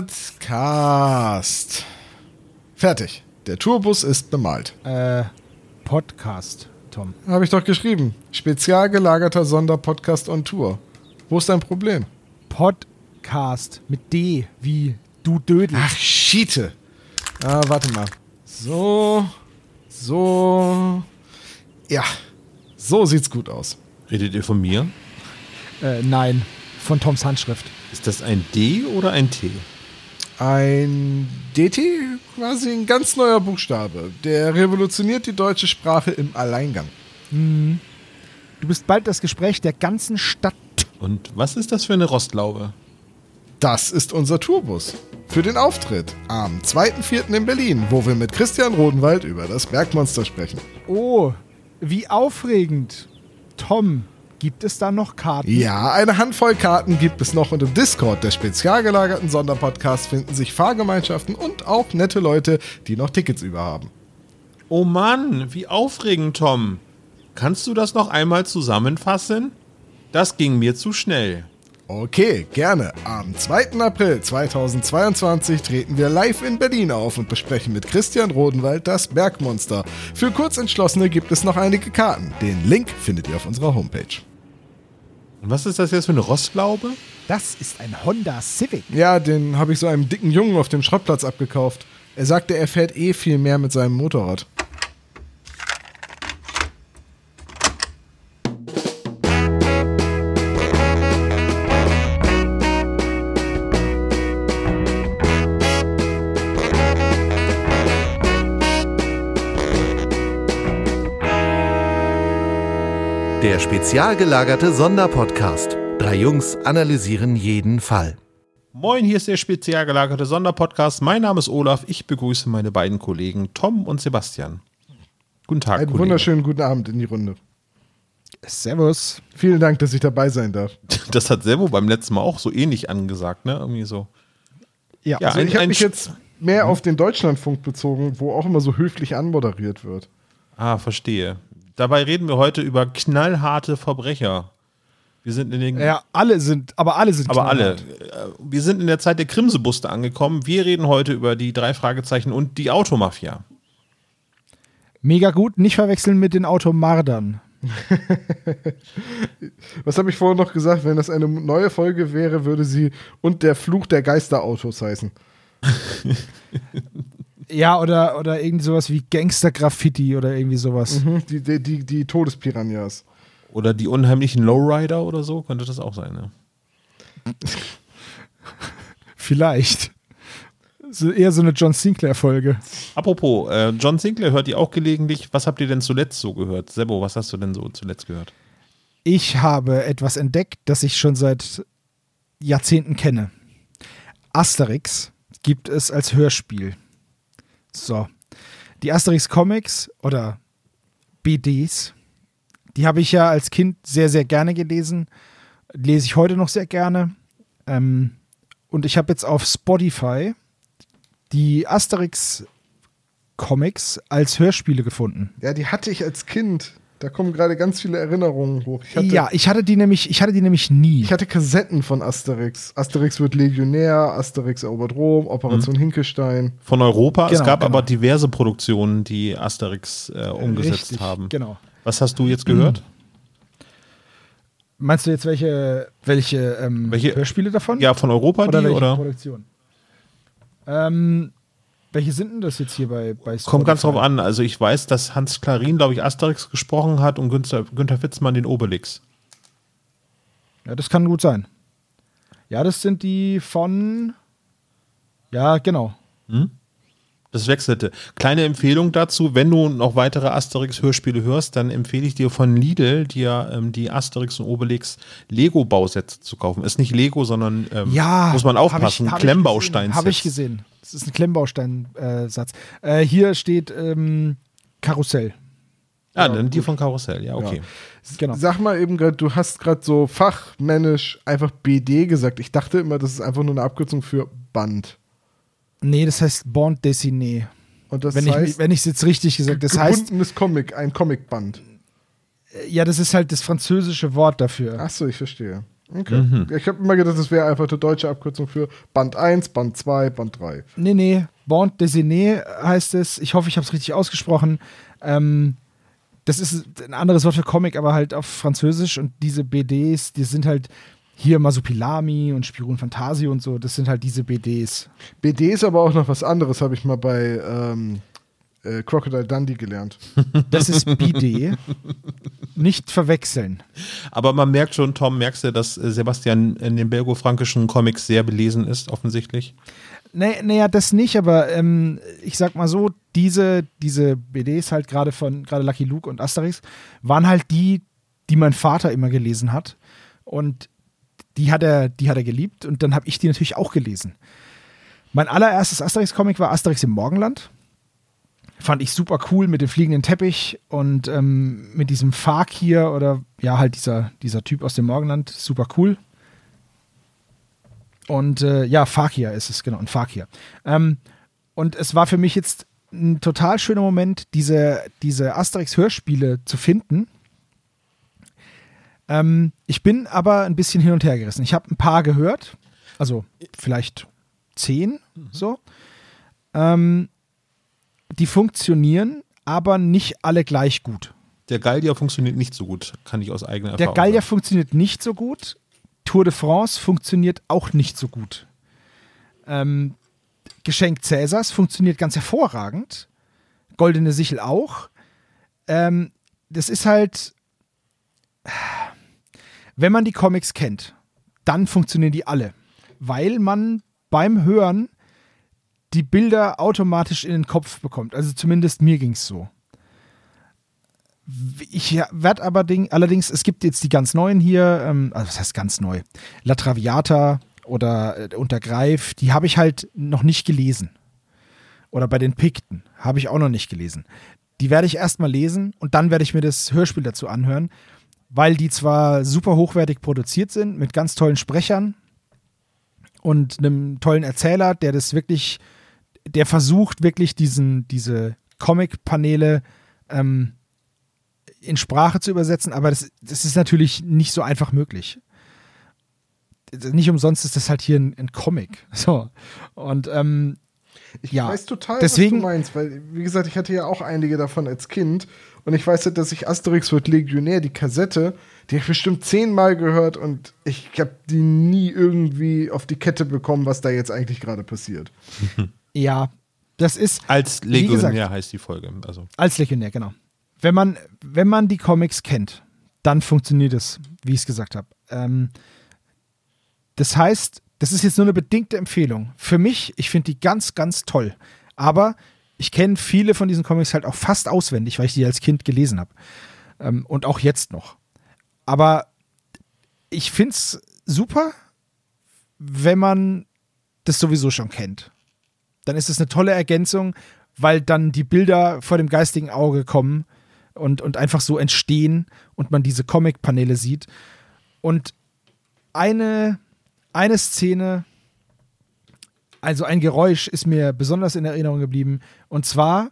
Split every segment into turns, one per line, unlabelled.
Podcast. Fertig. Der Tourbus ist bemalt.
Äh, Podcast, Tom.
Habe ich doch geschrieben. Spezial gelagerter Sonderpodcast on Tour. Wo ist dein Problem?
Podcast mit D wie du Dödel.
Ach, Schiete. Ah, warte mal. So, so. Ja, so sieht's gut aus.
Redet ihr von mir?
Äh, nein, von Toms Handschrift.
Ist das ein D oder ein T?
Ein DT, quasi ein ganz neuer Buchstabe. Der revolutioniert die deutsche Sprache im Alleingang.
Du bist bald das Gespräch der ganzen Stadt.
Und was ist das für eine Rostlaube?
Das ist unser Tourbus. Für den Auftritt am 2.4. in Berlin, wo wir mit Christian Rodenwald über das Bergmonster sprechen.
Oh, wie aufregend. Tom, gibt es da noch Karten?
Ja, eine Handvoll Karten gibt es noch und im Discord der spezial gelagerten Sonderpodcast finden sich Fahrgemeinschaften und auch nette Leute, die noch Tickets über haben.
Oh Mann, wie aufregend, Tom. Kannst du das noch einmal zusammenfassen? Das ging mir zu schnell.
Okay, gerne. Am 2. April 2022 treten wir live in Berlin auf und besprechen mit Christian Rodenwald das Bergmonster. Für Kurzentschlossene gibt es noch einige Karten. Den Link findet ihr auf unserer Homepage.
Und was ist das jetzt für eine Rostlaube?
Das ist ein Honda Civic.
Ja, den habe ich so einem dicken Jungen auf dem Schrottplatz abgekauft. Er sagte, er fährt eh viel mehr mit seinem Motorrad.
Der spezial gelagerte Sonderpodcast. Drei Jungs analysieren jeden Fall.
Moin, hier ist der spezial gelagerte Sonderpodcast. Mein Name ist Olaf. Ich begrüße meine beiden Kollegen Tom und Sebastian. Guten Tag,
Einen
Kollege.
wunderschönen guten Abend in die Runde.
Servus.
Vielen Dank, dass ich dabei sein darf.
Das hat Servo beim letzten Mal auch so ähnlich angesagt, ne? Irgendwie so.
Ja,
Ja,
Also
ein-
ich habe mich jetzt mehr auf den Deutschlandfunk bezogen, wo auch immer so höflich anmoderiert wird.
Ah, verstehe. Dabei reden wir heute über knallharte Verbrecher. Wir sind in den
ja, alle sind, aber alle sind
Aber alle.
knallhart.
Äh, Wir sind in der Zeit der Krimsebuste angekommen. Wir reden heute über die drei Fragezeichen und die Automafia.
Mega gut, nicht verwechseln mit den Automardern.
Was habe ich vorhin noch gesagt? Wenn das eine neue Folge wäre, würde sie und der Fluch der Geisterautos heißen.
Ja, oder, oder irgendwie sowas wie Gangster-Graffiti oder irgendwie sowas.
Mhm, Die, die, die, die Todespiranhas.
Oder die unheimlichen Lowrider oder so, könnte das auch sein. Ne?
Vielleicht. So eher so eine John Sinclair-Folge.
Apropos, äh, John Sinclair hört ihr auch gelegentlich. Was habt ihr denn zuletzt so gehört? Sebo, was hast du denn so zuletzt gehört?
Ich habe etwas entdeckt, das ich schon seit Jahrzehnten kenne. Asterix gibt es als Hörspiel. So. Die Asterix-Comics oder BDs, die habe ich ja als Kind sehr, sehr gerne gelesen. Lese ich heute noch sehr gerne. Ähm, und ich habe jetzt auf Spotify die Asterix-Comics als Hörspiele gefunden.
Ja, die hatte ich als Kind. Da kommen gerade ganz viele Erinnerungen hoch. Ich hatte,
ja, ich hatte die nämlich, ich hatte die nämlich nie.
ich hatte Kassetten von Asterix. Asterix wird Legionär, Asterix erobert Rom, Operation Hinkelstein.
Von Europa. es
Genau,
gab
genau.
aber diverse Produktionen, die Asterix äh, umgesetzt
Richtig,
haben.
Genau.
Was hast du jetzt gehört?
Meinst du jetzt welche, welche, ähm,
Welche-
Hörspiele davon?
Ja, von Europa
oder
die
welche
oder?
Produktion? Ähm, welche sind denn das jetzt hier bei, bei
Kommt ganz drauf
Spotify?
an. Also ich weiß, dass Hans Klarin, glaube ich, Asterix gesprochen hat und Günther, Günther Witzmann den Obelix.
Ja, das kann gut sein. Ja, das sind die von. Ja, genau.
Das wechselte. Kleine Empfehlung dazu, wenn du noch weitere Asterix-Hörspiele hörst, dann empfehle ich dir von Lidl dir ähm, die Asterix und Obelix Lego-Bausätze zu kaufen. Ist nicht Lego, sondern ähm,
Ja,
muss man aufpassen, Klemmbaustein.
Habe ich gesehen. Das ist ein Klemmbaustein-Satz. Äh, hier steht ähm, Karussell.
Ah, dann die von Karussell, ja, okay.
Genau.
Sag mal eben gerade, du hast gerade so fachmännisch einfach BD gesagt. Ich dachte immer, das ist einfach nur eine Abkürzung für Band.
Nee, das heißt Bond Dessiné.
Und das
Wenn ich
heißt
wenn ich es jetzt richtig gesagt, das heißt
gebundenes Comic, ein Comicband.
ja, das ist halt das französische Wort dafür.
Ach so, ich verstehe. Okay. Ich habe immer gedacht, das wäre einfach eine deutsche Abkürzung für Band 1, Band 2, Band 3.
Nee, nee, Bande dessinée heißt es. Ich hoffe, ich habe es richtig ausgesprochen. Ähm, das ist ein anderes Wort für Comic, aber halt auf Französisch. Und diese BDs, die sind halt hier Masupilami und Spirun Fantasio und so. Das sind halt diese BDs.
BD ist aber auch noch was anderes, habe ich mal bei ähm, äh, Crocodile Dundee gelernt.
Das ist BD. Nicht verwechseln.
Aber man merkt schon, Tom, merkst du, dass äh, Sebastian in den belgofrankischen Comics sehr belesen ist, offensichtlich?
Nee, naja, das nicht, aber ähm, ich sag mal so, diese, diese BDs halt gerade von, gerade Lucky Luke und Asterix, waren halt die, die mein Vater immer gelesen hat. Und die hat er, die hat er geliebt und dann habe ich die natürlich auch gelesen. Mein allererstes Asterix-Comic war Asterix im Morgenland. Fand ich super cool mit dem fliegenden Teppich und ähm, mit diesem Fakir oder ja, halt dieser, dieser Typ aus dem Morgenland. Super cool. Und äh, ja, Fakir ist es, genau, ein Fakir. Ähm, und es war für mich jetzt ein total schöner Moment, diese, diese Asterix-Hörspiele zu finden. Ähm, ich bin aber ein bisschen hin und her gerissen. Ich habe ein paar gehört, also vielleicht zehn, so. Ähm, die funktionieren, aber nicht alle gleich gut.
Der Gallier funktioniert nicht so gut, kann ich aus eigener
Der
Erfahrung
Gallier
sagen.
funktioniert nicht so gut. Tour de France funktioniert auch nicht so gut. Ähm, Geschenk Cäsars funktioniert ganz hervorragend. Goldene Sichel auch. Ähm, das ist halt, wenn man die Comics kennt, dann funktionieren die alle. Weil man beim Hören die Bilder automatisch in den Kopf bekommt. Also zumindest mir ging es so. Ich werde aber ding, allerdings, es gibt jetzt die ganz neuen hier, ähm, also was heißt ganz neu? La Traviata oder äh, Untergreif, die habe ich halt noch nicht gelesen. Oder bei den Pikten habe ich auch noch nicht gelesen. Die werde ich erstmal lesen und dann werde ich mir das Hörspiel dazu anhören, weil die zwar super hochwertig produziert sind, mit ganz tollen Sprechern und einem tollen Erzähler, der das wirklich, der versucht wirklich diesen, diese Comic-Paneele ähm, in Sprache zu übersetzen, aber das, das ist natürlich nicht so einfach möglich. Nicht umsonst ist das halt hier ein, ein Comic. So. Und ähm,
Ich
Ja,
weiß total,
deswegen-
was du meinst, weil, wie gesagt, ich hatte ja auch einige davon als Kind und ich weiß, dass ich Asterix wird Legionär, die Kassette, die habe ich bestimmt zehnmal gehört und ich habe die nie irgendwie auf die Kette bekommen, was da jetzt eigentlich gerade passiert.
ja, das ist
Als
Wie gesagt-
Legionär heißt die Folge. Also
als Legionär, genau. Wenn man, wenn man die Comics kennt, dann funktioniert es, wie ich es gesagt habe. Ähm, das heißt, das ist jetzt nur eine bedingte Empfehlung. Für mich, ich finde die ganz, ganz toll. Aber ich kenne viele von diesen Comics halt auch fast auswendig, weil ich die als Kind gelesen habe. Ähm, und auch jetzt noch. Aber ich finde es super, wenn man das sowieso schon kennt. Dann ist es eine tolle Ergänzung, weil dann die Bilder vor dem geistigen Auge kommen und, und einfach so entstehen und man diese Comic-Paneele sieht. Und eine, eine Szene, also ein Geräusch ist mir besonders in Erinnerung geblieben. Und zwar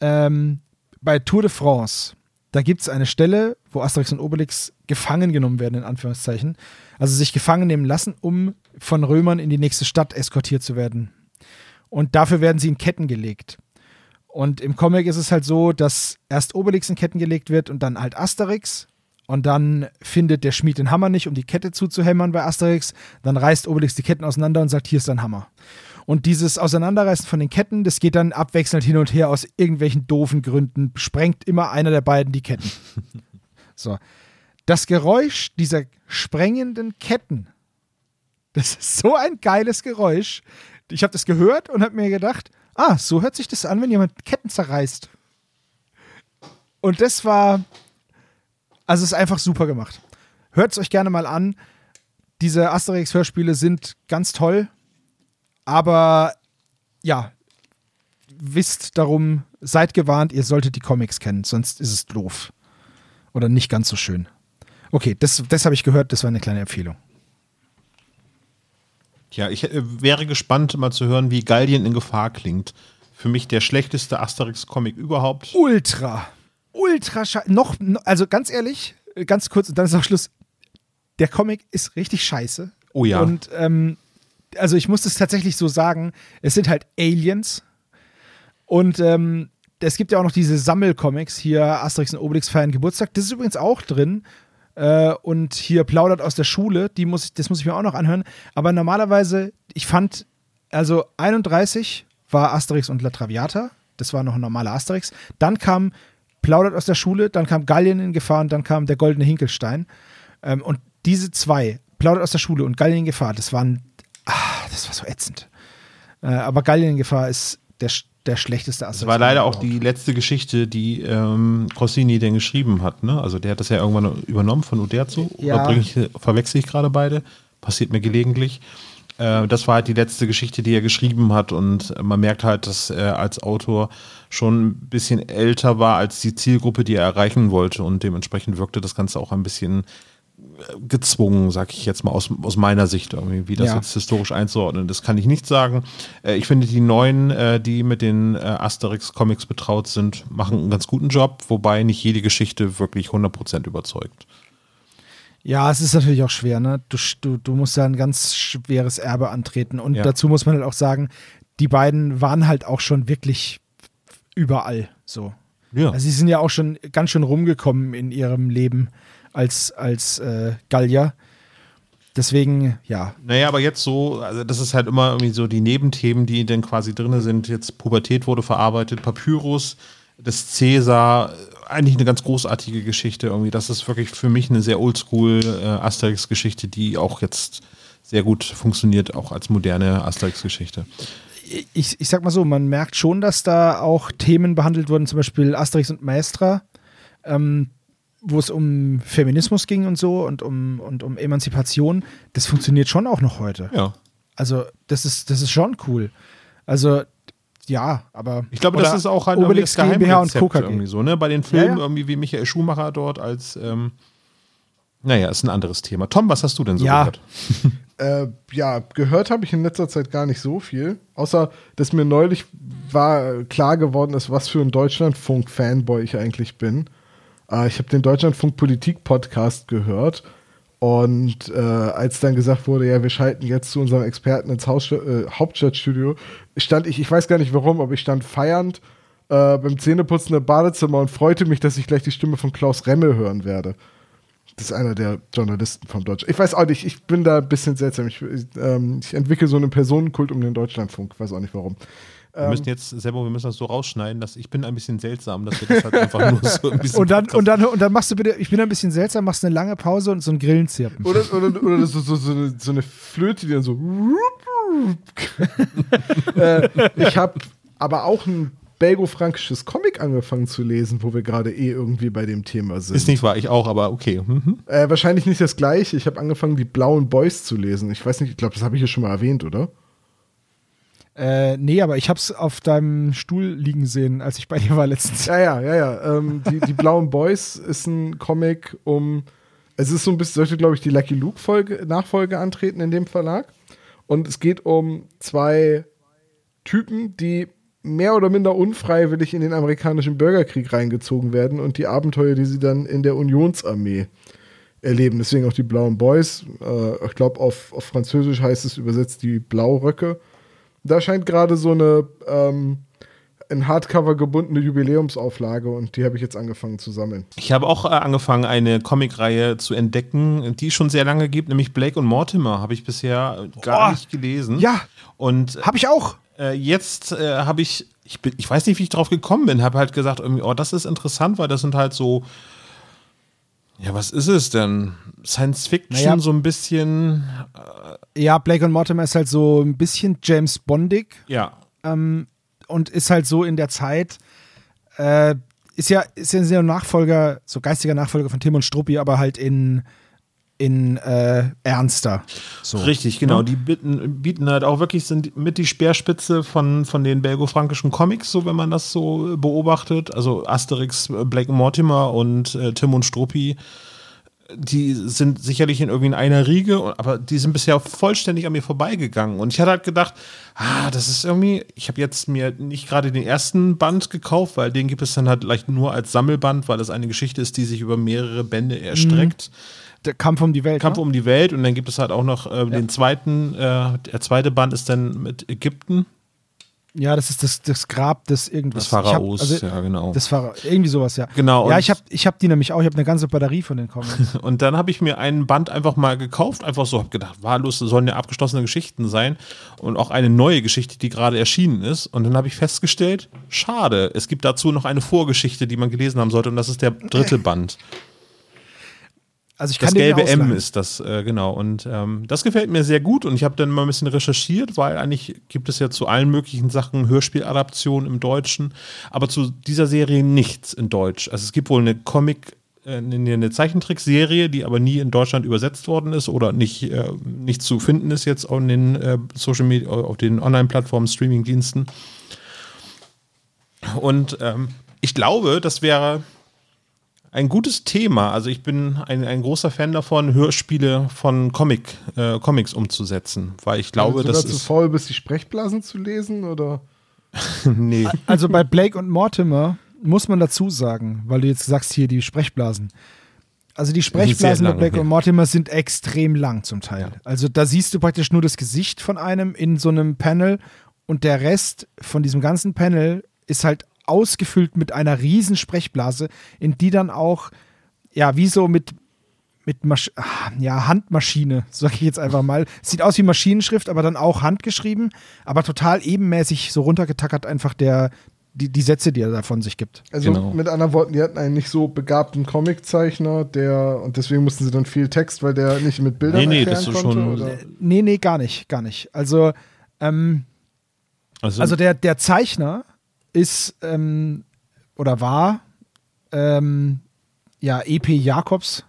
ähm, bei Tour de France. Da gibt es eine Stelle, wo Asterix und Obelix gefangen genommen werden, in Anführungszeichen. Also sich gefangen nehmen lassen, um von Römern in die nächste Stadt eskortiert zu werden. Und dafür werden sie in Ketten gelegt. Und im Comic ist es halt so, dass erst Obelix in Ketten gelegt wird und dann halt Asterix. Und dann findet der Schmied den Hammer nicht, um die Kette zuzuhämmern bei Asterix. Dann reißt Obelix die Ketten auseinander und sagt, hier ist dein Hammer. Und dieses Auseinanderreißen von den Ketten, das geht dann abwechselnd hin und her aus irgendwelchen doofen Gründen, sprengt immer einer der beiden die Ketten. so. Das Geräusch dieser sprengenden Ketten, das ist so ein geiles Geräusch. Ich habe das gehört und habe mir gedacht, ah, so hört sich das an, wenn jemand Ketten zerreißt. Und das war, also es ist einfach super gemacht. Hört es euch gerne mal an. Diese Asterix-Hörspiele sind ganz toll, aber ja, wisst darum, seid gewarnt, ihr solltet die Comics kennen, sonst ist es doof. Oder nicht ganz so schön. Okay, das, das habe ich gehört, das war eine kleine Empfehlung.
Ja, ich äh, wäre gespannt, mal zu hören, wie Gallien in Gefahr klingt. Für mich der schlechteste Asterix-Comic überhaupt.
Ultra, ultra sche noch, no- also ganz ehrlich, ganz kurz und dann ist auch Schluss. der Comic ist richtig scheiße.
Oh ja.
Und ähm, also ich muss es tatsächlich so sagen, es sind halt Aliens. Und ähm, es gibt ja auch noch diese Sammelcomics, hier Asterix und Obelix feiern Geburtstag. Das ist übrigens auch drin. Äh, und hier plaudert aus der Schule, die muss ich, das muss ich mir auch noch anhören. Aber normalerweise, ich fand, also 31 war Asterix und La Traviata. Das war noch ein normaler Asterix. Dann kam Plaudert aus der Schule, dann kam Gallien in Gefahr und dann kam der Goldene Hinkelstein. Ähm, und diese zwei, Plaudert aus der Schule und Gallien in Gefahr, das waren, ah, das war so ätzend. Äh, aber Gallien in Gefahr ist der, der schlechteste Asterix.
Das war leider auch
überhaupt.
die letzte Geschichte, die ähm, Rossini denn geschrieben hat. Ne? Also der hat das ja irgendwann übernommen von Uderzo.
Ja.
Oder ich, verwechsel ich gerade beide? Passiert mir gelegentlich. Äh, das war halt die letzte Geschichte, die er geschrieben hat. Und man merkt halt, dass er als Autor schon ein bisschen älter war als die Zielgruppe, die er erreichen wollte. Und dementsprechend wirkte das Ganze auch ein bisschen gezwungen, sag ich jetzt mal aus, aus meiner Sicht irgendwie, wie das
Ja.
jetzt historisch einzuordnen. Das kann ich nicht sagen. Äh, ich finde, die neuen, äh, die mit den äh, Asterix-Comics betraut sind, machen einen ganz guten Job, wobei nicht jede Geschichte wirklich 100% überzeugt.
Ja, es ist natürlich auch schwer, ne? Du, du, du musst ja ein ganz schweres Erbe antreten. Und
Ja.
dazu muss man halt auch sagen, die beiden waren halt auch schon wirklich überall so.
Ja.
Also sie sind ja auch schon ganz schön rumgekommen in ihrem Leben als, als äh, Gallier. Deswegen, ja.
Naja, aber jetzt so, also das ist halt immer irgendwie so die Nebenthemen, die dann quasi drin sind. Jetzt Pubertät wurde verarbeitet, Papyrus, das Cäsar, eigentlich eine ganz großartige Geschichte irgendwie. Das ist wirklich für mich eine sehr oldschool äh, Asterix-Geschichte, die auch jetzt sehr gut funktioniert, auch als moderne Asterix-Geschichte.
Ich, ich sag mal so, man merkt schon, dass da auch Themen behandelt wurden, zum Beispiel Asterix und Maestra, ähm, wo es um Feminismus ging und so und um, und um Emanzipation. Das funktioniert schon auch noch heute.
Ja.
Also, das ist, das ist schon cool. Also, ja, aber.
Ich glaube, das ist auch halt
Obelix
das
GmbH und KKG.
irgendwie so, ne? Bei den Filmen
Ja, ja.
irgendwie wie Michael Schumacher dort als ähm, naja, ist ein anderes Thema. Tom, was hast du denn so
Ja.
gehört?
Äh, ja, gehört habe ich in letzter Zeit gar nicht so viel. Außer, dass mir neulich war äh, klar geworden ist, was für ein Deutschlandfunk-Fanboy ich eigentlich bin. Äh, ich habe den Deutschlandfunk-Politik-Podcast gehört. Und äh, als dann gesagt wurde, ja, wir schalten jetzt zu unserem Experten ins Haus, äh, Hauptstadtstudio, stand ich, ich weiß gar nicht warum, aber ich stand feiernd äh, beim Zähneputzen im Badezimmer und freute mich, dass ich gleich die Stimme von Klaus Remmel hören werde. Das ist einer der Journalisten vom Deutsch. Ich weiß auch nicht, ich bin da ein bisschen seltsam. Ich, ähm, ich entwickle so einen Personenkult um den Deutschlandfunk. Weiß auch nicht warum.
Wir müssen jetzt, Sebo, wir müssen das so rausschneiden, dass ich bin ein bisschen seltsam, dass wir das halt einfach nur so ein bisschen
Und dann, und, dann, und dann machst du bitte, ich bin ein bisschen seltsam, machst eine lange Pause und so ein Grillenzirpen.
Oder, oder, oder so, so, so, eine, so eine Flöte, die dann so. äh, ich habe aber auch ein belgo-frankisches Comic angefangen zu lesen, wo wir gerade eh irgendwie bei dem Thema sind.
Ist nicht wahr, ich auch, aber okay. Mhm.
Äh, wahrscheinlich nicht das gleiche. Ich habe angefangen, die blauen Boys zu lesen. Ich weiß nicht, ich glaube, das habe ich hier schon mal erwähnt, oder?
Äh, nee, aber ich hab's auf deinem Stuhl liegen sehen, als ich bei dir war letztens.
Ja, ja, ja, ja. Ähm, die, die Blauen Boys ist ein Comic um. Es ist so ein bisschen, sollte, glaube ich, die Lucky Luke-Folge, Nachfolge antreten in dem Verlag. Und es geht um zwei Typen, die mehr oder minder unfreiwillig in den amerikanischen Bürgerkrieg reingezogen werden und die Abenteuer, die sie dann in der Unionsarmee erleben. Deswegen auch die Blauen Boys. Äh, ich glaube, auf, auf Französisch heißt es übersetzt die Blauröcke. Da scheint gerade so eine ähm, in Hardcover gebundene Jubiläumsauflage und die habe ich jetzt angefangen zu sammeln.
Ich habe auch äh, angefangen, eine Comicreihe zu entdecken, die es schon sehr lange gibt, nämlich Blake und Mortimer. Habe ich bisher gar
Oh,
nicht gelesen.
ja.
Und
Hab ich auch.
äh, jetzt äh, habe ich, ich, bin, ich weiß nicht, wie ich drauf gekommen bin, habe halt gesagt, irgendwie, oh, das ist interessant, weil das sind halt so, ja, was ist es denn? Science Fiction,
Naja.
so ein bisschen,
Ja, Blake und Mortimer ist halt so ein bisschen James Bondig
ja.
ähm, und ist halt so in der Zeit, äh, ist ja, ist ja ein Nachfolger, so geistiger Nachfolger von Tim und Struppi, aber halt in, in äh, ernster. So.
Richtig, genau.
Ne?
Die bieten, bieten halt auch wirklich sind mit die Speerspitze von, von den belgo-frankischen Comics, so wenn man das so beobachtet. Also Asterix, äh, und Mortimer und äh, Tim und Struppi. Die sind sicherlich in irgendwie in einer Riege, aber die sind bisher vollständig an mir vorbeigegangen. Und ich hatte halt gedacht, ah, das ist irgendwie, ich habe jetzt mir nicht gerade den ersten Band gekauft, weil den gibt es dann halt leicht nur als Sammelband, weil das eine Geschichte ist, die sich über mehrere Bände erstreckt.
Der Kampf um die Welt.
Kampf
ne?
um die Welt und dann gibt es halt auch noch äh, den zweiten, äh, der zweite Band ist dann mit Ägypten,
Ja, das ist das, das Grab des irgendwas.
des Pharaos,
hab, also,
ja genau.
Das Phara irgendwie sowas, ja.
Genau,
Ja, ich habe ich hab die nämlich auch. Ich habe eine ganze Batterie von den Comics.
Und dann habe ich mir einen Band einfach mal gekauft, einfach so, habe gedacht, wahllos, das sollen ja abgeschlossene Geschichten sein und auch eine neue Geschichte, die gerade erschienen ist. Und dann habe ich festgestellt, schade, es gibt dazu noch eine Vorgeschichte, die man gelesen haben sollte und das ist der dritte Band.
Also ich kann
Das gelbe M ist das, äh, genau. Und ähm, das gefällt mir sehr gut und ich habe dann mal ein bisschen recherchiert, weil eigentlich gibt es ja zu allen möglichen Sachen Hörspieladaptionen im Deutschen, aber zu dieser Serie nichts in Deutsch. Also es gibt wohl eine Comic, äh, eine Zeichentrickserie, die aber nie in Deutschland übersetzt worden ist oder nicht, äh, nicht zu finden ist jetzt auf den äh, Social Media, auf den Online-Plattformen, Streaming-Diensten. Und ähm, ich glaube, das wäre ein gutes Thema. Also ich bin ein, ein großer Fan davon, Hörspiele von Comic, äh, Comics umzusetzen, weil ich glaube,
sogar
das
zu
ist.
faul, bis die Sprechblasen zu lesen? Oder?
Nee.
Also bei Blake und Mortimer muss man dazu sagen, weil du jetzt sagst hier die Sprechblasen. Also die Sprechblasen bei Blake
ja.
und Mortimer sind extrem lang zum Teil. Also da siehst du praktisch nur das Gesicht von einem in so einem Panel und der Rest von diesem ganzen Panel ist halt ausgefüllt mit einer riesen Sprechblase, in die dann auch, ja, wie so mit, mit Masch ah, ja, Handmaschine, sag ich jetzt einfach mal. Sieht aus wie Maschinenschrift, aber dann auch handgeschrieben, aber total ebenmäßig so runtergetackert einfach der, die, die Sätze, die er da von sich gibt.
Also
Genau.
mit anderen Worten, die hatten einen nicht so begabten Comiczeichner, der und deswegen mussten sie dann viel Text, weil der nicht mit Bildern
Nee, nee,
erklären
das ist
konnte.
schon-
oder?
Nee, nee, gar nicht, gar nicht. Also, ähm,
Also,
also der, der Zeichner ist ähm, oder war ähm, ja EP Jakobs,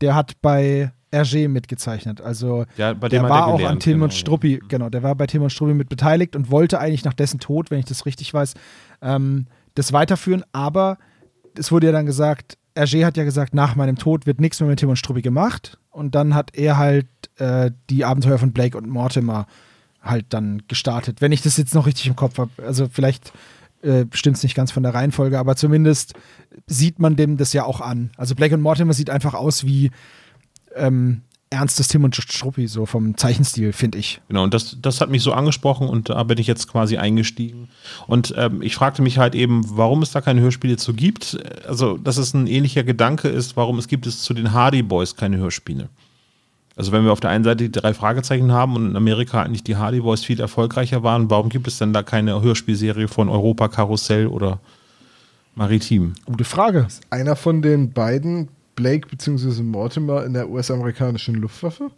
der hat bei RG mitgezeichnet. Also
Ja, bei dem
der war auch
gelernt,
an Tim
genau,
und Struppi, genau, der war bei Tim und Struppi mit beteiligt und wollte eigentlich nach dessen Tod, wenn ich das richtig weiß, ähm, das weiterführen, aber es wurde ja dann gesagt, RG hat ja gesagt, nach meinem Tod wird nichts mehr mit Tim und Struppi gemacht. Und dann hat er halt äh, die Abenteuer von Blake und Mortimer halt dann gestartet. Wenn ich das jetzt noch richtig im Kopf habe, also vielleicht äh, stimmt es nicht ganz von der Reihenfolge, aber zumindest sieht man dem das ja auch an. Also Blake und Mortimer sieht einfach aus wie ähm, ernstes Tim und Struppi, so vom Zeichenstil, finde ich.
Genau, und das, das hat mich so angesprochen und da bin ich jetzt quasi eingestiegen. Und ähm, ich fragte mich halt eben, warum es da keine Hörspiele zu gibt. Also, dass es ein ähnlicher Gedanke ist, warum es gibt es zu den Hardy Boys keine Hörspiele. Also, wenn wir auf der einen Seite die drei Fragezeichen haben und in Amerika eigentlich die Hardy Boys viel erfolgreicher waren, warum gibt es denn da keine Hörspielserie von Europa Karussell oder Maritim?
Gute Frage.
Einer von den beiden, Blake bzw. Mortimer, in der US-amerikanischen Luftwaffe?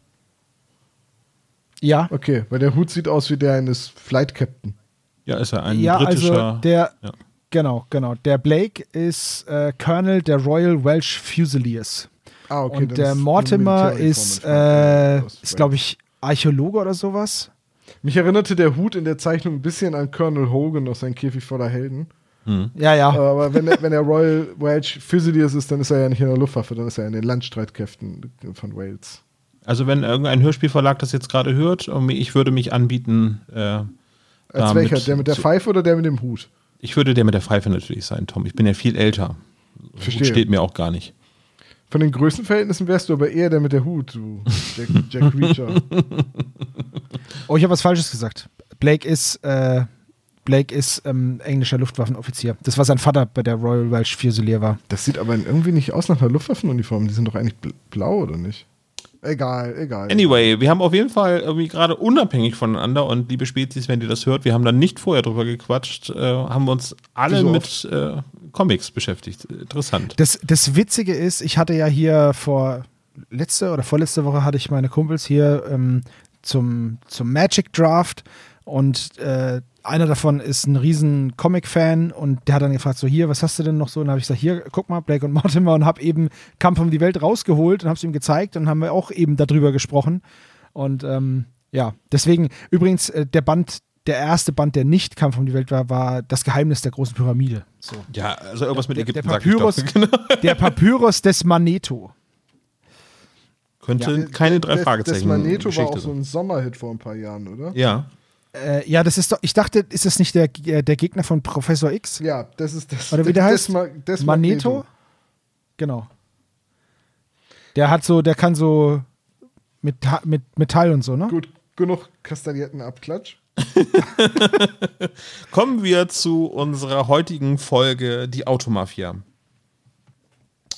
Ja,
Okay, weil der Hut sieht aus wie der eines Flight Captain.
Ja, ist ja ein
ja
britischer.
also der,
ja.
genau, genau. Der Blake ist äh, Colonel der Royal Welsh Fusiliers.
Ah, okay.
und der Mortimer ist, äh, ist glaube ich, Archäologe oder sowas.
Mich erinnerte der Hut in der Zeichnung ein bisschen an Colonel Hogan aus Ein Käfig voller Helden.
Ja, ja.
Aber wenn er, wenn er Royal Welsh Fusiliers ist, dann ist er ja nicht in der Luftwaffe, dann ist er in den Landstreitkräften von Wales.
Also, wenn irgendein Hörspielverlag das jetzt gerade hört, und ich würde mich anbieten. Äh,
Als welcher? Der mit der Pfeife oder der mit dem Hut?
Ich würde der mit der Pfeife natürlich sein, Tom. Ich bin ja viel älter.
Verstehe.
Steht mir auch gar nicht.
Von den Größenverhältnissen wärst du aber eher der mit der Hut, du Jack, Jack Reacher.
Oh, ich habe was Falsches gesagt. Blake ist, äh, Blake ist ähm, englischer Luftwaffenoffizier. Das war sein Vater bei der Royal Welsh Fusilier war.
Das sieht aber irgendwie nicht aus nach einer Luftwaffenuniform. Die sind doch eigentlich bl- blau, oder nicht? Egal, egal.
Anyway, wir haben auf jeden Fall irgendwie gerade unabhängig voneinander und liebe Spezies, wenn ihr das hört, wir haben da nicht vorher drüber gequatscht, äh, haben wir uns alle
so
mit äh, Comics beschäftigt. Interessant.
Das, das Witzige ist, ich hatte ja hier vor letzte oder vorletzte Woche hatte ich meine Kumpels hier ähm, zum, zum Magic Draft und äh, einer davon ist ein riesen Comic-Fan und der hat dann gefragt, so hier, was hast du denn noch so? Und dann habe ich gesagt, hier, guck mal, Blake und Mortimer und habe eben Kampf um die Welt rausgeholt und habe es ihm gezeigt und haben wir auch eben darüber gesprochen. Und ähm, ja, deswegen, übrigens, äh, der Band, der erste Band, der nicht Kampf um die Welt war, war Das Geheimnis der großen Pyramide. So.
Ja, also irgendwas mit
Der- der
Ägypten sag ich doch.
Papyrus-
Genau.
Der Papyrus des Maneto.
Könnte
Ja.
keine drei Fragezeichen.
Das Magneto war
Geschichte
auch so ein Sommerhit vor ein paar Jahren, oder?
Ja.
Äh, ja, das ist doch, ich dachte, ist das nicht der, äh, der Gegner von Professor X?
Ja, das ist das.
Oder wie der
das,
heißt?
Ma- das
Magneto? Genau. Der hat so, der kann so mit, mit Metall und so, ne?
Gut, genug kastanierten Abklatsch.
Kommen wir zu unserer heutigen Folge, die Automafia.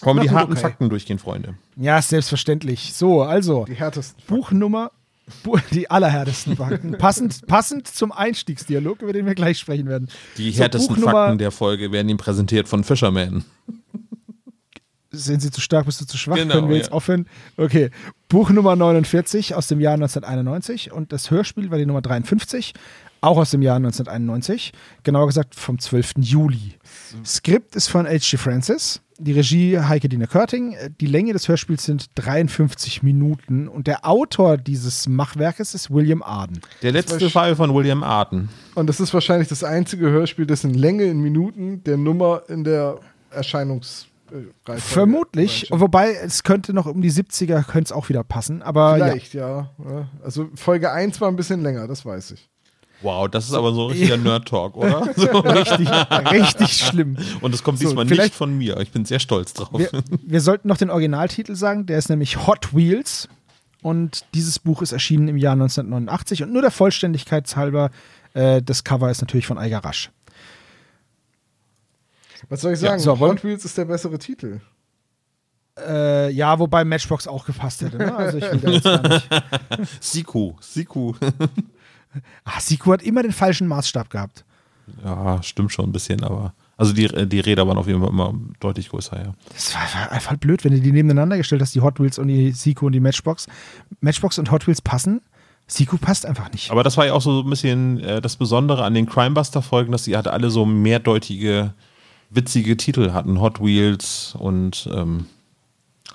Wollen wir die harten
okay.
Fakten durchgehen, Freunde?
Ja, selbstverständlich. So, also
Die härtesten.
Buchnummer, Bu die allerhärtesten Fakten. passend, passend zum Einstiegsdialog, über den wir gleich sprechen werden.
Die
So,
härtesten
Buchnummer-
Fakten der Folge werden Ihnen präsentiert von Fisherman.
Sind Sie zu stark, bist du zu schwach?
Genau,
Können wir
ja.
jetzt aufhören? Okay. Buch Nummer 49 aus dem Jahr 1991 und das Hörspiel war die Nummer 53, auch aus dem Jahr 1991, genauer gesagt vom 12. Juli. Skript ist von H.G. Francis, die Regie Heike Dine Körting, die Länge des Hörspiels sind 53 Minuten und der Autor dieses Machwerkes ist William Arden.
Der letzte Fall von William Arden.
Und das ist wahrscheinlich das einzige Hörspiel, dessen Länge in Minuten der Nummer in der Erscheinungsreihenfolge.
Vermutlich, wobei es könnte noch um die 70er, könnte es auch wieder passen, aber ja.
Vielleicht, ja. ja. Also Folge 1 war ein bisschen länger, das weiß ich.
Wow, das ist aber so ein richtiger Nerd-Talk, oder? So.
Richtig, richtig schlimm.
Und es kommt
So,
diesmal nicht von mir. Ich bin sehr stolz drauf.
Wir, wir sollten noch den Originaltitel sagen, der ist nämlich Hot Wheels. Und dieses Buch ist erschienen im Jahr 1989. Und nur der Vollständigkeit halber, äh, das Cover ist natürlich von Eiger Rasch.
Was soll ich sagen?
so, wollen-
Hot Wheels ist der bessere Titel.
Äh, ja, wobei Matchbox auch gepasst hätte. Ne? Also ich will da jetzt gar nicht.
Siku, Siku.
Ach, Siku hat immer den falschen Maßstab gehabt.
Ja, stimmt schon ein bisschen, aber. Also die, die Räder waren auf jeden Fall immer deutlich größer, ja.
Das war einfach, blöd, wenn du die nebeneinander gestellt hast, die Hot Wheels und die Siku und die Matchbox. Matchbox und Hot Wheels passen. Siku passt einfach nicht.
Aber das war ja auch so ein bisschen äh, das Besondere an den Crimebuster-Folgen, dass sie halt alle so mehrdeutige, witzige Titel hatten. Hot Wheels und ähm,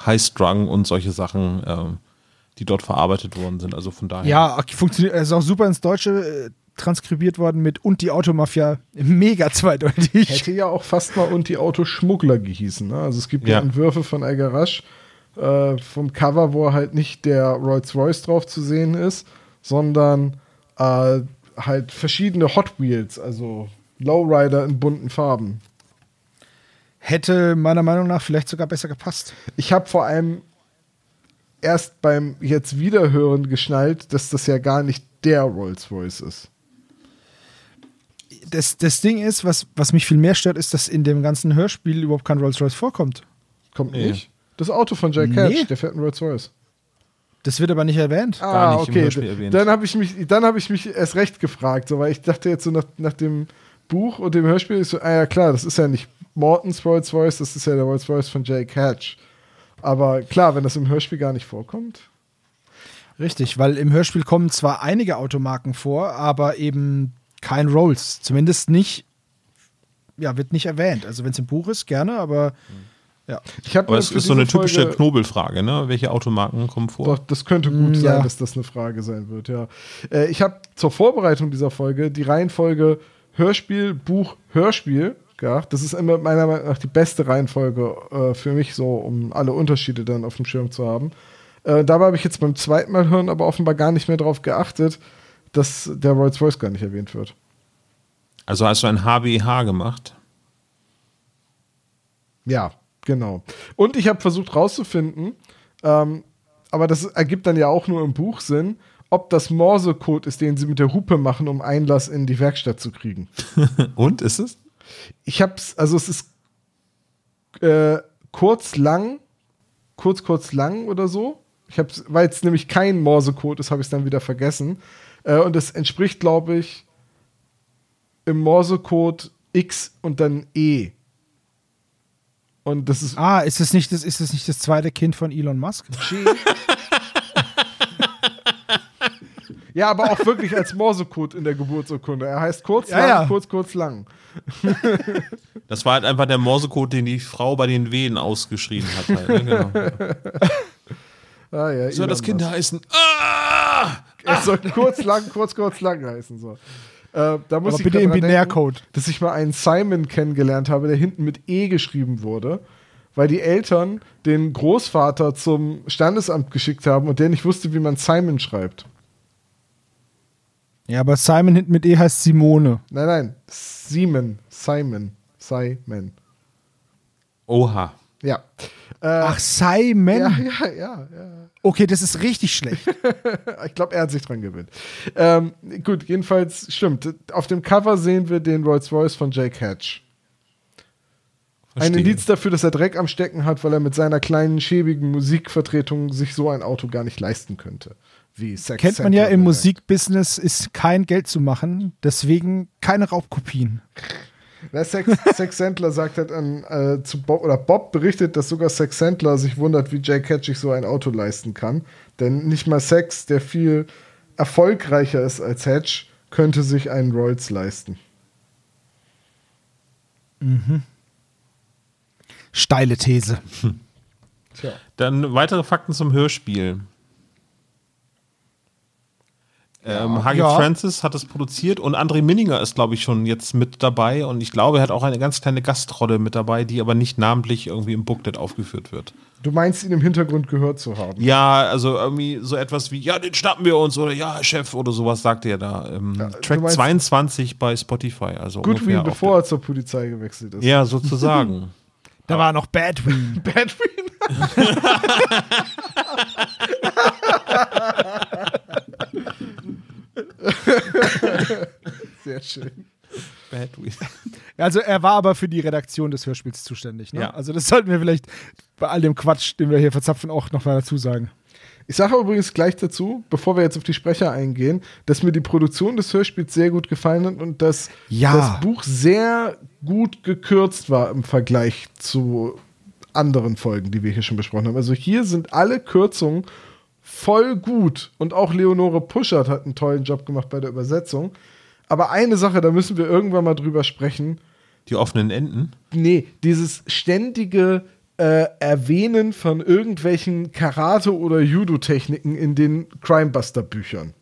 High Strung und solche Sachen, ähm, die dort verarbeitet worden sind. Also von daher.
Ja, funktioniert, ist auch super ins Deutsche äh, transkribiert worden mit und die Automafia mega zweideutig.
Hätte ja auch fast mal und die Autoschmuggler gehießen. Ne? Also es gibt ja. Entwürfe von Rasch äh, vom Cover, wo halt nicht der Rolls-Royce drauf zu sehen ist, sondern äh, halt verschiedene Hot Wheels, also Lowrider in bunten Farben.
Hätte meiner Meinung nach vielleicht sogar besser gepasst.
Ich habe vor allem erst beim jetzt Wiederhören geschnallt, dass das ja gar nicht der Rolls-Royce ist.
Das, das Ding ist, was, was mich viel mehr stört, ist, dass in dem ganzen Hörspiel überhaupt kein Rolls-Royce vorkommt.
Kommt
Nee.
nicht. Das Auto von Jack
Nee.
Catch, der fährt einen Rolls-Royce.
Das wird aber nicht erwähnt.
Gar nicht
okay.
Erwähnt.
Dann habe ich mich, dann habe ich mich erst recht gefragt, so, weil ich dachte jetzt so nach, nach dem Buch und dem Hörspiel ist so, ah ja klar, das ist ja nicht Mortons Rolls Royce, das ist ja der Rolls Royce von Jay Hatch. Aber klar, wenn das im Hörspiel gar nicht vorkommt.
Richtig, weil im Hörspiel kommen zwar einige Automarken vor, aber eben kein Rolls. Zumindest nicht, ja, wird nicht erwähnt. Also wenn es im Buch ist, gerne, aber ja.
Ich habe
Aber es ist so eine typische
Folge-
Knobelfrage, ne? Welche Automarken kommen vor?
Doch, das könnte gut
Mm,
sein,
ja.
dass das eine Frage sein wird, ja. Äh, ich habe zur Vorbereitung dieser Folge die Reihenfolge Hörspiel, Buch, Hörspiel gedacht. Das ist immer meiner Meinung nach die beste Reihenfolge äh, für mich, so um alle Unterschiede dann auf dem Schirm zu haben. Äh, dabei habe ich jetzt beim zweiten Mal hören aber offenbar gar nicht mehr darauf geachtet, dass der Rolls Royce gar nicht erwähnt wird.
Also hast du ein HBH gemacht?
Ja, genau. Und ich habe versucht rauszufinden, ähm, aber das ergibt dann ja auch nur im Buch Sinn, ob das Morsecode ist, den sie mit der Hupe machen, um Einlass in die Werkstatt zu kriegen.
Und ist es?
Ich hab's, also es ist äh, kurz lang, kurz, kurz lang oder so. Ich hab's, weil es nämlich kein Morsecode ist, habe ich es dann wieder vergessen. Äh, und es entspricht, glaube ich, im Morsecode X und dann E. Und das ist
Ah, ist es nicht das, ist es nicht das zweite Kind von Elon Musk?
Ja, aber auch wirklich als Morsecode in der Geburtsurkunde. Er heißt kurz,
Ja,
lang,
ja.
kurz, kurz, lang.
Das war halt einfach der Morsecode, den die Frau bei den Wehen ausgeschrien hat. Halt, ne? genau.
Ah, ja,
Soll das Kind heißen? Ah!
Es soll kurz, lang, kurz, kurz, lang heißen. So. Äh, da muss
Aber
ich
bitte im Binärcode.
Denken, dass ich mal einen Simon kennengelernt habe, der hinten mit E geschrieben wurde, weil die Eltern den Großvater zum Standesamt geschickt haben und der nicht wusste, wie man Simon schreibt.
Ja, aber Simon hinten mit E heißt Simone.
Nein, nein, Simon, Simon, Simon.
Oha.
Ja.
Ach, Simon.
Ja, ja, ja, ja.
Okay, das ist richtig schlecht.
Ich glaube, er hat sich dran gewöhnt. Ähm, gut, jedenfalls stimmt. Auf dem Cover sehen wir den Rolls-Royce von Jake Hatch. Ein. Indiz dafür, dass er Dreck am Stecken hat, weil er mit seiner kleinen, schäbigen Musikvertretung sich so ein Auto gar nicht leisten könnte. Wie Sex
Kennt man ja im
oder-
Musikbusiness ist kein Geld zu machen, deswegen keine Raubkopien.
Der Sex, Sex Sandler sagt halt an, äh, zu Bob, oder Bob berichtet, dass sogar Sex Sandler sich wundert, wie Jake Hatch sich so ein Auto leisten kann. Denn nicht mal Sex, der viel erfolgreicher ist als Hatch, könnte sich einen Rolls leisten.
Steile These.
Tja.
Dann weitere Fakten zum Hörspiel. Ähm, Hagi
Ja.
Francis hat es produziert und André Minninger ist, glaube ich, schon jetzt mit dabei und ich glaube, er hat auch eine ganz kleine Gastrolle mit dabei, die aber nicht namentlich irgendwie im Booklet aufgeführt wird.
Du meinst, ihn im Hintergrund gehört zu haben.
Ja, also irgendwie so etwas wie, ja, den schnappen wir uns oder ja, Chef oder sowas sagte er da. Ähm,
Ja,
Track
meinst-
22 bei Spotify, also
Gut wie bevor er zur Polizei gewechselt ist.
Ja, sozusagen.
Da war noch Badwin.
Badwin. Sehr schön.
Bad Weed.
Also er war aber für die Redaktion des Hörspiels zuständig. Ne?
Ja.
Also das sollten wir vielleicht bei all dem Quatsch, den wir hier verzapfen, auch noch mal dazu sagen.
Ich sage übrigens gleich dazu, bevor wir jetzt auf die Sprecher eingehen, dass mir die Produktion des Hörspiels sehr gut gefallen hat und dass
Ja.
das Buch sehr gut gekürzt war im Vergleich zu anderen Folgen, die wir hier schon besprochen haben. Also hier sind alle Kürzungen voll gut und auch Leonore Puschert hat einen tollen Job gemacht bei der Übersetzung. Aber eine Sache, da müssen wir irgendwann mal drüber sprechen.
Die offenen Enden.
Nee, dieses ständige äh, Erwähnen von irgendwelchen Karate- oder Judo-Techniken in den Crimebuster-Büchern.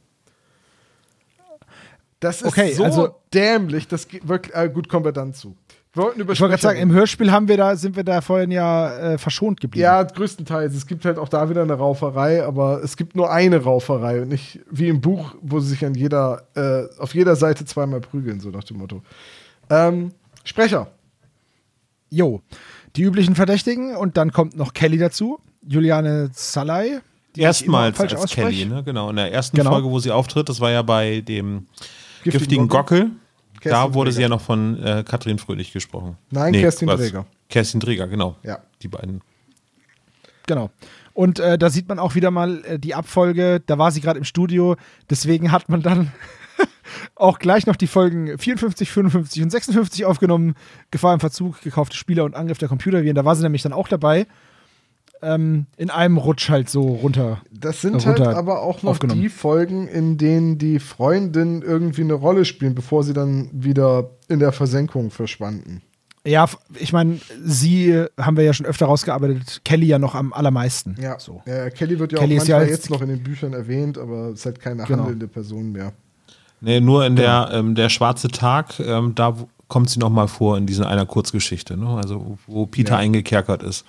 Das ist
Okay,
so
also-
dämlich, das geht wirklich. Äh, gut, kommen wir dann zu. Wollten über
Ich wollte gerade sagen, im Hörspiel haben wir da, sind wir da vorhin ja äh, verschont geblieben.
Ja, größtenteils. Es gibt halt auch da wieder eine Rauferei, aber es gibt nur eine Rauferei und nicht wie im Buch, wo sie sich an jeder, äh, auf jeder Seite zweimal prügeln, so nach dem Motto. Ähm, Sprecher.
Jo, die üblichen Verdächtigen und dann kommt noch Kelly dazu, Juliane Salai.
Erstmals als
ausspreche.
Kelly, ne? Genau. In der ersten
Genau.
Folge, wo sie auftritt, das war ja bei dem
Giftigen
giftigen Gockel. Da
Kerstin
wurde sie
Dräger.
ja noch von äh, Katrin Fröhlich gesprochen.
Nein, Kerstin
was?
Dräger.
Kerstin Träger, genau.
Ja.
Die beiden.
Genau. Und äh, da sieht man auch wieder mal äh, die Abfolge. Da war sie gerade im Studio. Deswegen hat man dann auch gleich noch die Folgen 54, 55 und 56 aufgenommen. Gefahr im Verzug, gekaufte Spieler und Angriff der Computerviren. Da war sie nämlich dann auch dabei. Ähm, in einem Rutsch halt so runter.
Das sind halt
runter
aber auch noch die Folgen, in denen die Freundinnen irgendwie eine Rolle spielen, bevor sie dann wieder in der Versenkung verschwanden.
Ja, ich meine, sie haben wir ja schon öfter rausgearbeitet. Kelly ja noch am allermeisten.
Ja,
So.
ja Kelly wird ja
Kelly
auch
ist ja
manchmal
jetzt-
jetzt noch in den Büchern erwähnt, aber ist halt keine
Genau.
handelnde Person mehr.
Nee, nur in
Genau.
der, ähm, der schwarze Tag, ähm, da kommt sie noch mal vor in dieser einer Kurzgeschichte, ne? Also wo- wo Peter
Ja.
eingekerkert ist.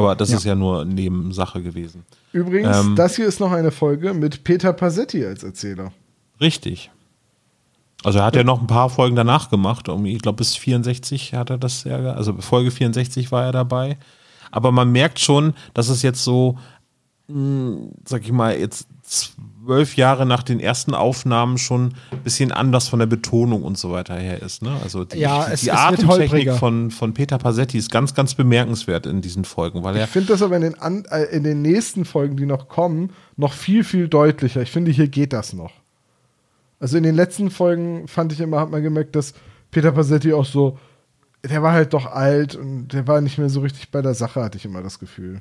Aber das
Ja.
ist ja nur Nebensache gewesen.
Übrigens,
Ähm.
das hier ist noch eine Folge mit Peter Passetti als Erzähler.
Richtig. Also er hat ja noch ein paar Folgen danach gemacht. Irgendwie, Ich glaube, bis 64 hat er das ja, also Folge 64 war er dabei. Aber man merkt schon, dass es jetzt so, mh, sag ich mal, jetzt zwölf Jahre nach den ersten Aufnahmen schon ein bisschen anders von der Betonung und so weiter her ist. Ne? Also die,
Ja,
die,
es-
die Atemtechnik von, von Peter Passetti ist ganz, ganz bemerkenswert in diesen Folgen, weil er
Ich finde das aber in den, an, äh, in den nächsten Folgen, die noch kommen, noch viel, viel deutlicher. Ich finde, hier geht das noch. Also in den letzten Folgen fand ich immer, hat man gemerkt, dass Peter Passetti auch so, der war halt doch alt und der war nicht mehr so richtig bei der Sache, hatte ich immer das Gefühl.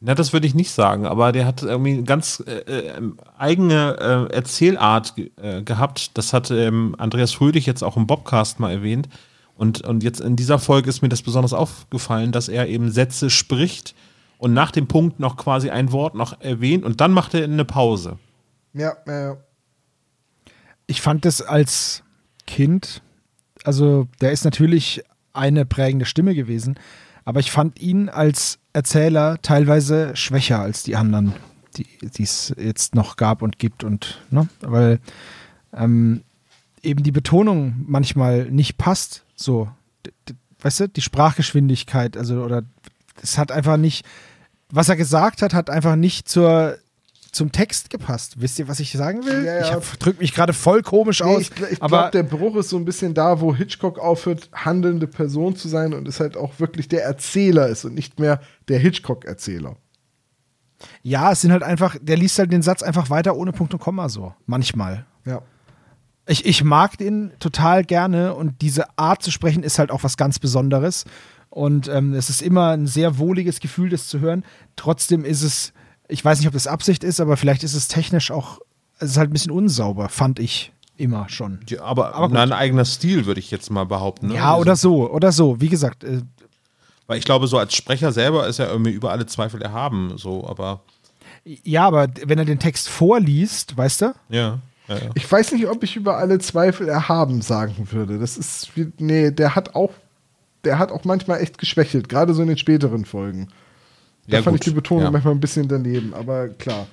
Na, das würde ich nicht sagen, aber der hat irgendwie eine ganz äh, äh, eigene äh, Erzählart äh, gehabt. Das hat ähm, Andreas Fröhlich jetzt auch im Bobcast mal erwähnt. Und, und jetzt in dieser Folge ist mir das besonders aufgefallen, dass er eben Sätze spricht und nach dem Punkt noch quasi ein Wort noch erwähnt und dann macht er eine Pause.
Ja, ja, ja.
Ich fand das als Kind, also der ist natürlich eine prägende Stimme gewesen, aber ich fand ihn als Erzähler teilweise schwächer als die anderen, die es jetzt noch gab und gibt und ne, weil ähm, eben die Betonung manchmal nicht passt, so, weißt du, die Sprachgeschwindigkeit, also oder es hat einfach nicht, was er gesagt hat, hat einfach nicht zur, zum Text gepasst. Wisst ihr, was ich sagen will?
Ja, ja.
Ich drücke mich gerade voll komisch
Nee,
aus.
ich ich
aber
glaube, der Bruch ist so ein bisschen da, wo Hitchcock aufhört, handelnde Person zu sein und ist halt auch wirklich der Erzähler ist und nicht mehr der Hitchcock-Erzähler.
ja, es sind halt einfach, der liest halt den Satz einfach weiter ohne Punkt und Komma so. Manchmal.
Ja.
Ich, ich mag den total gerne und diese Art zu sprechen ist halt auch was ganz Besonderes. Und ähm, es ist immer ein sehr wohliges Gefühl, das zu hören. Trotzdem ist es, ich weiß nicht, ob das Absicht ist, aber vielleicht ist es technisch auch, es ist halt ein bisschen unsauber, fand ich immer schon.
Ja, aber,
Aber
ein eigener Stil, würde ich jetzt mal behaupten. Ne?
Ja, oder so, oder so. Wie gesagt, äh,
Weil ich glaube, so als Sprecher selber ist er irgendwie über alle Zweifel erhaben, so, aber
ja, aber wenn er den Text vorliest, weißt du?
ja. ja, ja.
Ich weiß nicht, ob ich über alle Zweifel erhaben sagen würde. Das ist wie, nee, der hat auch, der hat auch manchmal echt geschwächelt, gerade so in den späteren Folgen. Da
Ja,
fand
gut,
ich die Betonung
ja.
manchmal ein bisschen daneben, aber klar.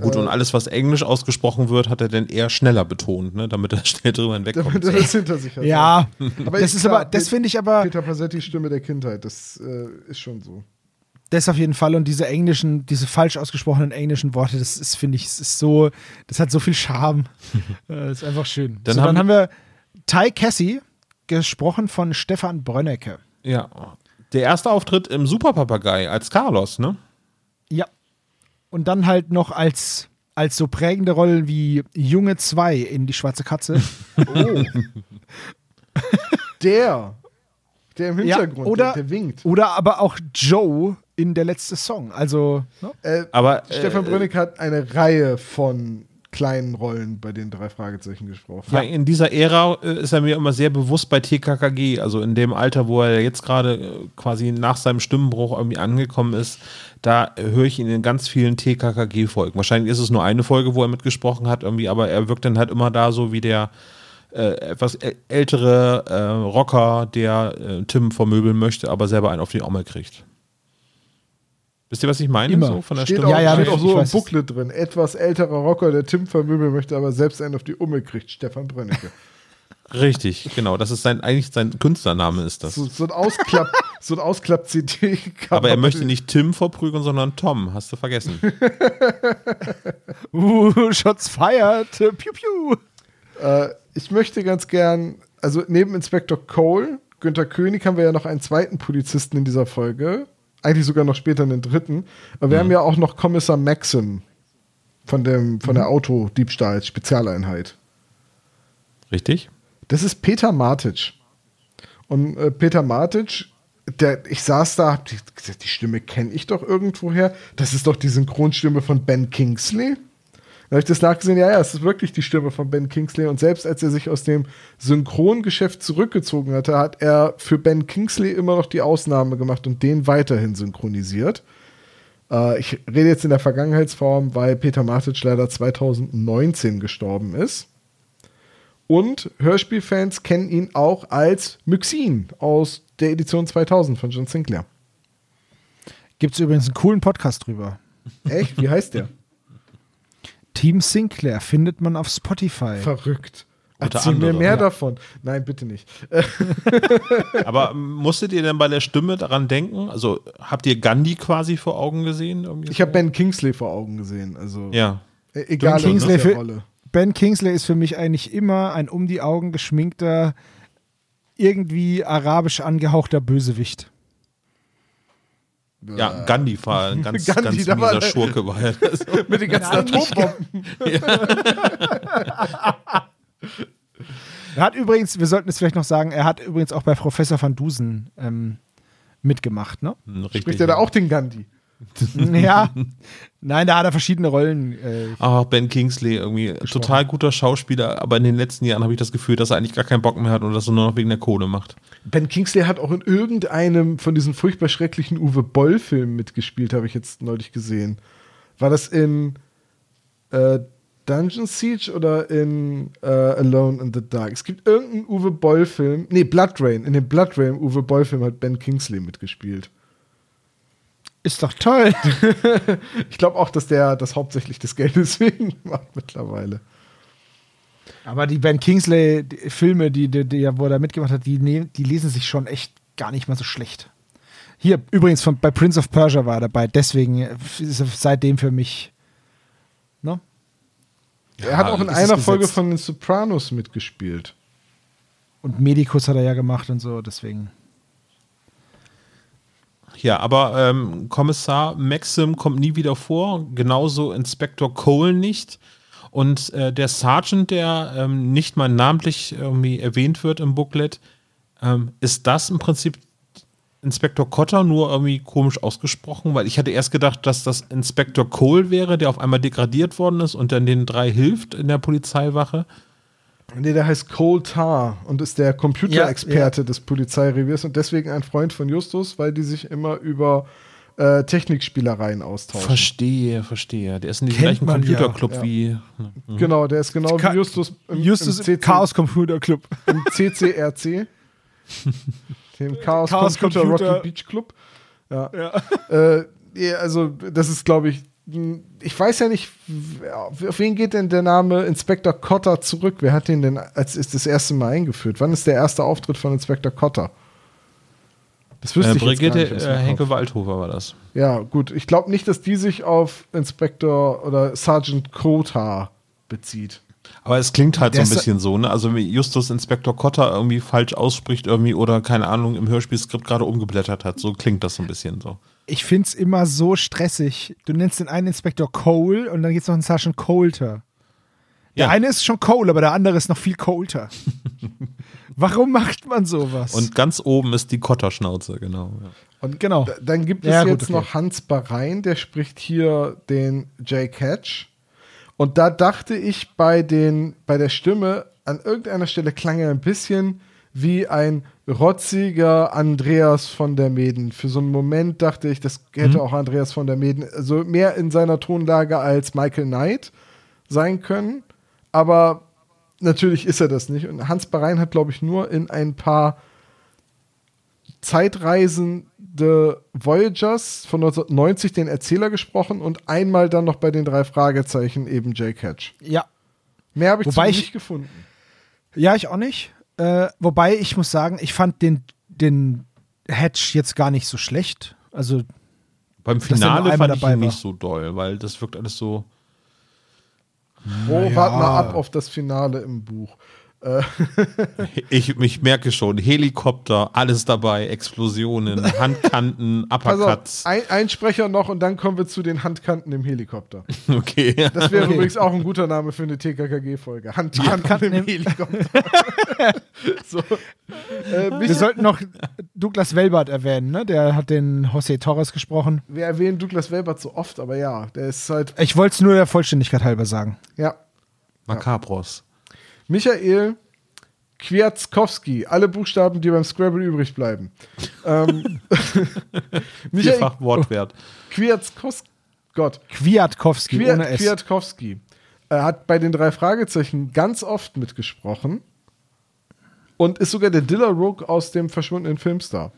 Gut, und alles, was Englisch ausgesprochen wird, hat er dann eher schneller betont, ne? damit er schnell drüber hinwegkommt.
Damit er das hinter sich hat.
Ja,
Aber
das ist
klar,
aber, das finde ich aber,
Peter Passetti Stimme der Kindheit, das äh, ist schon so.
das auf jeden Fall und diese englischen, diese falsch ausgesprochenen englischen Worte, das ist, finde ich, es ist so, das hat so viel Charme. äh, ist einfach schön.
Dann
so,
haben
dann haben wir Ty Cassie, gesprochen von Stefan Brönnecke.
Ja. Der erste Auftritt im Superpapagei als Carlos, ne?
Ja. Und dann halt noch als, als so prägende Rollen wie Junge 2 in Die Schwarze Katze.
Oh. der, der im
Ja,
Hintergrund,
oder-
der, der winkt.
Oder aber auch Joe in der letzte Song. Also, ne?
Äh,
Aber
Stefan
äh,
Brünnig hat eine Reihe von kleinen Rollen bei den drei Fragezeichen gesprochen.
Ja, in dieser Ära äh, ist er mir immer sehr bewusst bei TKKG, also in dem Alter, wo er jetzt gerade äh, quasi nach seinem Stimmenbruch irgendwie angekommen ist, da äh, höre ich ihn in ganz vielen TKKG-Folgen. Wahrscheinlich ist es nur eine Folge, wo er mitgesprochen hat, irgendwie, aber er wirkt dann halt immer da so wie der äh, etwas äl- ältere äh, Rocker, der äh, Tim vermöbeln möchte, aber selber einen auf die Omme kriegt. Wisst ihr, was ich meine?
Immer.
So von der
Steht
Stimme?
auch,
Ja, ja,
steht auch so
es.
Booklet drin. Etwas älterer Rocker, der Tim vermöbeln möchte, aber selbst einen auf die Umme kriegt. Stefan Brönnecke.
Richtig, genau. Das ist sein, eigentlich sein Künstlername ist das.
So, so ein Ausklapp, so ein Ausklapp-CD.
Aber er möchte nicht Tim verprügeln, sondern Tom. Hast du vergessen.
uh, Shots fired. Piu, piu.
Äh, ich möchte ganz gern, also neben Inspektor Cole, Günther König, haben wir ja noch einen zweiten Polizisten in dieser Folge. Eigentlich sogar noch später einen dritten. Aber wir haben ja auch noch Kommissar Maxim von, dem, von der Autodiebstahl-Spezialeinheit.
Richtig?
Das ist Peter Martic. Und äh, Peter Martic, der, ich saß da, hab gesagt, die Stimme kenne ich doch irgendwoher. Das ist doch die Synchronstimme von Ben Kingsley. Da habe ich das nachgesehen, ja, ja, es ist wirklich die Stimme von Ben Kingsley. Und selbst als er sich aus dem Synchrongeschäft zurückgezogen hatte, hat er für Ben Kingsley immer noch die Ausnahme gemacht und den weiterhin synchronisiert. Äh, ich rede jetzt in der Vergangenheitsform, weil Peter Martic leider 2019 gestorben ist. Und Hörspielfans kennen ihn auch als Myxin aus der Edition 2000 von John Sinclair.
Gibt es übrigens einen coolen Podcast drüber.
Echt? Wie heißt der?
Team Sinclair findet man auf Spotify.
Verrückt.
Unter
Erzähl mir
anderem,
mehr
ja.
davon. Nein, bitte nicht.
Aber musstet ihr denn bei der Stimme daran denken? Also habt ihr Gandhi quasi vor Augen gesehen? Irgendwie
ich habe Ben Kingsley vor Augen gesehen. Also
Ja.
e- egal
Ben
in
Kingsley für-
Rolle.
Ben Kingsley ist für mich eigentlich immer ein um die Augen geschminkter, irgendwie arabisch angehauchter Bösewicht.
Ja, Gandhi war ein ganz,
Gandhi,
ganz mieser
der-
Schurke. War er.
Mit den ganzen Atombomben.
Er hat übrigens, wir sollten es vielleicht noch sagen, er hat übrigens auch bei Professor van Dusen ähm, mitgemacht, ne?
Richtig.
Spricht er da auch den Gandhi?
ja. Nein, da hat er verschiedene Rollen. Äh,
Ach, Ben Kingsley, irgendwie total guter Schauspieler, aber in den letzten Jahren habe ich das Gefühl, dass er eigentlich gar keinen Bock mehr hat und das nur noch wegen der Kohle macht.
Ben Kingsley hat auch in irgendeinem von diesen furchtbar schrecklichen Uwe Boll-Filmen mitgespielt, habe ich jetzt neulich gesehen. War das in äh, Dungeon Siege oder in äh, Alone in the Dark? Es gibt irgendeinen Uwe Boll-Film. Nee, Blood Rain. In dem Blood Rain Uwe Boll-Film hat Ben Kingsley mitgespielt.
Ist doch toll.
Ich glaube auch, dass der das hauptsächlich des Geldes wegen macht mittlerweile.
Aber die Ben Kingsley-Filme, die, die, die, wo er da mitgemacht hat, die, ne- die lesen sich schon echt gar nicht mal so schlecht. Hier, übrigens, von, bei Prince of Persia war er dabei, deswegen ist er seitdem für mich. Ne?
er hat auch in einer
gesetzt.
Folge von den Sopranos mitgespielt.
Und Medikus hat er ja gemacht und so, deswegen.
Ja, aber ähm, Kommissar Maxim kommt nie wieder vor, genauso Inspektor Cole nicht. Und äh, der Sergeant, der ähm, nicht mal namentlich irgendwie erwähnt wird im Booklet, ähm, ist das im Prinzip Inspektor Cotter nur irgendwie komisch ausgesprochen? Weil ich hatte erst gedacht, dass das Inspektor Cole wäre, der auf einmal degradiert worden ist und dann den drei hilft in der Polizeiwache.
Nee, der heißt Cole Tarr und ist der Computerexperte des Polizeireviers und deswegen ein Freund von Justus, weil die sich immer über äh, Technikspielereien austauschen.
Verstehe, verstehe. Der ist in
Kennt
gleichen
ja,
Computerclub
ja.
wie.
Genau, der ist genau
Ka-
wie Justus im,
Justus
im,
im
CC,
Chaos Computer Club.
im CCRC, dem Chaos,
Chaos
Computer,
Computer-
Rocky Beach Club. Ja. Äh, ja, also das ist, glaube ich, ich weiß ja nicht, auf wen geht denn der Name Inspektor Cotter zurück? Wer hat den denn als ist das erste Mal eingeführt? Wann ist der erste Auftritt von Inspektor Cotter? Das wüsste
Äh,
ich jetzt gar
Brigitte
nicht
äh, Henke. Waldhofer war das.
Ja, gut. Ich glaube nicht, dass die sich auf Inspektor oder Sergeant Cotter bezieht.
Aber es klingt halt so
Der
ein
ist-
bisschen so, ne? Also Justus Inspektor Cotter irgendwie falsch ausspricht irgendwie oder keine Ahnung im Hörspielskript gerade umgeblättert hat. So klingt das so ein bisschen so.
Ich finde es immer so stressig. Du nennst den einen Inspektor Cole und dann gibt es noch einen Sergeant Coulter. Der
Ja.
eine ist schon Cole, aber der andere ist noch viel Coulter. Warum macht man sowas?
Und ganz oben ist die Kotterschnauze, genau. Ja.
Und
Genau.
d- dann gibt es
Ja, gut,
jetzt
okay.
noch Hans Barein, der spricht hier den Jake Hatch. Und da dachte ich bei, den, bei der Stimme, an irgendeiner Stelle klang er ein bisschen wie ein rotziger Andreas von der Meden. Für so einen Moment dachte ich, das
Mhm.
hätte auch Andreas von der Meden, also mehr in seiner Tonlage als Michael Knight sein können. Aber natürlich ist er das nicht. Und Hans Barein hat, glaube ich, nur in ein paar zeitreisende Voyagers von 1990 den Erzähler gesprochen und einmal dann noch bei den drei Fragezeichen eben Jake Hatch.
ja.
Mehr habe ich
Wobei ich-
nicht gefunden.
Ja, ich auch nicht. Äh, wobei ich muss sagen, ich fand den, den Hatch jetzt gar nicht so schlecht. Also,
Beim Finale fand ich ihn nicht so doll, weil das wirkt alles so.
Oh,
ja.
wart mal ab auf das Finale im Buch.
Ich, ich merke schon, Helikopter, alles dabei, Explosionen, Handkanten,
Pass auf,
Uppercuts.
ein, ein Sprecher noch und dann kommen wir zu den Handkanten im Helikopter.
Okay.
Das wäre
Okay.
übrigens auch ein guter Name für eine TKKG-Folge. Handkanten,
Handkanten
im Helikopter. so. äh,
wir sollten noch Douglas Welbert erwähnen, ne? Der hat den José Torres gesprochen.
wir erwähnen Douglas Welbert so oft, aber ja, der ist halt,
Ich wollte es nur der Vollständigkeit halber sagen.
ja,
Macabros.
Michael Kwiatkowski, alle Buchstaben, die beim Scrabble übrig bleiben. ähm, Michael
Vierfach Wortwert.
Kwiatkowski, Gott,
Kwiatkowski
Kwiat,
ohne S.
Kwiatkowski er hat bei den drei Fragezeichen ganz oft mitgesprochen und ist sogar der Diller Rook aus dem verschwundenen Filmstar,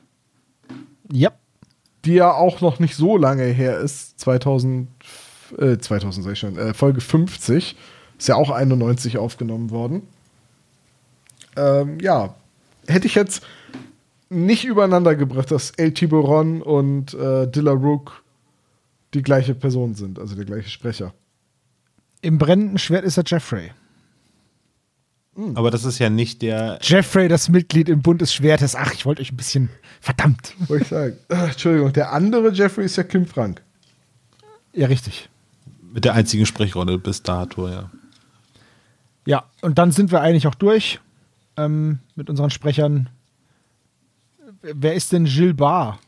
Ja.
die ja auch noch nicht so lange her ist, 2000, äh, 2000 sag ich schon, äh, Folge 50, ist ja auch 91 aufgenommen worden. Ähm, ja, hätte ich jetzt nicht übereinander gebracht, dass El Tiburon und äh, Dilla Rook die gleiche Person sind, also der gleiche Sprecher.
Im brennenden Schwert ist er Jeffrey.
Aber das ist ja nicht der.
Jeffrey, das Mitglied im Bund des Schwertes. Ach, ich wollte euch ein bisschen. Verdammt.
Wollte ich sagen. Äh, Entschuldigung, der andere Jeffrey ist ja Kim Frank.
Ja, richtig.
Mit der einzigen Sprechrolle bis dato, ja.
Ja, und dann sind wir eigentlich auch durch ähm, mit unseren Sprechern. Wer ist denn Gilles Barr?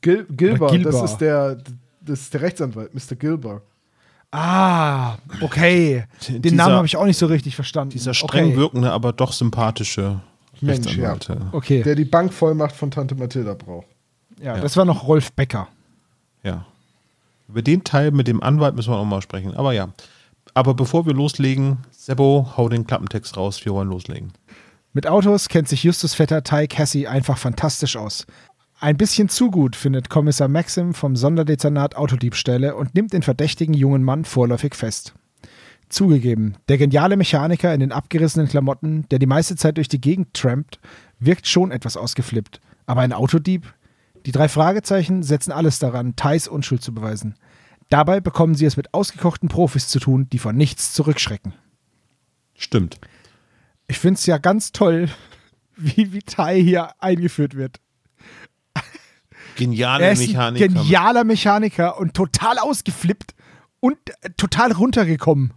Gil Gilber,
Oder Gilber.
das ist der, das ist der Rechtsanwalt, Mr. Gilber.
Ah, okay. Den
Dieser-
Namen habe ich auch nicht so richtig verstanden.
Dieser streng
okay.
wirkende, aber doch sympathische
Mensch, ja.
Rechtsanwalt,
Okay,
Der die Bankvollmacht von Tante Mathilda braucht.
ja,
ja.
das war noch Rolf Becker.
Ja. Über den Teil mit dem Anwalt müssen wir auch mal sprechen. Aber ja. Aber bevor wir loslegen, Sebo, hau den Klappentext raus, wir wollen loslegen.
Mit Autos kennt sich Justus Vetter Ty Cassie einfach fantastisch aus. Ein bisschen zu gut findet Kommissar Maxim vom Sonderdezernat Autodiebstähle und nimmt den verdächtigen jungen Mann vorläufig fest. Zugegeben, der geniale Mechaniker in den abgerissenen Klamotten, der die meiste Zeit durch die Gegend trampt, wirkt schon etwas ausgeflippt. Aber ein Autodieb? Die drei Fragezeichen setzen alles daran, Thais Unschuld zu beweisen. Dabei bekommen sie es mit ausgekochten Profis zu tun, die vor nichts zurückschrecken.
Stimmt.
Ich finde es ja ganz toll, wie, wie Tai hier eingeführt wird.
Geniale
Er ist
Mechaniker.
ein genialer Mechaniker und total ausgeflippt und äh, total runtergekommen.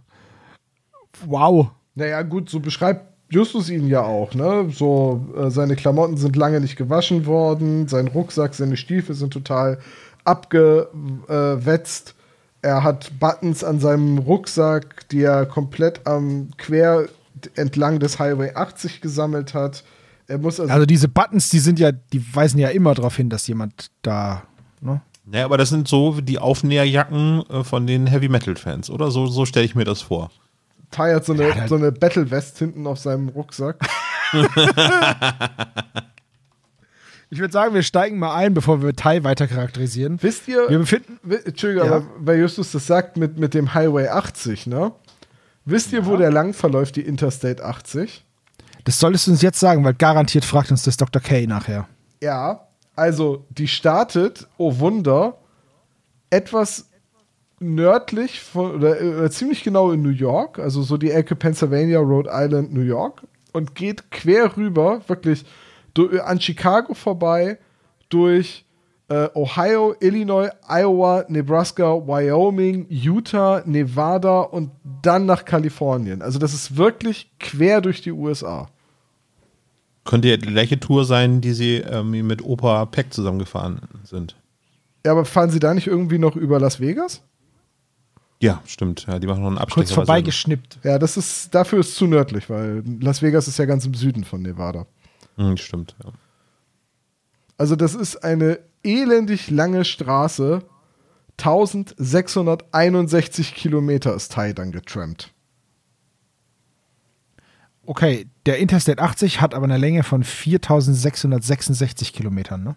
Wow.
Naja, gut, so beschreibt Justus ihn ja auch, ne? So, äh, seine Klamotten sind lange nicht gewaschen worden, sein Rucksack, seine Stiefel sind total abgewetzt. Er hat Buttons an seinem Rucksack, die er komplett am quer entlang des Highway 80 gesammelt hat. Er muss also,
Also diese Buttons, die sind ja, die weisen ja immer darauf hin, dass jemand da. Ne?
Naja, aber das sind so die Aufnäherjacken äh, von den Heavy Metal Fans, oder? So, so stelle ich mir das vor.
Ty hat so eine,
Ja, da-
so eine Battle West hinten auf seinem Rucksack.
Ich würde sagen, wir steigen mal ein, bevor wir Tai weiter charakterisieren.
Wisst ihr,
Wir befinden.
Entschuldigung,
Ja.
aber weil Justus das sagt mit, mit dem Highway 80, ne? Wisst ihr, wo der lang verläuft, die Interstate 80?
Das solltest du uns jetzt sagen, weil garantiert fragt uns das Dr. K nachher.
Ja, also die startet, oh Wunder, etwas nördlich von, oder, äh, ziemlich genau in New York, also so die Ecke Pennsylvania, Rhode Island, New York und geht quer rüber, wirklich an Chicago vorbei, durch äh, Ohio, Illinois, Iowa, Nebraska, Wyoming, Utah, Nevada und dann nach Kalifornien. Also das ist wirklich quer durch die USA.
Könnte ja die gleiche Tour sein, die sie ähm, mit Opa Peck zusammengefahren sind.
Ja, aber fahren Sie da nicht irgendwie noch über Las Vegas?
Ja, stimmt. Ja, die machen noch einen Abstecher.
Kurz vorbeigeschnippt.
Ja, das ist, dafür ist zu nördlich, weil Las Vegas ist ja ganz im Süden von Nevada.
Ja- Hm, stimmt. Ja.
Also das ist eine elendig lange Straße. 1661 Kilometer ist Tai dann getrampt.
Okay, der Interstate 80 hat aber eine Länge von 4666 Kilometern, ne?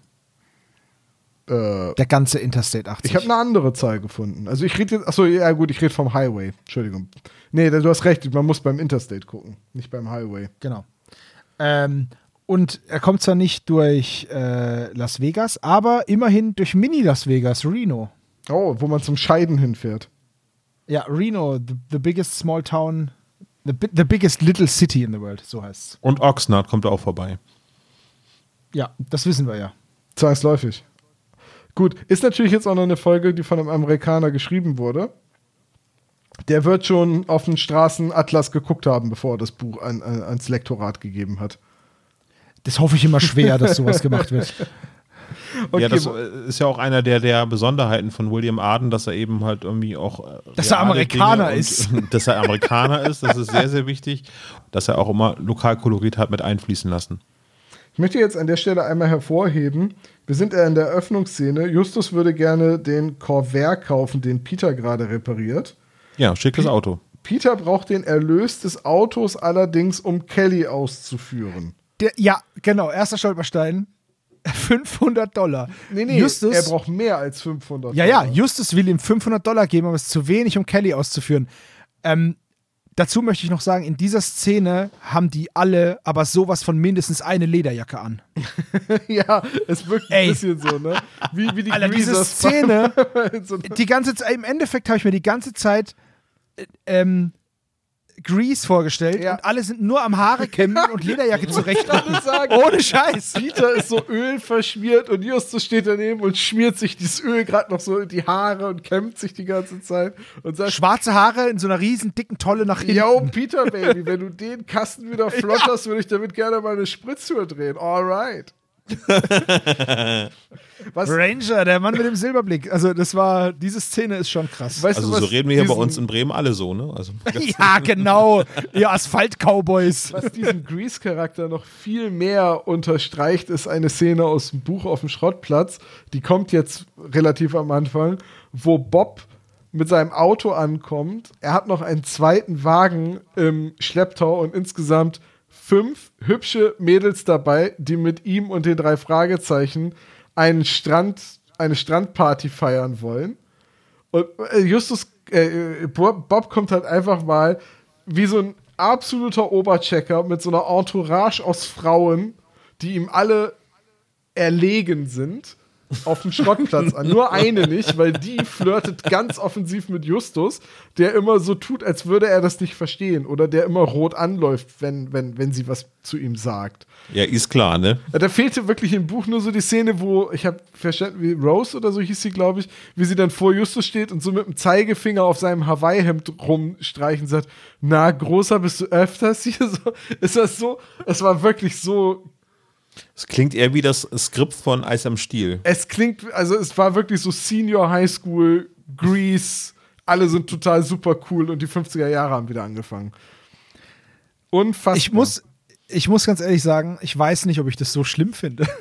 Äh,
Der ganze Interstate 80.
ich habe eine andere Zahl gefunden. Also ich rede jetzt, achso, ja gut, ich rede vom Highway. Entschuldigung. Nee, du hast recht, man muss beim Interstate gucken, nicht beim Highway.
Genau. Ähm, und er kommt zwar nicht durch äh, Las Vegas, aber immerhin durch Mini-Las Vegas, Reno.
Oh, wo man zum Scheiden hinfährt.
Ja, Reno, the, the biggest small town, the, the biggest little city in the world, so heißt's.
Und Oxnard kommt auch vorbei.
Ja, das wissen wir ja.
Zwangsläufig. Gut, ist natürlich jetzt auch noch eine Folge, die von einem Amerikaner geschrieben wurde. Der wird schon auf den Straßenatlas geguckt haben, bevor er das Buch an, an, ans Lektorat gegeben hat.
Das hoffe ich immer schwer, dass sowas gemacht wird.
Okay,
ja, das ist ja auch einer der, der Besonderheiten von William Arden, dass er eben halt irgendwie auch. äh,
Dass er Amerikaner
Dinge
ist.
Und, dass er Amerikaner ist, das ist sehr, sehr wichtig. Dass er auch immer Lokalkolorit hat mit einfließen lassen.
Ich möchte jetzt an der Stelle einmal hervorheben, wir sind ja in der Eröffnungsszene. Justus würde gerne den Corvair kaufen, den Peter gerade repariert.
Ja, schickes Auto.
Peter braucht den Erlös des Autos allerdings, um Kelly auszuführen.
Der, ja, genau, erster Stolperstein. 500 Dollar.
Nee, nee,
Justus,
er braucht mehr als 500.
ja, ja. Justus will ihm 500 Dollar geben, aber es ist zu wenig, um Kelly auszuführen. Ähm, dazu möchte ich noch sagen, in dieser Szene haben die alle aber sowas von mindestens eine Lederjacke an.
Ja, es wirkt
Ey.
ein bisschen so, ne? Wie, wie die
Alter, diese Szene, die ganze Zeit, im Endeffekt habe ich mir die ganze Zeit äh, ähm, Grease vorgestellt
Ja.
und alle sind nur am Haare kämmen und Lederjacke
sagen.
Ohne Scheiß.
Peter ist so Öl verschmiert und Justus steht daneben und schmiert sich dieses Öl gerade noch so in die Haare und kämmt sich die ganze Zeit und sagt,
Schwarze Haare in so einer riesen dicken Tolle nach hinten.
Yo, Peter, Baby, wenn du den Kasten wieder flotterst, würde ich damit gerne mal eine Spritztour drehen. Alright. Was,
Ranger, der Mann mit dem Silberblick. Also, das war, diese Szene ist schon krass.
weißt
Also
du,
so reden wir hier bei uns in Bremen alle so, ne? Also
ja, genau. Ihr Asphalt-Cowboys.
Was diesen Grease-Charakter noch viel mehr unterstreicht, ist eine Szene aus dem Buch auf dem Schrottplatz. Die kommt jetzt relativ am Anfang, wo Bob mit seinem Auto ankommt. Er hat noch einen zweiten Wagen im Schlepptau und insgesamt fünf hübsche Mädels dabei, die mit ihm und den drei Fragezeichen einen Strand, eine Strandparty feiern wollen. Und äh, Justus, äh, äh, Bob, Bob kommt halt einfach mal wie so ein absoluter Oberchecker mit so einer Entourage aus Frauen, die ihm alle erlegen sind. Auf dem Schrottplatz an. Nur eine nicht, weil die flirtet ganz offensiv mit Justus, der immer so tut, als würde er das nicht verstehen oder der immer rot anläuft, wenn, wenn, wenn sie was zu ihm sagt.
Ja, ist klar, ne?
Da fehlte wirklich im Buch nur so die Szene, wo ich habe verstanden, wie Rose oder so hieß sie, glaube ich, wie sie dann vor Justus steht und so mit dem Zeigefinger auf seinem Hawaii-Hemd rumstreichen und sagt, na, großer bist du öfters hier so. Ist das so? Es war wirklich so
es klingt eher wie das Skript von Eis am Stiel.
Es klingt, also es war wirklich so Senior High School, Grease, alle sind total super cool und die 50er Jahre haben wieder angefangen. Unfassbar.
Ich muss, ich muss ganz ehrlich sagen, ich weiß nicht, ob ich das so schlimm finde.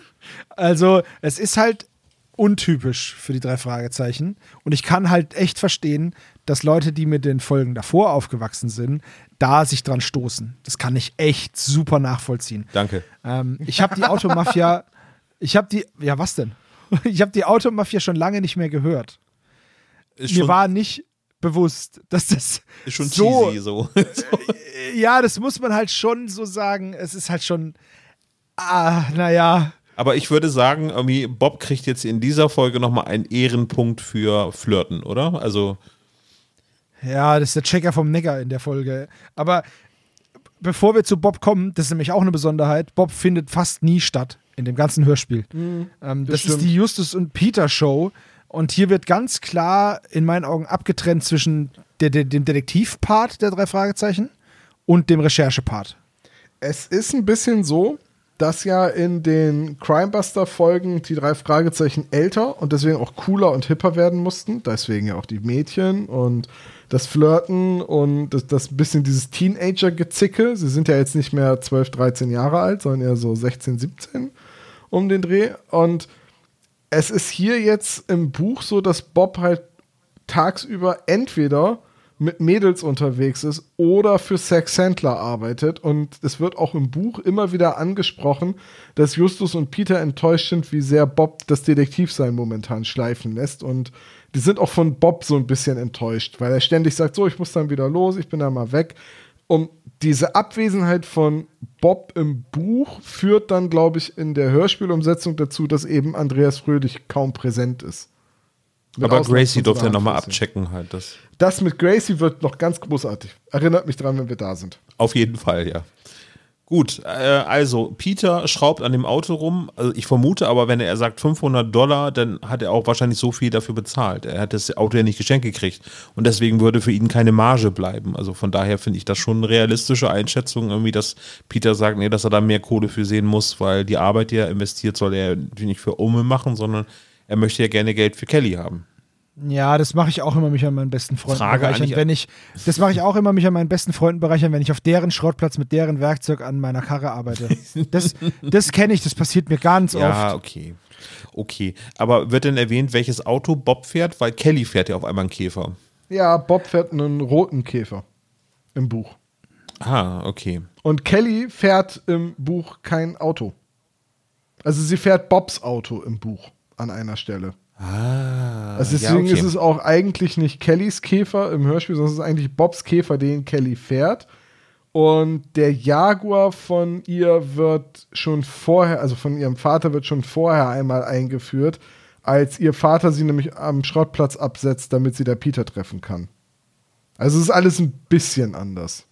Also, es ist halt untypisch für die drei Fragezeichen. Und ich kann halt echt verstehen, dass Leute, die mit den Folgen davor aufgewachsen sind, da sich dran stoßen. Das kann ich echt super nachvollziehen.
Danke.
Ähm, ich habe die Automafia, ich habe die, ja was denn? Ich habe die Automafia schon lange nicht mehr gehört.
Ist
Mir war nicht bewusst, dass das
ist schon
so,
cheesy so.
ja, das muss man halt schon so sagen. Es ist halt schon, ah, naja,
Aber ich würde sagen, irgendwie Bob kriegt jetzt in dieser Folge nochmal einen Ehrenpunkt für Flirten, oder? Also,
Ja, das ist der Checker vom Neckar in der Folge. Aber bevor wir zu Bob kommen, das ist nämlich auch eine Besonderheit, Bob findet fast nie statt in dem ganzen Hörspiel. ähm, das ist
stimmt.
die Justus und Peter Show. Und hier wird ganz klar in meinen Augen abgetrennt zwischen der, der, dem Detektivpart der drei Fragezeichen und dem Recherchepart.
Es ist ein bisschen so, dass ja in den Crimebuster-Folgen die drei Fragezeichen älter und deswegen auch cooler und hipper werden mussten. Deswegen ja auch die Mädchen und das Flirten und das, das bisschen dieses Teenager-Gezicke. Sie sind ja jetzt nicht mehr 12, 13 Jahre alt, sondern eher so 16, 17 um den Dreh. Und es ist hier jetzt im Buch so, dass Bob halt tagsüber entweder mit Mädels unterwegs ist oder für Sex Sandler arbeitet. Und es wird auch im Buch immer wieder angesprochen, dass Justus und Peter enttäuscht sind, wie sehr Bob das Detektivsein momentan schleifen lässt. Und die sind auch von Bob so ein bisschen enttäuscht, weil er ständig sagt, so, ich muss dann wieder los, ich bin dann mal weg. Und diese Abwesenheit von Bob im Buch führt dann, glaube ich, in der Hörspielumsetzung dazu, dass eben Andreas Fröhlich kaum präsent ist.
Aber Gracie durfte ja nochmal abchecken halt. Das.
Das mit Gracie wird noch ganz großartig. Erinnert mich dran, wenn wir da sind.
Auf jeden Fall, ja. Gut, äh, also Peter schraubt an dem Auto rum. Also ich vermute aber, wenn er sagt 500 Dollar, dann hat er auch wahrscheinlich so viel dafür bezahlt. Er hat das Auto ja nicht geschenkt gekriegt und deswegen würde für ihn keine Marge bleiben. Also von daher finde ich das schon eine realistische Einschätzung, irgendwie, dass Peter sagt, nee, dass er da mehr Kohle für sehen muss, weil die Arbeit, die er investiert, soll er nicht für Ome machen, sondern er möchte ja gerne Geld für Kelly haben.
Ja, das mache ich auch immer mich an meinen besten Freunden
Frage
bereichern. Wenn ich, das mache ich auch immer mich an meinen besten Freunden bereichern, wenn ich auf deren Schrottplatz mit deren Werkzeug an meiner Karre arbeite. Das, das kenne ich, das passiert mir ganz
Ja,
oft.
okay. Okay. Aber wird denn erwähnt, welches Auto Bob fährt? Weil Kelly fährt ja auf einmal einen Käfer.
Ja, Bob fährt einen roten Käfer im Buch.
Ah, okay.
Und Kelly fährt im Buch kein Auto. Also sie fährt Bobs Auto im Buch an einer Stelle.
Ah.
Also
ja,
deswegen
okay.
ist es auch eigentlich nicht Kellys Käfer im Hörspiel, sondern es ist eigentlich Bobs Käfer, den Kelly fährt. Und der Jaguar von ihr wird schon vorher, also von ihrem Vater wird schon vorher einmal eingeführt, als ihr Vater sie nämlich am Schrottplatz absetzt, damit sie da Peter treffen kann. Also es ist alles ein bisschen anders.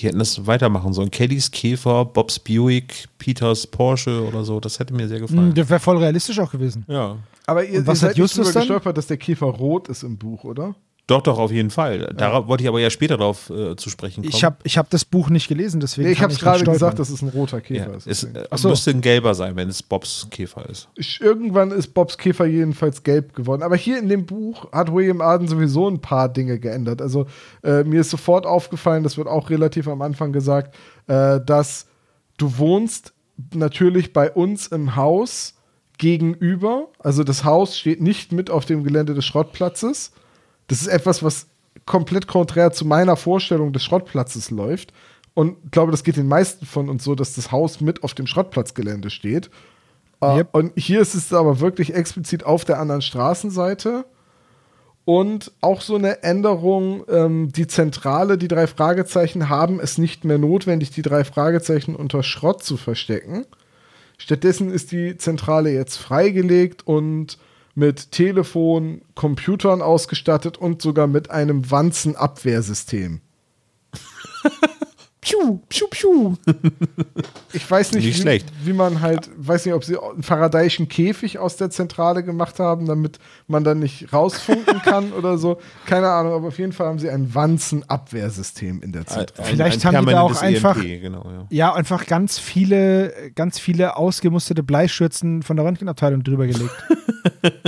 Die hätten das weitermachen sollen. Kellys Käfer, Bobs Buick, Peters Porsche oder so. Das hätte mir sehr gefallen.
Hm, Das wäre voll realistisch auch gewesen.
Ja.
Aber ihr,
Und was
ihr
hat
seid
Justus
nicht gestolpert, dass der Käfer rot ist im Buch, oder?
Doch, doch, auf jeden Fall. Darauf wollte ich aber ja später darauf äh, zu sprechen kommen.
Ich habe ich hab das Buch nicht gelesen, deswegen.
Nee, ich habe es gerade gesagt, dass es ein roter
ja,
Käfer ist.
es äh,
so.
müsste ein gelber sein, wenn es Bobs Käfer ist.
Ich- Irgendwann ist Bobs Käfer jedenfalls gelb geworden. Aber hier in dem Buch hat William Arden sowieso ein paar Dinge geändert. Also äh, mir ist sofort aufgefallen, das wird auch relativ am Anfang gesagt, äh, dass du wohnst natürlich bei uns im Haus gegenüber. Also das Haus steht nicht mit auf dem Gelände des Schrottplatzes. Das ist etwas, was komplett konträr zu meiner Vorstellung des Schrottplatzes läuft. Und ich glaube, das geht den meisten von uns so, dass das Haus mit auf dem Schrottplatzgelände steht. Äh,
Yep.
Und hier ist es aber wirklich explizit auf der anderen Straßenseite. Und auch so eine Änderung, ähm, die Zentrale, die drei Fragezeichen haben es nicht mehr notwendig, die drei Fragezeichen unter Schrott zu verstecken. Stattdessen ist die Zentrale jetzt freigelegt und mit Telefon, Computern ausgestattet und sogar mit einem Wanzenabwehrsystem.
Piu, piu, piu.
Ich weiß nicht,
Nicht
wie,
schlecht.
wie man halt, weiß nicht, ob sie einen faradayischen Käfig aus der Zentrale gemacht haben, damit man dann nicht rausfunken kann oder so. Keine Ahnung, aber auf jeden Fall haben sie ein Wanzenabwehrsystem in der Zentrale.
Vielleicht haben die da auch einfach-
EMP, genau, ja.
Ja, einfach ganz viele, ganz viele ausgemusterte Bleischürzen von der Röntgenabteilung drüber gelegt.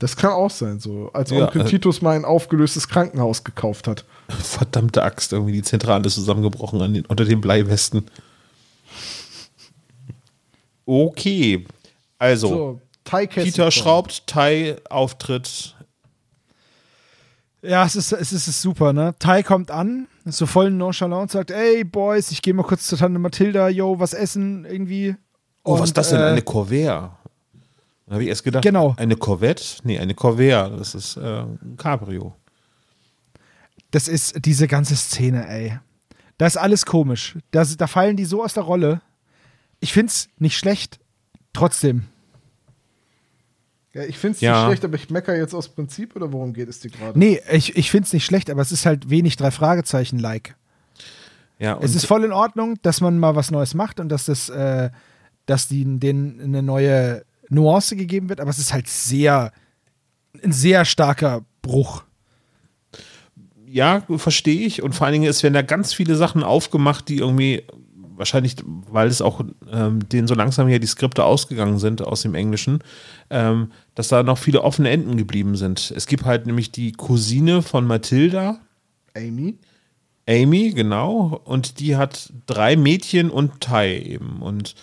Das kann auch sein, so. Als
Ja,
Onkel
äh,
Titus mal ein aufgelöstes Krankenhaus gekauft hat.
Verdammte Axt, irgendwie die Zentrale ist zusammengebrochen an den, unter den Bleiwesten. Okay. Also,
So, Thai
Peter schraubt, Tai Auftritt.
Ja, es ist, es ist, es ist super, ne? Ty kommt an, ist so voll nonchalant und sagt, ey, Boys, ich gehe mal kurz zur Tante Mathilda, yo, was essen, irgendwie.
Oh, was
Und,
ist das denn?
äh,
Eine Corvair? Da habe ich erst gedacht,
Genau.
eine Corvette? Nee, eine Corvair. Das ist äh, ein Cabrio.
Das ist diese ganze Szene, ey. Da ist alles komisch. Da, da fallen die so aus der Rolle. Ich find's nicht schlecht. Trotzdem.
Ja, ich finde es
Ja.
nicht schlecht, aber ich mecker jetzt aus Prinzip oder worum geht es dir gerade?
Nee, ich, ich find's nicht schlecht, aber es ist halt wenig drei Fragezeichen-like.
Ja, und
Es ist voll in Ordnung, dass man mal was Neues macht und dass das, äh, dass die, denen eine neue Nuance gegeben wird, aber es ist halt sehr, ein sehr starker Bruch.
ja, verstehe ich. Und vor allen Dingen, es werden da ganz viele Sachen aufgemacht, die irgendwie, wahrscheinlich, weil es auch ähm, denen so langsam hier die Skripte ausgegangen sind aus dem Englischen, ähm, dass da noch viele offene Enden geblieben sind. Es gibt halt nämlich die Cousine von Mathilda,
Amy?
Amy, genau, und die hat drei Mädchen und Tai eben. Und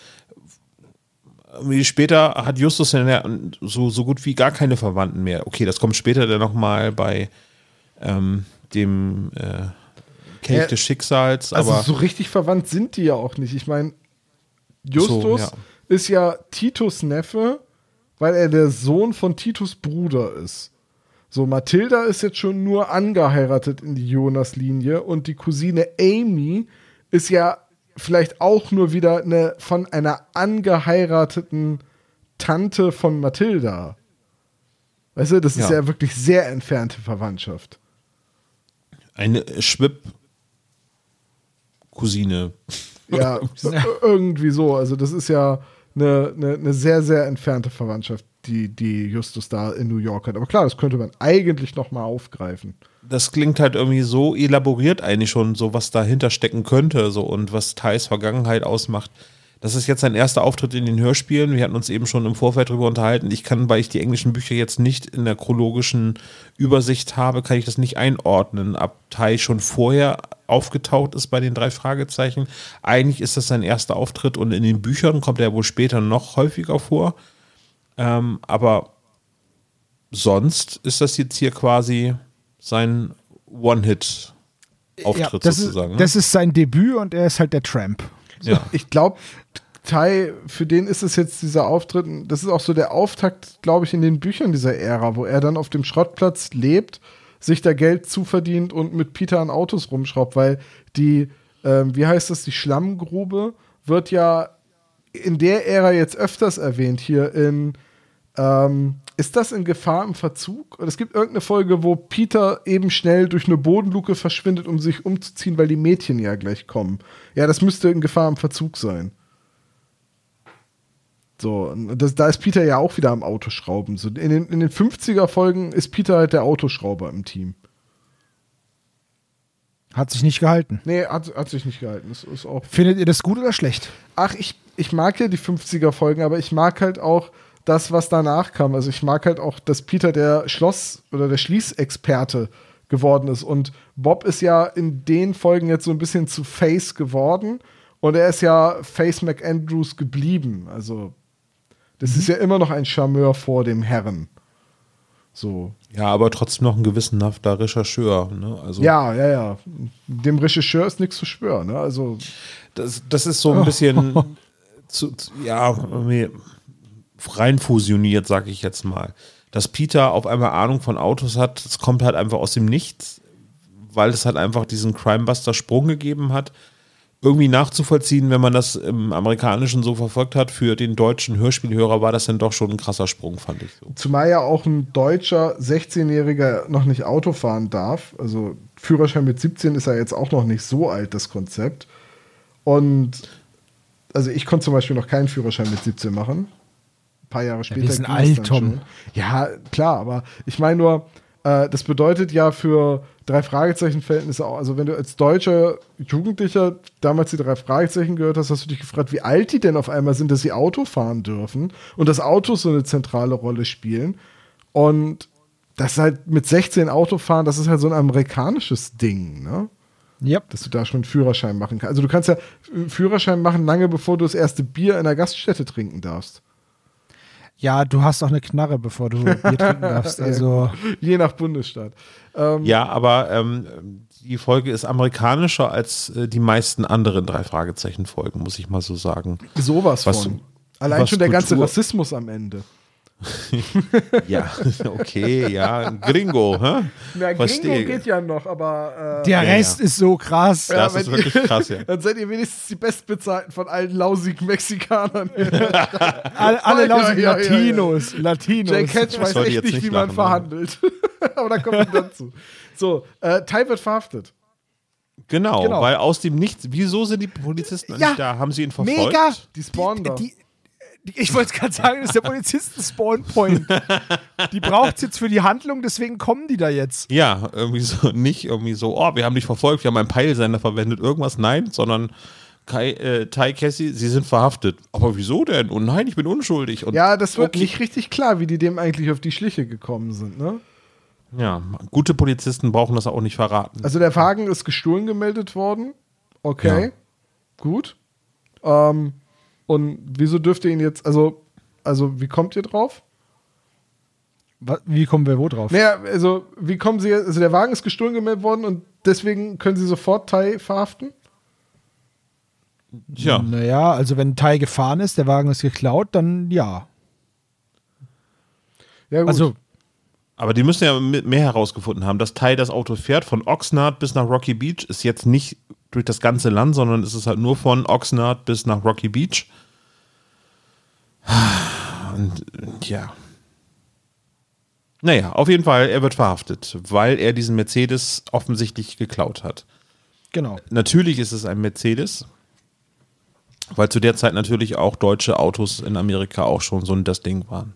irgendwie später hat Justus ja so, so gut wie gar keine Verwandten mehr. Okay, das kommt später dann nochmal bei ähm, dem äh, Kelch
Ja,
des Schicksals,
Also
aber
so richtig verwandt sind die ja auch nicht. Ich meine, Justus
So, ja.
ist ja Titus Neffe, weil er der Sohn von Titus Bruder ist. So, Mathilda ist jetzt schon nur angeheiratet in die Jonas-Linie und die Cousine Amy ist ja vielleicht auch nur wieder eine von einer angeheirateten Tante von Mathilda. Weißt du, das ist
Ja.
wirklich sehr entfernte Verwandtschaft.
eine Schwib-Cousine.
Ja, irgendwie so. Also das ist ja eine, eine, eine sehr, sehr entfernte Verwandtschaft, die, die Justus da in New York hat. Aber klar, das könnte man eigentlich noch mal aufgreifen.
das klingt halt irgendwie so elaboriert eigentlich schon, so was dahinter stecken könnte, so und was Thais Vergangenheit ausmacht. Das ist jetzt sein erster Auftritt in den Hörspielen. Wir hatten uns eben schon im Vorfeld darüber unterhalten. Ich kann, weil ich die englischen Bücher jetzt nicht in der chronologischen Übersicht habe, kann ich das nicht einordnen, ob Tai schon vorher aufgetaucht ist bei den drei Fragezeichen. Eigentlich ist das sein erster Auftritt und in den Büchern kommt er wohl später noch häufiger vor. Ähm, aber sonst ist das jetzt hier quasi sein One-Hit-Auftritt
Ja,
sozusagen.
ist,
ne?
das ist sein Debüt und er ist halt der Tramp.
ja.
Ich glaube, Tai, für den ist es jetzt dieser Auftritt, das ist auch so der Auftakt, glaube ich, in den Büchern dieser Ära, wo er dann auf dem Schrottplatz lebt, sich da Geld zuverdient und mit Peter an Autos rumschraubt, weil die, ähm, wie heißt das, die Schlammgrube wird ja in der Ära jetzt öfters erwähnt, hier in ähm, ist das in Gefahr im Verzug? Oder es gibt irgendeine Folge, wo Peter eben schnell durch eine Bodenluke verschwindet, um sich umzuziehen, weil die Mädchen ja gleich kommen. Ja, das müsste in Gefahr im Verzug sein. So, und das, da ist Peter ja auch wieder am Autoschrauben. So, in, den, in den 50er-Folgen ist Peter halt der Autoschrauber im Team.
Hat sich nicht gehalten.
Nee, hat, hat sich nicht gehalten. Das ist auch
Findet ihr das gut oder schlecht?
Ach, ich, ich mag ja die 50er-Folgen, aber ich mag halt auch das, was danach kam. Also ich mag halt auch, dass Peter der Schloss- oder der Schließexperte geworden ist. Und Bob ist ja in den Folgen jetzt so ein bisschen zu Face geworden. Und er ist ja Face McAndrews geblieben. Also das ist ja immer noch ein Charmeur vor dem Herren. So.
ja, aber trotzdem noch ein gewissenhafter Rechercheur. Ne? Also
Ja, ja, ja. Dem Regisseur ist nichts zu schwören. Ne? Also
das, das ist so ein bisschen zu, zu, ja, rein fusioniert, sag ich jetzt mal. Dass Peter auf einmal Ahnung von Autos hat, das kommt halt einfach aus dem Nichts, weil es halt einfach diesen Crimebuster-Sprung gegeben hat. irgendwie nachzuvollziehen, wenn man das im Amerikanischen so verfolgt hat. Für den deutschen Hörspielhörer war das dann doch schon ein krasser Sprung, fand ich so.
Zumal ja auch ein deutscher 16-Jähriger noch nicht Auto fahren darf. Also Führerschein mit 17 ist ja jetzt auch noch nicht so alt, das Konzept. Und also ich konnte zum Beispiel noch keinen Führerschein mit 17 machen. Ein paar Jahre später.
wir sind alt, Tom.
Ja, klar, aber ich meine nur, äh, das bedeutet ja für drei Fragezeichen-Verhältnisse auch, also wenn du als deutscher Jugendlicher damals die drei Fragezeichen gehört hast, hast du dich gefragt, wie alt die denn auf einmal sind, dass sie Auto fahren dürfen und dass Autos so eine zentrale Rolle spielen. Und das halt mit 16 Auto fahren, das ist halt so ein amerikanisches Ding, ne?
Ja.
dass du da schon einen Führerschein machen kannst. Also du kannst ja Führerschein machen, lange bevor du das erste Bier in der Gaststätte trinken darfst.
Ja, du hast auch eine Knarre, bevor du Bier trinken darfst. Also,
Je nach Bundesstaat. Ähm,
Ja, aber ähm, die Folge ist amerikanischer als äh, die meisten anderen drei Fragezeichen-Folgen, muss ich mal so sagen.
Sowas
Was-
von. Allein
was
schon der ganze
Kultur-
Rassismus am Ende.
Ja, okay, ja, Gringo, hä?
Na,
Verstehe.
Gringo geht ja noch, aber äh,
der Rest
ja.
ist so krass.
Das ist wirklich
ihr-
krass, ja.
Dann seid ihr wenigstens die bestbezahlten von allen lausigen Mexikanern.
Alle, alle
Ja,
lausigen
ja, ja, ja.
Latinos. Latinos.
Jake Hatch weiß echt nicht,
nicht
wie man verhandelt. aber da kommen wir dazu. So, äh, Ty wird verhaftet.
Genau,
Genau.
weil aus dem Nichts, wieso sind die Polizisten
Ja,
nicht da? Haben sie ihn verfolgt?
Mega.
Die spawnen da.
Die, die, ich wollte gerade sagen, das ist der Polizisten-Spawn-Point. Die braucht es jetzt für die Handlung, deswegen kommen die da jetzt.
Ja, irgendwie so, nicht irgendwie so, oh, wir haben dich verfolgt, wir haben einen Peilsender verwendet, irgendwas, nein, sondern Kai, äh, Tai Cassie, sie sind verhaftet. Aber wieso denn? Und nein, ich bin unschuldig. Und
Ja, das wird
okay.
nicht richtig klar, wie die dem eigentlich auf die Schliche gekommen sind. Ne?
Ja, gute Polizisten brauchen das auch nicht verraten.
Also der Wagen ist gestohlen gemeldet worden. Okay,
Ja.
gut. Ähm, und wieso dürft ihr ihn jetzt, also, also wie kommt ihr drauf?
Wie kommen wir wo drauf?
Naja, also wie kommen sie, also der Wagen ist gestohlen gemeldet worden und deswegen können sie sofort Tai verhaften?
Tja,
Naja, also wenn ein Teil gefahren ist, der Wagen ist geklaut, dann ja.
Ja, gut.
Also,
aber die müssen ja mehr herausgefunden haben. Das Teil das Auto fährt von Oxnard bis nach Rocky Beach ist jetzt nicht durch das ganze Land, sondern es ist halt nur von Oxnard bis nach Rocky Beach. Und ja. Naja, auf jeden Fall, er wird verhaftet, weil er diesen Mercedes offensichtlich geklaut hat.
genau.
Natürlich ist es ein Mercedes, weil zu der Zeit natürlich auch deutsche Autos in Amerika auch schon so ein das Ding waren.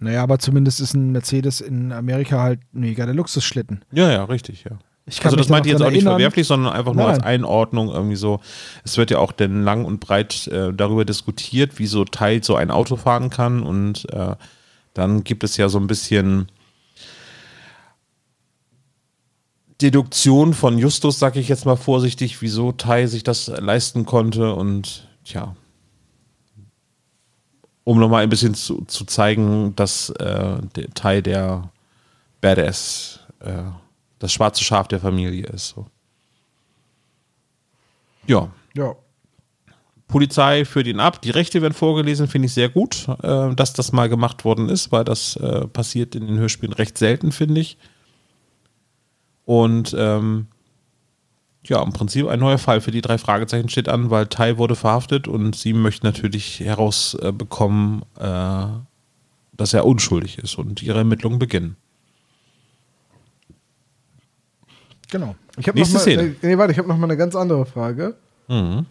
Naja, aber zumindest ist ein Mercedes in Amerika halt ein mega der Luxusschlitten.
Ja, ja, richtig, ja. Also das meinte ich jetzt auch nicht
erinnern.
verwerflich, sondern einfach nur
Nein,
als. Einordnung irgendwie so. Es wird ja auch denn lang und breit äh, darüber diskutiert, wie so Teil so ein Auto fahren kann und äh, dann gibt es ja so ein bisschen Deduktion von Justus, sag ich jetzt mal vorsichtig, wieso Tai sich das leisten konnte und tja, um nochmal ein bisschen zu, zu zeigen, dass äh, Tai der Badass, äh, das schwarze Schaf der Familie ist. So. Ja,
ja.
Polizei führt ihn ab. Die Rechte werden vorgelesen, finde ich sehr gut, äh, dass das mal gemacht worden ist, weil das äh, passiert in den Hörspielen recht selten, finde ich. Und ähm, ja, im Prinzip ein neuer Fall für die drei Fragezeichen steht an, weil Tai wurde verhaftet und sie möchten natürlich herausbekommen, äh, dass er unschuldig ist und ihre Ermittlungen beginnen.
Genau.
Ich habe noch
Nächste
mal,
Szene.
äh, nee, warte, ich habe noch mal eine ganz andere Frage.
Mhm.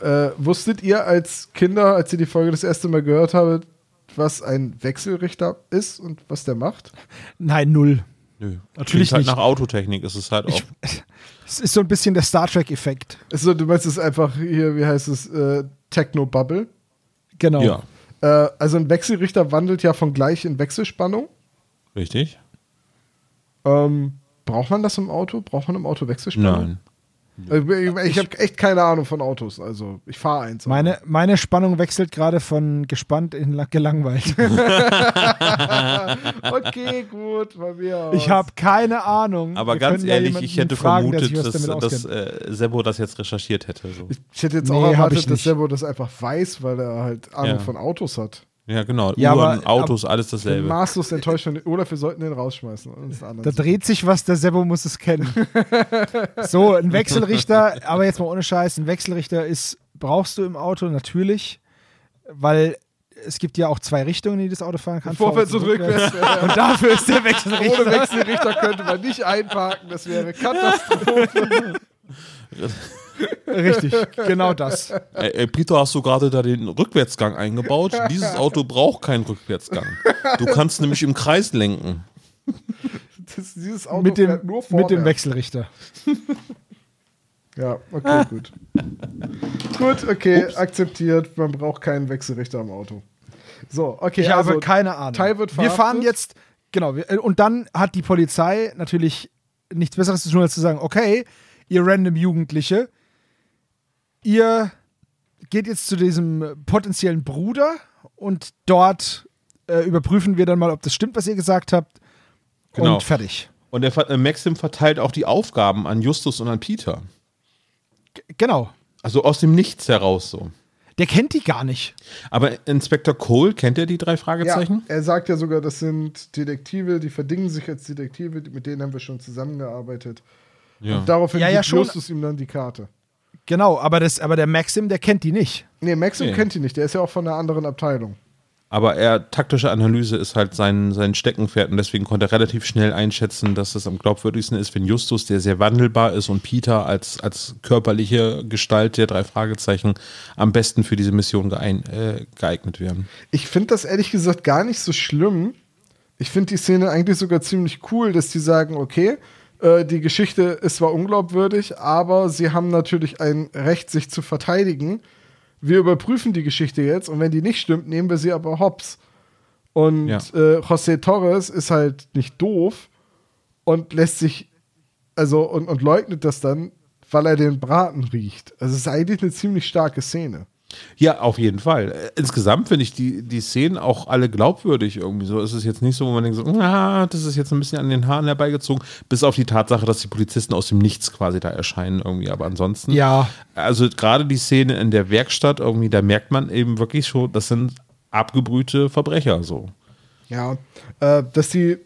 Äh, wusstet ihr als Kinder, als ihr die Folge das erste Mal gehört habt, was ein Wechselrichter ist und was der macht?
Nein, null.
Nö.
Natürlich
halt
nicht.
nach Autotechnik ist es halt auch.
Es ist so ein bisschen der Star Trek-Effekt.
Also, du meinst es einfach hier, wie heißt es, äh, Techno-Bubble?
Genau.
ja,
Äh, also ein Wechselrichter wandelt ja von gleich in Wechselspannung.
richtig?
Ähm, braucht man das im Auto? Braucht man im Auto Wechselspannung?
Nein.
Also, ich ich habe echt keine Ahnung von Autos. Also ich fahre eins.
Meine, meine Spannung wechselt gerade von gespannt in la- gelangweilt.
okay, gut, bei mir aus.
ich habe keine Ahnung.
Aber
Wir
ganz ehrlich, ich hätte
fragen,
vermutet, dass, dass
auskennt.
äh, Sebo das jetzt recherchiert hätte. So.
Ich hätte jetzt
Nee,
auch
ich
erwartet, dass. Servo das einfach weiß, weil er halt Ahnung
Ja.
von Autos hat.
Ja, genau.
Ja,
Uhren,
aber-
Autos, alles dasselbe.
maßlos enttäuscht von Olaf, wir sollten den rausschmeißen.
Da dreht sich was, der Sebo muss es kennen. so, ein Wechselrichter, aber jetzt mal ohne Scheiß, ein Wechselrichter ist, brauchst du im Auto natürlich, weil es gibt ja auch zwei Richtungen, die das Auto fahren kann.
Vorwärts und rückwärts.
Und dafür ist der
Ohne
Wechselrichter.
Wechselrichter könnte man nicht einparken, das wäre Katastrophe.
Richtig, genau das.
Ey, ey, Peter, hast du gerade da den Rückwärtsgang eingebaut? Dieses Auto braucht keinen Rückwärtsgang. Du kannst nämlich im Kreis lenken.
Das, dieses Auto
Mit dem,
nur
mit dem. Wechselrichter.
Ja, okay, gut. gut, okay, akzeptiert. Man braucht keinen Wechselrichter am Auto. So, okay,
Ich
also
habe keine Ahnung.
Teil wird
wir fahren
verhaftet.
jetzt, genau, wir, äh, und dann hat die Polizei natürlich nichts Besseres zu tun, als zu sagen, okay, ihr random Jugendliche, ihr geht jetzt zu diesem potenziellen Bruder und dort äh, überprüfen wir dann mal, ob das stimmt, was ihr gesagt habt.
Genau.
Und fertig.
Und der äh, Maxim verteilt auch die Aufgaben an Justus und an Peter.
G genau.
Also aus dem Nichts heraus so.
Der kennt die gar nicht.
Aber Inspektor Cole, kennt er die drei
Ja,
Fragezeichen?
er sagt ja sogar, das sind Detektive, die verdingen sich als Detektive, mit denen haben wir schon zusammengearbeitet.
Ja.
Und daraufhin
Ja, ja,
gibt. Justus ihm dann die Karte.
Genau, aber, das, aber der Maxim, der kennt die nicht.
Nee, Maxim
Nee.
kennt ihn nicht, der ist ja auch von einer anderen Abteilung.
Aber er, taktische Analyse ist halt sein, sein Steckenpferd und deswegen konnte er relativ schnell einschätzen, dass es am glaubwürdigsten ist, wenn Justus, der sehr wandelbar ist, und Peter als, als körperliche Gestalt der drei Fragezeichen am besten für diese Mission geein, äh, geeignet werden.
Ich finde das ehrlich gesagt gar nicht so schlimm. Ich finde die Szene eigentlich sogar ziemlich cool, dass die sagen, okay, äh, die Geschichte ist zwar unglaubwürdig, aber sie haben natürlich ein Recht, sich zu verteidigen. Wir überprüfen die Geschichte jetzt und wenn die nicht stimmt, nehmen wir sie aber hops. Und
Ja.
äh, José Torres ist halt nicht doof und lässt sich, also und, und leugnet das dann, weil er den Braten riecht. Also es ist eigentlich eine ziemlich starke Szene.
Ja, auf jeden Fall. Äh, Insgesamt finde ich die, die Szenen auch alle glaubwürdig irgendwie. So ist es jetzt nicht so, wo man denkt, so, ah, das ist jetzt ein bisschen an den Haaren herbeigezogen, bis auf die Tatsache, dass die Polizisten aus dem Nichts quasi da erscheinen irgendwie. Aber ansonsten,
Ja.
also gerade die Szene in der Werkstatt irgendwie, da merkt man eben wirklich schon, das sind abgebrühte Verbrecher so.
Ja, äh, dass die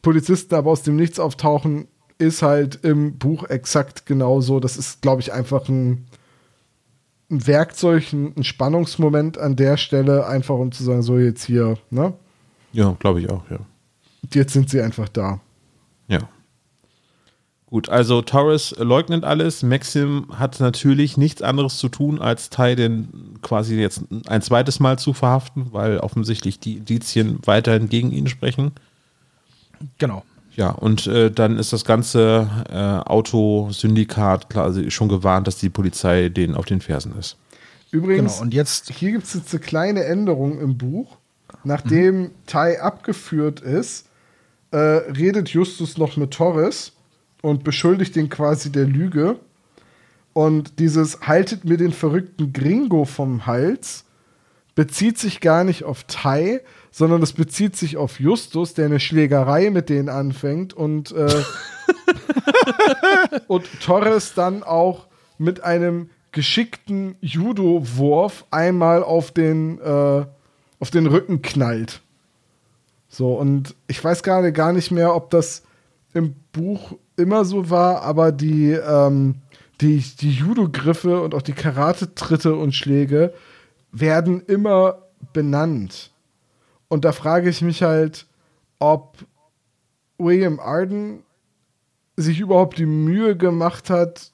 Polizisten aber aus dem Nichts auftauchen, ist halt im Buch exakt genauso. Das ist, glaube ich, einfach ein, ein Werkzeug, ein, ein Spannungsmoment an der Stelle, einfach um zu sagen, so jetzt hier, ne?
Ja, glaube ich auch, ja.
Jetzt sind sie einfach da.
Ja. Gut, also Torres leugnet alles. Maxim hat natürlich nichts anderes zu tun, als Ty den quasi jetzt ein zweites Mal zu verhaften, weil offensichtlich die Indizien weiterhin gegen ihn sprechen.
Genau.
Ja, und äh, dann ist das ganze äh, Autosyndikat quasi schon gewarnt, dass die Polizei denen auf den Fersen ist.
Übrigens,
Genau. Und jetzt,
hier gibt es jetzt eine kleine Änderung im Buch. Nachdem Tai abgeführt ist, äh, redet Justus noch mit Torres und beschuldigt ihn quasi der Lüge. Und dieses haltet mir den verrückten Gringo vom Hals bezieht sich gar nicht auf Tai, sondern es bezieht sich auf Justus, der eine Schlägerei mit denen anfängt und, äh, und Torres dann auch mit einem geschickten Judo-Wurf einmal auf den, äh, auf den Rücken knallt. So, und ich weiß gerade gar nicht mehr, ob das im Buch immer so war, aber die, ähm, die, die Judo-Griffe und auch die Karate-Tritte und Schläge werden immer benannt. Und da frage ich mich halt, ob William Arden sich überhaupt die Mühe gemacht hat,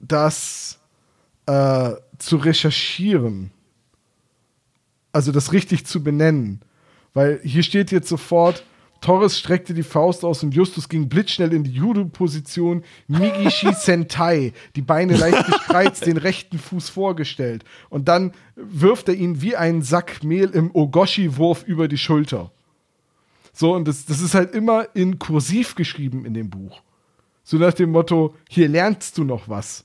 das äh, zu recherchieren. Also das richtig zu benennen. Weil hier steht jetzt sofort, Torres streckte die Faust aus und Justus ging blitzschnell in die Judo-Position. Migishi Sentai, die Beine leicht gespreizt, den rechten Fuß vorgestellt. Und dann wirft er ihn wie einen Sack Mehl im Ogoshi-Wurf über die Schulter. So, und das, das ist halt immer in kursiv geschrieben in dem Buch. So nach dem Motto, hier lernst du noch was.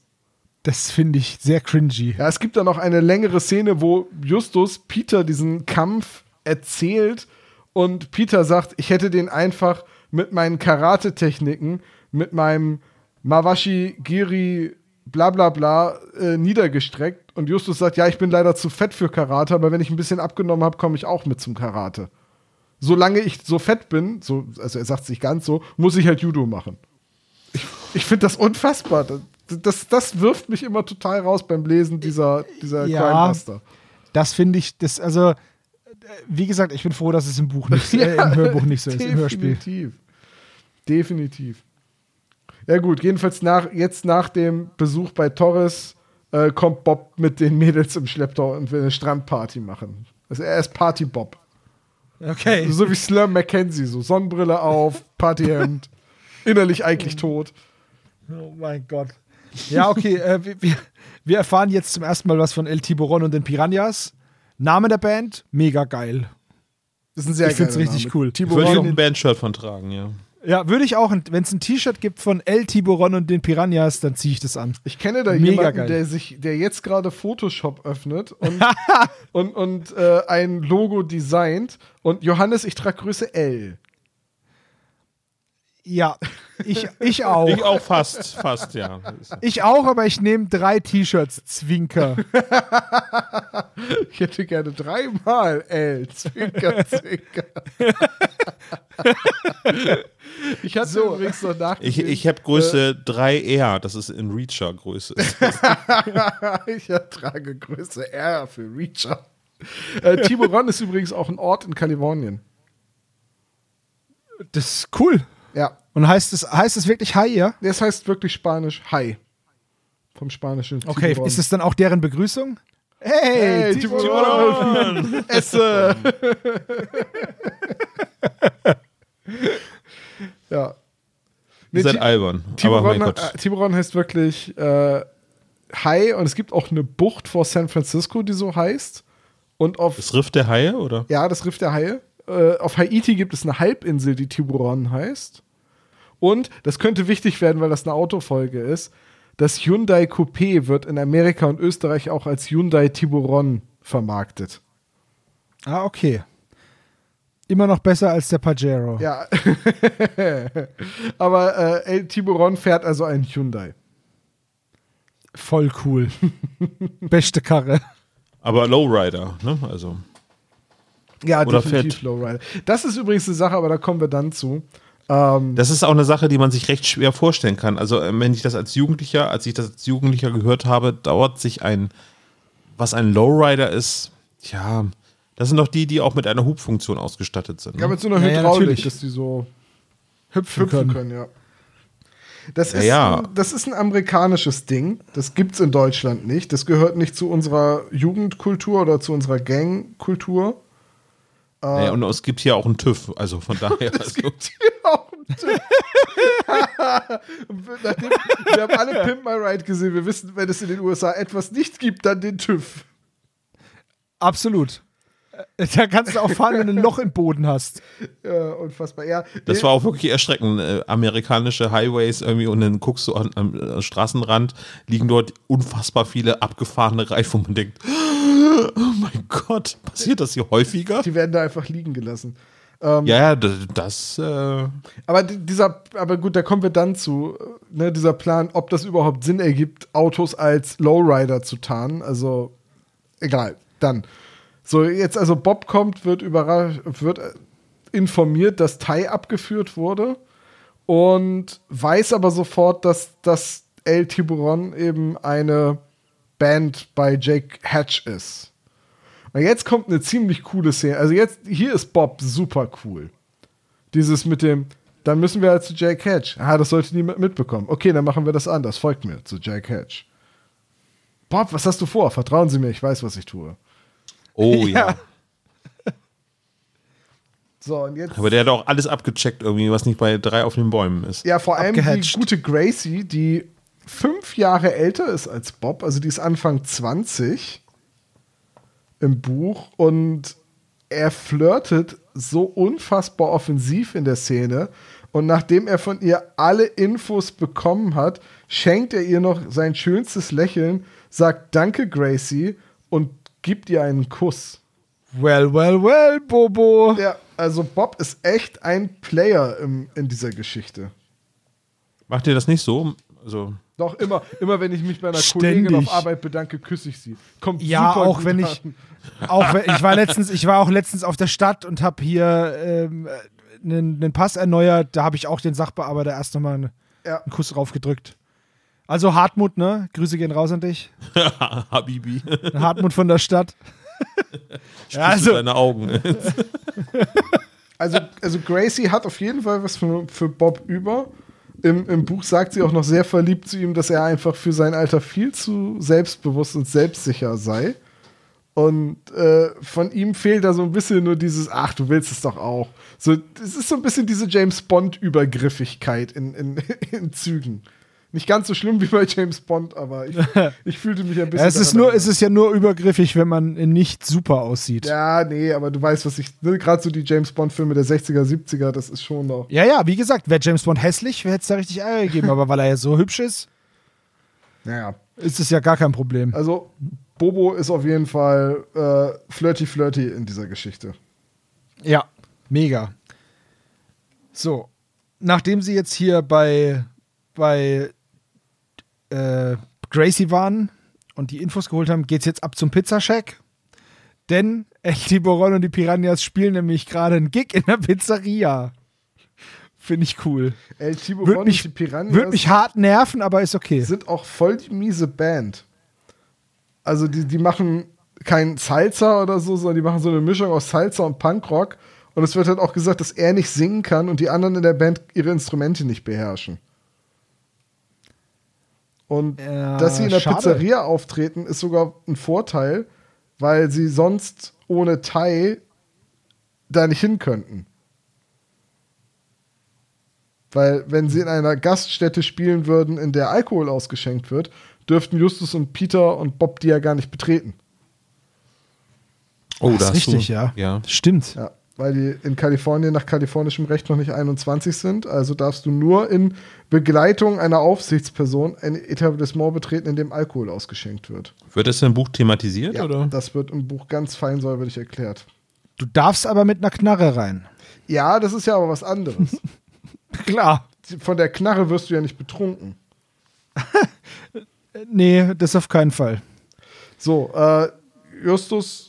das finde ich sehr cringy.
Ja, es gibt dann noch eine längere Szene, wo Justus Peter diesen Kampf erzählt und Peter sagt, ich hätte den einfach mit meinen Karate-Techniken, mit meinem Mawashi Giri bla bla bla äh, niedergestreckt und Justus sagt, ja, ich bin leider zu fett für Karate, aber wenn ich ein bisschen abgenommen habe, komme ich auch mit zum Karate. Solange ich so fett bin, so, also er sagt es nicht ganz so, muss ich halt Judo machen. Ich, ich finde das unfassbar. Das, das, das wirft mich immer total raus beim Lesen dieser, dieser
Ja.
Crimebuster.
Das finde ich, das, also, wie gesagt, ich bin froh, dass es im Buch nicht, äh, im Hörbuch nicht so ist, im Hörspiel.
Definitiv. Definitiv. Ja, gut, jedenfalls nach, jetzt nach dem Besuch bei Torres äh, kommt Bob mit den Mädels im Schlepptau und will eine Strandparty machen. Also er ist Party-Bob.
Okay.
So wie Slum Mackenzie, so Sonnenbrille auf, Partyhemd, innerlich eigentlich tot.
Oh mein Gott. Ja, okay, äh, wir- wir, wir erfahren jetzt zum ersten Mal was von El Tiburon und den Piranhas. Name der Band, mega geil.
Das ist ein sehr
Ich find's
geiler
richtig
Name.
cool.
Würde ich auch
Tiburon.
ein Bandshirt von tragen, ja.
Ja, würde ich auch, wenn es ein T-Shirt gibt von El Tiburon und den Piranhas, dann ziehe ich das an.
Ich kenne da
Mega
jemanden,
geil.
der sich, der jetzt gerade Photoshop öffnet und, und, und äh, ein Logo designt. Und Johannes, ich trage Größe L.
Ja, ich, ich auch.
Ich auch fast, fast, ja.
Ich auch, aber ich nehme drei T-Shirts, Zwinker.
Ich hätte gerne dreimal L. Zwinker, zwinker. ich hatte
So.
übrigens noch
Ich,
nachgesehen.
ich habe Größe 3R, das ist in Reacher-Größe.
ich trage Größe R für Reacher. Äh, Tiburon ist übrigens auch ein Ort in Kalifornien.
Das ist cool.
Ja,
Und heißt es, heißt es wirklich Hai, ja?
das heißt wirklich spanisch Hi. Vom spanischen
Okay,
Tiburon.
ist es dann auch deren Begrüßung? Hey,
Hey,
Tiburon!
Tiburon! Esse! ja. Nee,
Ihr seid albern. Aber
Tiburon,
mein Gott.
äh, Tiburon heißt wirklich äh, Hai und es gibt auch eine Bucht vor San Francisco, die so heißt. Und auf,
Das Riff der Haie, oder?
ja, das Riff der Haie. Äh, auf Haiti gibt es eine Halbinsel, die Tiburon heißt. Und, das könnte wichtig werden, weil das eine Autofolge ist, das Hyundai Coupé wird in Amerika und Österreich auch als Hyundai Tiburon vermarktet.
Ah, okay. Immer noch besser als der Pajero.
Ja. Aber äh, El Tiburon fährt also ein Hyundai.
Voll cool. Beste Karre.
Aber Lowrider, ne? Also.
Ja,
Oder
definitiv
fett.
Lowrider. Das ist übrigens eine Sache, aber da kommen wir dann zu. Ähm,
Das ist auch eine Sache, die man sich recht schwer vorstellen kann. Also, äh, wenn ich das als Jugendlicher, als ich das als Jugendlicher gehört habe, dauert sich ein, was ein Lowrider ist, ja, das sind doch die, die auch mit einer Hubfunktion ausgestattet sind. Ne?
ja, mit so einer
Ja, ja,
Hydraulik,
natürlich.
dass die so
Hüpfen,
hüpfen
können.
können, ja. Das
Ja,
ist,
ja.
Ein, das ist ein amerikanisches Ding. Das gibt's in Deutschland nicht. Das gehört nicht zu unserer Jugendkultur oder zu unserer Gangkultur.
Naja, und es gibt hier auch einen TÜV, also von daher.
Es
Also,
gibt hier auch einen Tipp. Nachdem, wir haben alle Pimp My Ride gesehen. Wir wissen, wenn es in den USA etwas nicht gibt, dann den TÜV.
Absolut. Äh, Da kannst du auch fahren, wenn du ein Loch im Boden hast.
Ja, unfassbar. Ja,
das war auch wirklich erschreckend. Äh, amerikanische Highways irgendwie und dann guckst du an, am äh, Straßenrand, liegen dort unfassbar viele abgefahrene Reifen, wo man denkt, oh mein Gott, passiert das hier häufiger?
die werden da einfach liegen gelassen.
Ja, ja, das, das äh,
Aber di- dieser, aber gut, da kommen wir dann zu, ne, dieser Plan, ob das überhaupt Sinn ergibt, Autos als Lowrider zu tarnen. Also, egal, dann. So, jetzt also Bob kommt, wird überrascht, wird äh, informiert, dass Tai abgeführt wurde und weiß aber sofort, dass das El Tiburon eben eine Band bei Jake Hatch ist. Und jetzt kommt eine ziemlich coole Szene. Also jetzt, hier ist Bob super cool. Dieses mit dem, dann müssen wir halt zu Jake Hatch. Ah, das sollte niemand mitbekommen. Okay, dann machen wir das anders. Folgt mir zu Jake Hatch. Bob, was hast du vor? Vertrauen Sie mir, ich weiß, was ich tue.
oh ja.
So, und jetzt.
Aber der hat auch alles abgecheckt, irgendwie, was nicht bei drei auf den Bäumen ist.
Ja, vor allem die gute Gracie, die fünf Jahre älter ist als Bob, also die ist Anfang 20 im Buch und er flirtet so unfassbar offensiv in der Szene und nachdem er von ihr alle Infos bekommen hat, schenkt er ihr noch sein schönstes Lächeln, sagt Danke Gracie und gibt ihr einen Kuss.
Well, well, well, Bobo.
Ja, also Bob ist echt ein Player im, in dieser Geschichte.
Macht ihr das nicht so? Also,
Doch, immer, immer wenn ich mich bei einer
Ständig.
Kollegin auf Arbeit bedanke, küsse ich sie. Kommt
Ja,
super
auch
gut
wenn ich, auch wenn, ich war letztens, ich war auch letztens auf der Stadt und habe hier ähm, einen, einen Pass erneuert. Da habe ich auch den Sachbearbeiter erst nochmal einen,
Ja.
einen Kuss drauf gedrückt. Also Hartmut, ne? Grüße gehen raus an dich.
Habibi.
Hartmut von der Stadt. ja,
Also,
also,
deine Augen.
Also, also Gracie hat auf jeden Fall was für, für Bob über. Im, Im Buch sagt sie auch noch sehr verliebt zu ihm, dass er einfach für sein Alter viel zu selbstbewusst und selbstsicher sei. Und äh, von ihm fehlt da so ein bisschen nur dieses, ach, du willst es doch auch. So, es ist so ein bisschen diese James Bond-Übergriffigkeit in, in, in Zügen. Nicht ganz so schlimm wie bei James Bond, aber ich, ich fühlte mich ein bisschen.
ja, es, ist nur, es ist ja nur übergriffig, wenn man nicht super aussieht. Ja.
Ja, nee, aber du weißt, was ich. Ne, Gerade so die James Bond-Filme der 60er, 70er, das ist schon noch.
ja, wie gesagt, wäre James Bond hässlich, hätte es da richtig Ärger gegeben. aber weil er ja so hübsch ist,
Naja.
ist es ja gar kein Problem.
Also, Bobo ist auf jeden Fall äh, flirty flirty in dieser Geschichte.
Ja, mega. So, nachdem sie jetzt hier bei, bei äh, Gracie waren und die Infos geholt haben, geht's jetzt ab zum Pizzashack. Denn El Tiburon und die Piranhas spielen nämlich gerade einen Gig in der Pizzeria. Finde ich cool.
El
Würde
Tiburon
mich,
und die Piranhas
würd mich hart nerven, aber ist okay.
sind auch voll die miese Band. Also, die, die machen kein Salsa oder so, sondern die machen so eine Mischung aus Salsa und Punkrock. Und es wird halt auch gesagt, dass er nicht singen kann und die anderen in der Band ihre Instrumente nicht beherrschen. Und
Ja,
dass sie in der
schade.
Pizzeria auftreten, ist sogar ein Vorteil, weil sie sonst ohne Thai da nicht hin könnten. Weil, wenn sie in einer Gaststätte spielen würden, in der Alkohol ausgeschenkt wird, dürften Justus und Peter und Bob die ja gar nicht betreten.
Oh,
das
da
ist richtig,
du,
ja.
ja.
Stimmt.
Ja, weil die in Kalifornien nach kalifornischem Recht noch nicht 21 sind. Also darfst du nur in Begleitung einer Aufsichtsperson ein Etablissement betreten, in dem Alkohol ausgeschenkt wird.
Wird das im Buch thematisiert?
Ja,
oder?
das wird im Buch ganz fein säuberlich erklärt.
Du darfst aber mit einer Knarre rein.
Ja, das ist ja aber was anderes.
Klar.
Von der Knarre wirst du ja nicht betrunken.
Nee, das auf keinen Fall.
So, äh, Justus,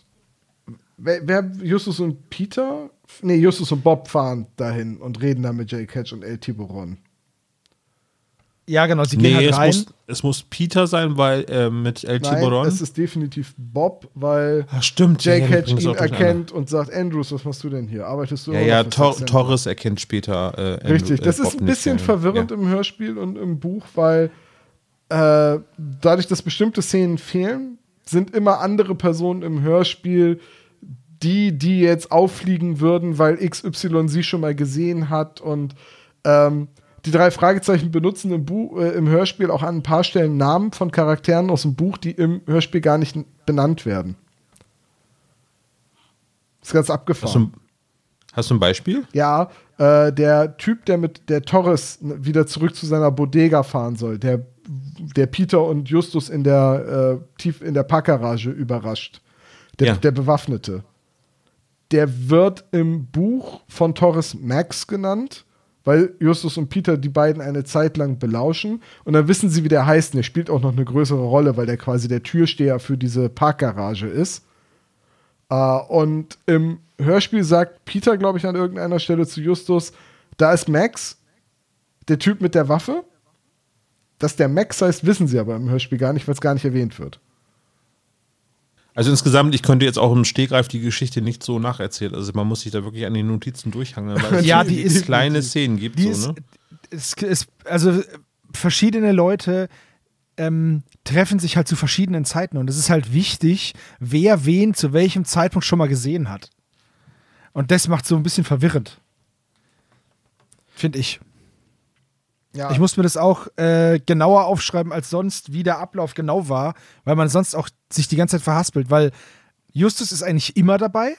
wer, wer, Justus und Peter? Nee, Justus und Bob fahren dahin und reden dann mit Jay Catch und El Tiburon.
Ja, genau, sie gehen
Nee,
halt
es
rein.
muss, es muss Peter sein, weil äh, mit El
Nein,
Tiburon.
es ist definitiv Bob, weil
Ah, stimmt,
Jay
ja,
Catch
es
ihn erkennt und sagt, Andrews, was machst du denn hier? Arbeitest du
Ja, ja, Tor
Sex Sender?"
Torres erkennt später. Äh, Andrew-
Richtig, das
äh,
ist ein bisschen
nicht,
verwirrend
Ja.
im Hörspiel und im Buch, weil äh, dadurch, dass bestimmte Szenen fehlen, sind immer andere Personen im Hörspiel die, die jetzt auffliegen würden, weil XY sie schon mal gesehen hat und ähm, die drei Fragezeichen benutzen im, Buch, äh, im Hörspiel auch an ein paar Stellen Namen von Charakteren aus dem Buch, die im Hörspiel gar nicht benannt werden. ist ganz
Hast
abgefahren.
du, ein- hast du ein Beispiel?
Ja, äh, der Typ, der mit der Torres wieder zurück zu seiner Bodega fahren soll, der, der Peter und Justus in der äh, tief in der Parkgarage überrascht, der,
Ja.
der Bewaffnete, der wird im Buch von Torres Max genannt, weil Justus und Peter die beiden eine Zeit lang belauschen und dann wissen sie, wie der heißt. Und der spielt auch noch eine größere Rolle, weil der quasi der Türsteher für diese Parkgarage ist. Äh, und im Hörspiel sagt Peter, glaube ich, an irgendeiner Stelle zu Justus, da ist Max, der Typ mit der Waffe. Dass der Max heißt, wissen sie aber im Hörspiel gar nicht, weil es gar nicht erwähnt wird.
Also insgesamt, ich könnte jetzt auch im Stegreif die Geschichte nicht so nacherzählen. Also man muss sich da wirklich an den Notizen durchhangeln, weil es
Ja,
so
die ist-
kleine Szenen gibt.
Die
so,
ist,
ne?
es ist, also verschiedene Leute ähm, treffen sich halt zu verschiedenen Zeiten und es ist halt wichtig, wer wen zu welchem Zeitpunkt schon mal gesehen hat. Und das macht so ein bisschen verwirrend. Finde ich.
Ja,
Ich muss mir das auch äh, genauer aufschreiben als sonst, wie der Ablauf genau war, weil man sonst auch sich die ganze Zeit verhaspelt, weil Justus ist eigentlich immer dabei,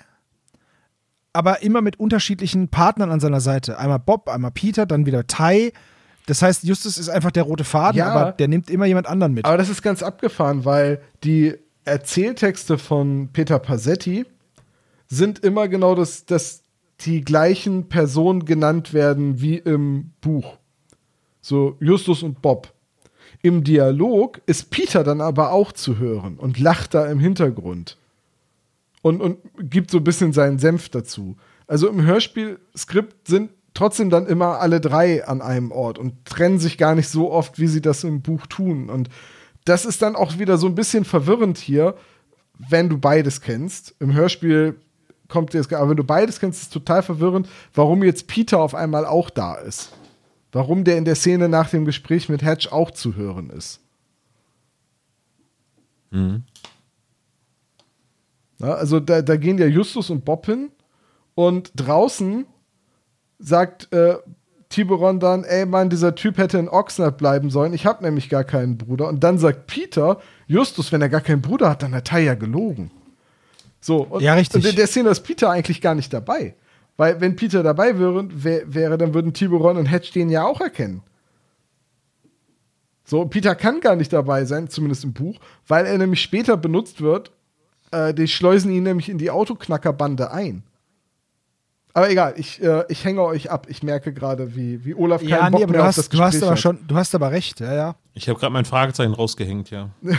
aber immer mit unterschiedlichen Partnern an seiner Seite. Einmal Bob, einmal Peter, dann wieder Ty. Das heißt, Justus ist einfach der rote Faden,
Ja.
aber der nimmt immer jemand anderen mit.
aber das ist ganz abgefahren, weil die Erzähltexte von Peter Passetti sind immer genau das, dass die gleichen Personen genannt werden wie im Buch. So Justus und Bob. Im Dialog ist Peter dann aber auch zu hören und lacht da im Hintergrund. Und, und gibt so ein bisschen seinen Senf dazu. Also im Hörspielskript sind trotzdem dann immer alle drei an einem Ort und trennen sich gar nicht so oft, wie sie das im Buch tun. Und das ist dann auch wieder so ein bisschen verwirrend hier, wenn du beides kennst. Im Hörspiel kommt das, aber wenn du beides kennst, ist es total verwirrend, warum jetzt Peter auf einmal auch da ist. Warum der in der Szene nach dem Gespräch mit Hatch auch zu hören ist. Mhm. Ja, also da, da gehen ja Justus und Bob hin und draußen sagt äh, Tiburon dann, ey Mann, dieser Typ hätte in Oxnard bleiben sollen. Ich habe nämlich gar keinen Bruder. Und dann sagt Peter, Justus, wenn er gar keinen Bruder hat, dann hat er ja gelogen. So, und,
ja, richtig.
und in der Szene ist Peter eigentlich gar nicht dabei. Weil, wenn Peter dabei wäre, wäre dann würden Tiburon und Hedge den ja auch erkennen. So, Peter kann gar nicht dabei sein, zumindest im Buch, weil er nämlich später benutzt wird. Äh, die schleusen ihn nämlich in die Autoknackerbande ein. Aber egal, ich, äh, ich hänge euch ab. Ich merke gerade, wie, wie Olaf keinen
ja,
Bock
nee, aber
mehr
du
auf
hast,
das
du
Gespräch
hast aber
hat.
schon, du hast aber recht, ja, ja.
Ich habe gerade mein Fragezeichen rausgehängt, ja.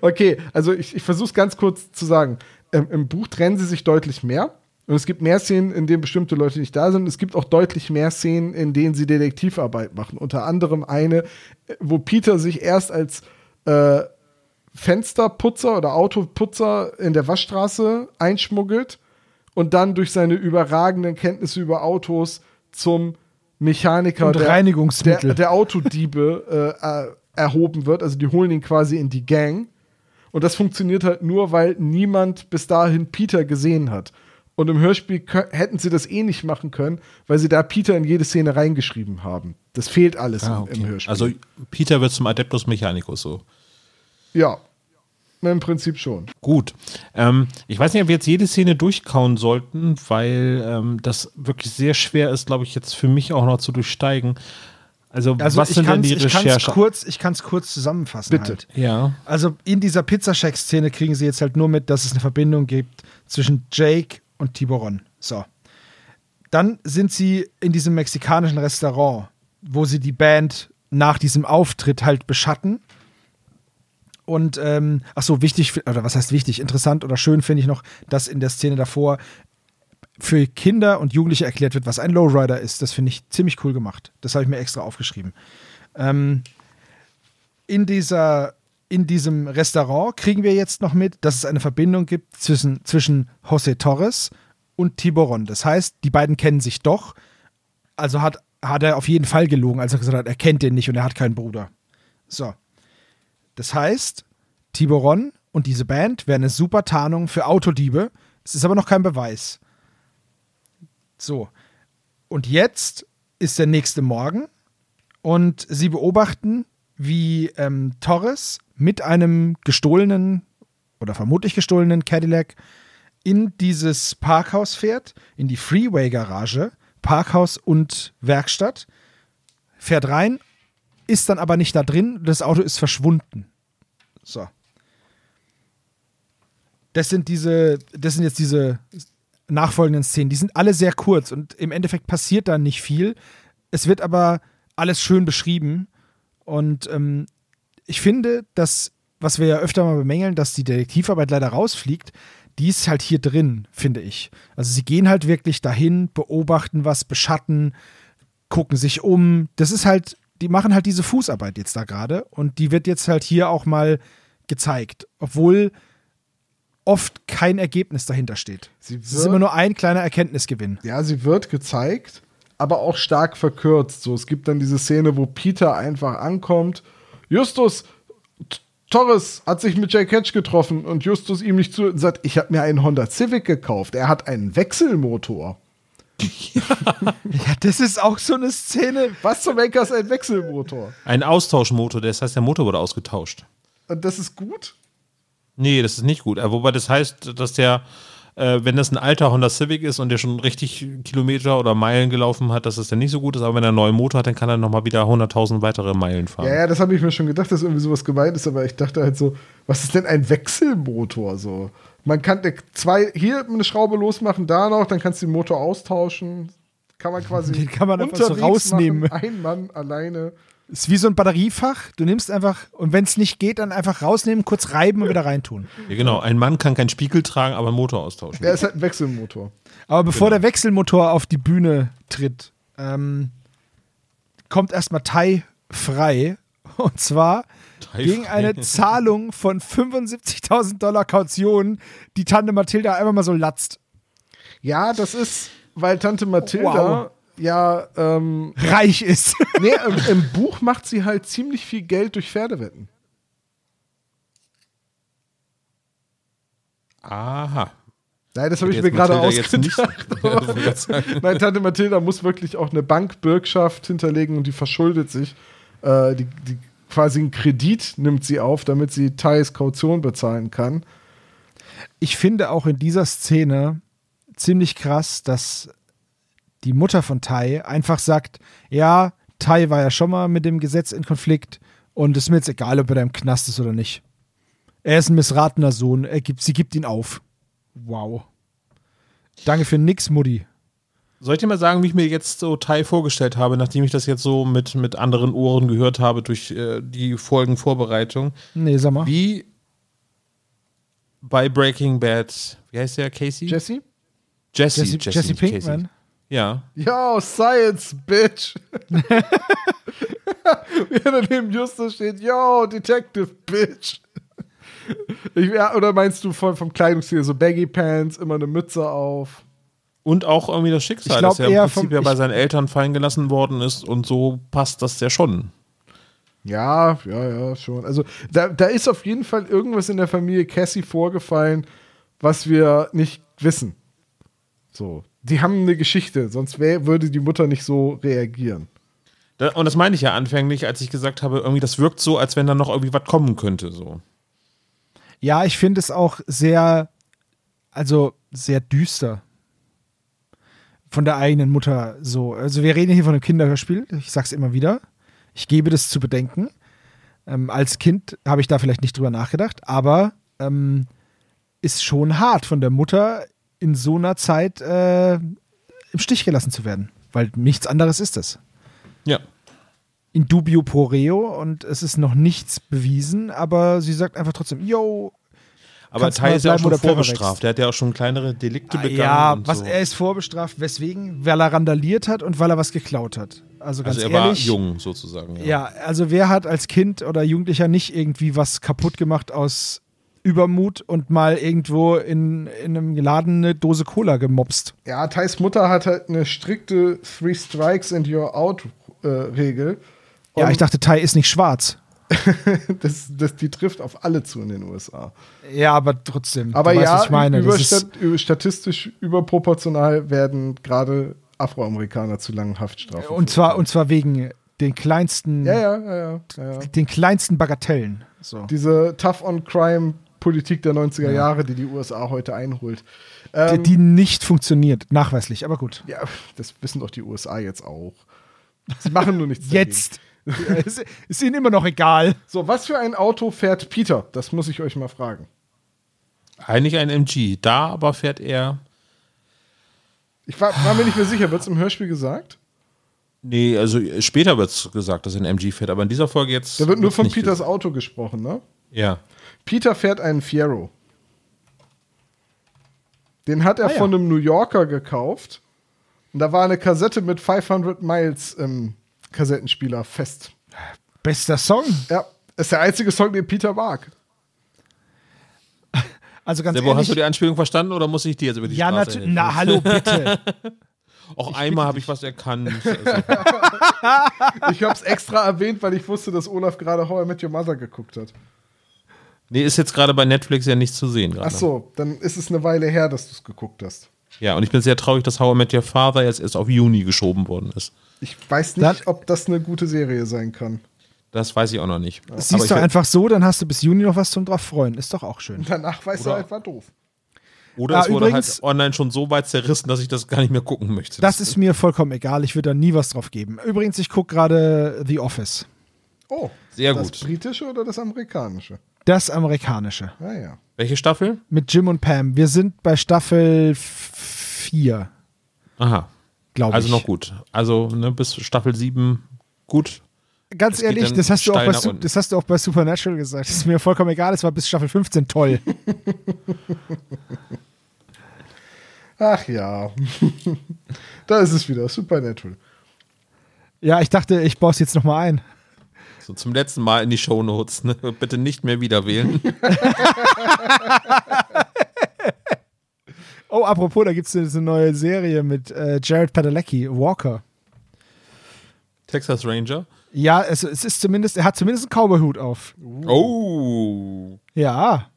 Okay, also ich, ich versuche es ganz kurz zu sagen. Ähm, Im Buch trennen sie sich deutlich mehr. Und es gibt mehr Szenen, in denen bestimmte Leute nicht da sind. Es gibt auch deutlich mehr Szenen, in denen sie Detektivarbeit machen. Unter anderem eine, wo Peter sich erst als äh, Fensterputzer oder Autoputzer in der Waschstraße einschmuggelt und dann durch seine überragenden Kenntnisse über Autos zum Mechaniker
Und
der,
Reinigungsmittel.
der, der Autodiebe äh, erhoben wird. Also die holen ihn quasi in die Gang. Und das funktioniert halt nur, weil niemand bis dahin Peter gesehen hat. Und im Hörspiel hätten sie das eh nicht machen können, weil sie da Peter in jede Szene reingeschrieben haben. Das fehlt alles
Ah,
im,
okay.
im Hörspiel.
Also Peter wird zum Adeptus Mechanicus so.
ja, im Prinzip schon.
Gut. Ähm, ich weiß nicht, ob wir jetzt jede Szene durchkauen sollten, weil ähm, das wirklich sehr schwer ist, glaube ich, jetzt für mich auch noch zu durchsteigen. Also,
Also
was
ich
sind denn
kann
die
es ich kann's
Recherche?
kurz, ich kann's kurz zusammenfassen.
Bitte.
Halt.
Ja.
Also in dieser Pizzascheck-Szene kriegen sie jetzt halt nur mit, dass es eine Verbindung gibt zwischen Jake und Tiburon. So. Dann sind sie in diesem mexikanischen Restaurant, wo sie die Band nach diesem Auftritt halt beschatten. Und, ähm, ach so, wichtig, oder was heißt wichtig, interessant oder schön finde ich noch, dass in der Szene davor für Kinder und Jugendliche erklärt wird, was ein Lowrider ist. Das finde ich ziemlich cool gemacht. Das habe ich mir extra aufgeschrieben. Ähm, in, dieser, in diesem Restaurant kriegen wir jetzt noch mit, dass es eine Verbindung gibt zwischen, zwischen José Torres und Tiburon. Das heißt, die beiden kennen sich doch. Also hat, hat er auf jeden Fall gelogen, als er gesagt hat, er kennt den nicht und er hat keinen Bruder. So. Das heißt, Tiburon und diese Band wären eine super Tarnung für Autodiebe. Es ist aber noch kein Beweis. So. Und jetzt ist der nächste Morgen und sie beobachten, wie ähm, Torres mit einem gestohlenen oder vermutlich gestohlenen Cadillac in dieses Parkhaus fährt, in die Freeway-Garage, Parkhaus und Werkstatt, fährt rein, ist dann aber nicht da drin, das Auto ist verschwunden. So. Das sind diese, das sind jetzt diese nachfolgenden Szenen. Die sind alle sehr kurz und im Endeffekt passiert da nicht viel. Es wird aber alles schön beschrieben und ähm, ich finde, dass, was wir ja öfter mal bemängeln, dass die Detektivarbeit leider rausfliegt, die ist halt hier drin, finde ich. Also sie gehen halt wirklich dahin, beobachten was, beschatten, gucken sich um. Das ist halt, die machen halt diese Fußarbeit jetzt da gerade und die wird jetzt halt hier auch mal gezeigt, obwohl oft kein Ergebnis dahinter steht.
Sie
Es ist
wird-
immer nur ein kleiner Erkenntnisgewinn.
Ja, sie wird gezeigt, aber auch stark verkürzt. So, es gibt dann diese Szene, wo Peter einfach ankommt. Justus Torres hat sich mit Jake Hatch getroffen und Justus ihm nicht zu und sagt, ich habe mir einen Honda Civic gekauft. Er hat einen Wechselmotor.
Ja, das ist auch so eine Szene.
Was zum Henker ist ein Wechselmotor?
Ein Austauschmotor, das heißt, der Motor wurde ausgetauscht.
Und das ist gut?
Nee, das ist nicht gut. Äh, Wobei das heißt, dass der, äh, wenn das ein alter Honda Civic ist und der schon richtig Kilometer oder Meilen gelaufen hat, dass das dann nicht so gut ist. Aber wenn er einen neuen Motor hat, dann kann er nochmal wieder 100.000 weitere Meilen fahren.
Ja, ja, das habe ich mir schon gedacht, dass irgendwie sowas gemeint ist, aber ich dachte halt so, was ist denn ein Wechselmotor so? Man kann zwei hier eine Schraube losmachen, da noch, dann kannst du den Motor austauschen. Kann man quasi
Den kann man einfach so
unterwegs
rausnehmen.
Machen, ein Mann alleine.
Ist wie so ein Batteriefach. Du nimmst einfach, und wenn es nicht geht, dann einfach rausnehmen, kurz reiben und wieder reintun.
Ja, genau. Ein Mann kann keinen Spiegel tragen, aber einen Motor austauschen.
Der ist halt ein Wechselmotor.
Aber bevor der Wechselmotor auf die Bühne tritt, ähm, kommt erstmal Tai frei. Und zwar
Tai
gegen
frei.
eine Zahlung von 75.000 Dollar Kaution, die Tante Mathilda einfach mal so latzt.
Ja, das ist, weil Tante Mathilda
Wow.
Ja, ähm,
Reich ist.
nee, im, im Buch macht sie halt ziemlich viel Geld durch Pferdewetten.
Aha.
Nein, das habe ich mir gerade
nicht-
ausgedacht.
Sagen.
Nein, Tante Mathilda muss wirklich auch eine Bankbürgschaft hinterlegen und die verschuldet sich. Äh, die, die quasi einen Kredit nimmt sie auf, damit sie Thais Kaution bezahlen kann.
Ich finde auch in dieser Szene ziemlich krass, dass die Mutter von Tai einfach sagt, ja, Tai war ja schon mal mit dem Gesetz in Konflikt und es ist mir jetzt egal, ob er da im Knast ist oder nicht. Er ist ein missratener Sohn, er gibt, sie gibt ihn auf. Wow. Danke für nix, Mutti.
Soll ich dir mal sagen, wie ich mir jetzt so Tai vorgestellt habe, nachdem ich das jetzt so mit, mit anderen Ohren gehört habe durch äh, die Folgenvorbereitung?
Nee, sag mal.
Wie bei Breaking Bad, wie heißt der, Casey?
Jesse?
Jesse,
Jesse, Jesse,
nicht
Pinkman.
Casey. Ja.
Yo, Science, Bitch. Wie er daneben Justus steht, yo, Detective, Bitch. Ich, oder meinst du von, vom Kleidungsstil, so Baggy Pants, immer eine Mütze auf?
Und auch irgendwie das Schicksal, dass er im Prinzip
vom-
ja bei seinen Eltern fallen gelassen worden ist und so passt das ja schon.
Ja, ja, ja, schon. Also da, da ist auf jeden Fall irgendwas in der Familie Cassie vorgefallen, was wir nicht wissen. So. Die haben eine Geschichte, sonst wär, würde die Mutter nicht so reagieren.
Da, und das meine ich ja anfänglich, als ich gesagt habe, irgendwie das wirkt so, als wenn da noch irgendwie was kommen könnte. So.
Ja, ich finde es auch sehr, also sehr düster. Von der eigenen Mutter so. Also wir reden hier von einem Kinderhörspiel, ich sag's immer wieder. Ich gebe das zu bedenken. Ähm, als Kind habe ich da vielleicht nicht drüber nachgedacht, aber ähm, ist schon hart von der Mutter in so einer Zeit äh, im Stich gelassen zu werden. Weil nichts anderes ist es.
Ja.
In dubio pro reo und es ist noch nichts bewiesen, aber sie sagt einfach trotzdem, yo,
Aber
mal
ist ja auch schon vorbestraft. Der hat ja auch schon kleinere Delikte begangen.
Ja, was
so.
er ist vorbestraft, weswegen? Weil er randaliert hat und weil er was geklaut hat. Also ganz
Also er war
ehrlich.
jung sozusagen.
Ja, also wer hat als Kind oder Jugendlicher nicht irgendwie was kaputt gemacht aus Übermut und mal irgendwo in, in einem Laden eine Dose Cola gemopst?
Ja, Thais Mutter hat halt eine strikte Three Strikes and You're Out äh, Regel.
Ja, ich dachte, Tai ist nicht schwarz.
das, das, die trifft auf alle zu in den USA.
Ja, aber trotzdem.
Aber
du weißt,
ja,
was ich meine.
über, stat, statistisch überproportional werden gerade Afroamerikaner zu langen Haftstrafen.
und zwar und zwar wegen den kleinsten,
Ja, ja, ja,
den kleinsten Bagatellen. So.
Diese Tough-on-Crime-Politik der 90er Jahre, die die USA heute einholt.
Die,
Ähm,
die nicht funktioniert, nachweislich, aber gut.
ja, das wissen doch die USA jetzt auch. Sie machen nur nichts.
Jetzt. es ist ihnen immer noch egal.
So, was für ein Auto fährt Peter? Das muss ich euch mal fragen.
Eigentlich ein MG. Da aber fährt er.
Ich war, war mir nicht mehr sicher, wird es im Hörspiel gesagt?
Nee, also später wird es gesagt, dass er ein MG fährt, aber in dieser Folge jetzt.
Da wird nur von Peters
gesagt.
Auto gesprochen, ne?
Ja.
Peter fährt einen Fiero. Den hat er
Ah, ja.
von einem New Yorker gekauft. Und da war eine Kassette mit 500 Miles im Kassettenspieler fest.
Bester Song.
Ja, ist der einzige Song, den Peter mag.
Also ganz
Sebo, hast
ehrlich.
du die Anspielung verstanden oder muss ich dir jetzt über die
ja,
Straße
natürlich. Na, hallo, bitte.
Auch einmal habe ich was erkannt.
Ich habe es extra erwähnt, weil ich wusste, dass Olaf gerade How I Met Your Mother geguckt hat.
Nee, ist jetzt gerade bei Netflix ja nicht zu sehen gerade.
Ach so, dann ist es eine Weile her, dass du es geguckt hast.
Ja, und ich bin sehr traurig, dass How I Met Your Father jetzt erst auf Juni geschoben worden ist.
Ich weiß nicht,
Dann-
ob das eine gute Serie sein kann.
Das weiß ich auch noch nicht.
Das
Aber
siehst du einfach so, dann hast du bis Juni noch was zum drauf freuen. Ist doch auch schön.
Danach weißt du
Oder-
halt, war doof.
Oder
Ah,
es wurde
übrigens-
halt online schon so weit zerrissen, dass ich das gar nicht mehr gucken möchte.
Das ist mir vollkommen egal. Ich würde da nie was drauf geben. Übrigens, ich gucke gerade The Office.
Oh,
Sehr
das
gut.
britische oder das amerikanische?
Das amerikanische.
Ah ja.
Welche Staffel?
Mit Jim und Pam. Wir sind bei Staffel 4,
Aha.
glaube ich.
Also noch gut. Also ne, bis Staffel 7 gut.
ganz
Es
ehrlich, das hast, du auch bei,
unten.
das hast du auch bei Supernatural gesagt. Das ist mir vollkommen egal, es war bis Staffel 15 toll.
Ach ja. da ist es wieder. Supernatural.
ja, ich dachte, ich baue es jetzt nochmal ein.
So zum letzten Mal in die Shownotes. Ne? Bitte nicht mehr wieder wählen.
Oh, apropos, da gibt es eine neue Serie mit äh, Jared Padalecki, Walker.
Texas Ranger.
Ja, es, es ist zumindest, er hat zumindest einen Cowboy-Hut auf.
Oh.
Ja.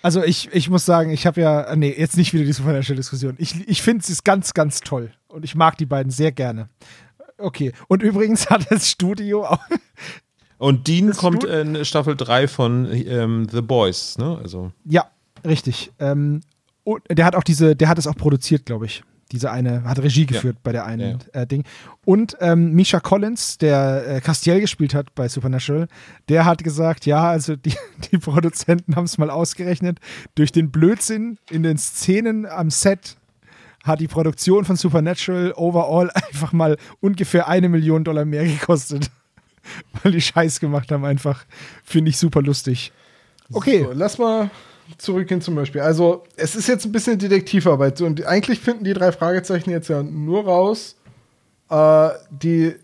Also ich, ich muss sagen, ich habe ja, nee, jetzt nicht wieder die Supernatural-Diskussion. Ich, ich finde es ganz, ganz toll. Und ich mag die beiden sehr gerne. Okay. Und übrigens hat das Studio auch,
Und Dean kommt
Stu-
in Staffel 3 von ähm, The Boys. Ne? Also
ja, richtig. Ähm, und der hat auch diese, der hat es auch produziert, glaube ich. Diese eine, hat Regie geführt bei der einen Äh, Ding. Und ähm, Misha Collins, der äh, Castiel gespielt hat bei Supernatural, der hat gesagt, ja, also die, die Produzenten haben es mal ausgerechnet, durch den Blödsinn in den Szenen am Set hat die Produktion von Supernatural overall einfach mal ungefähr eine Million Dollar mehr gekostet. Weil die Scheiß gemacht haben einfach. Finde ich super lustig. Okay.
So, lass mal zurückgehen zum Beispiel. Also, es ist jetzt ein bisschen Detektivarbeit. Und eigentlich finden die drei Fragezeichen jetzt ja nur raus, äh, die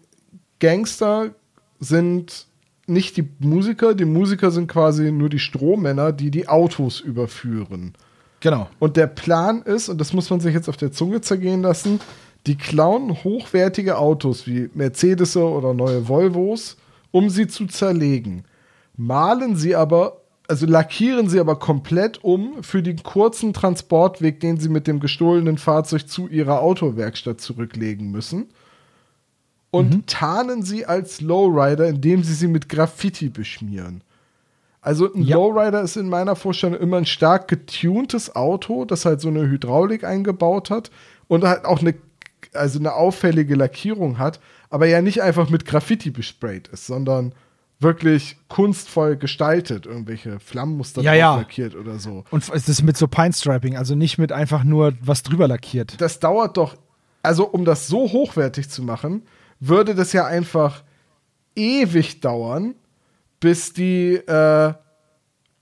Gangster sind nicht die Musiker, die Musiker sind quasi nur die Strohmänner, die die Autos überführen.
Genau.
Und der Plan ist, und das muss man sich jetzt auf der Zunge zergehen lassen, die klauen hochwertige Autos wie Mercedes oder neue Volvos, um sie zu zerlegen. Malen sie aber, also lackieren sie aber komplett um für den kurzen Transportweg, den sie mit dem gestohlenen Fahrzeug zu ihrer Autowerkstatt zurücklegen müssen. Und tarnen sie als Lowrider, indem sie sie mit Graffiti beschmieren. Also ein
Ja.
Lowrider ist in meiner Vorstellung immer ein stark getuntes Auto, das halt so eine Hydraulik eingebaut hat und halt auch eine, also eine auffällige Lackierung hat, aber ja nicht einfach mit Graffiti besprayt ist, sondern wirklich kunstvoll gestaltet, irgendwelche Flammenmuster
Ja, ja.
lackiert oder so.
Und es ist mit so Pine-Striping, also nicht mit einfach nur was drüber lackiert.
Das dauert doch, also um das so hochwertig zu machen, würde das ja einfach ewig dauern, bis die, äh,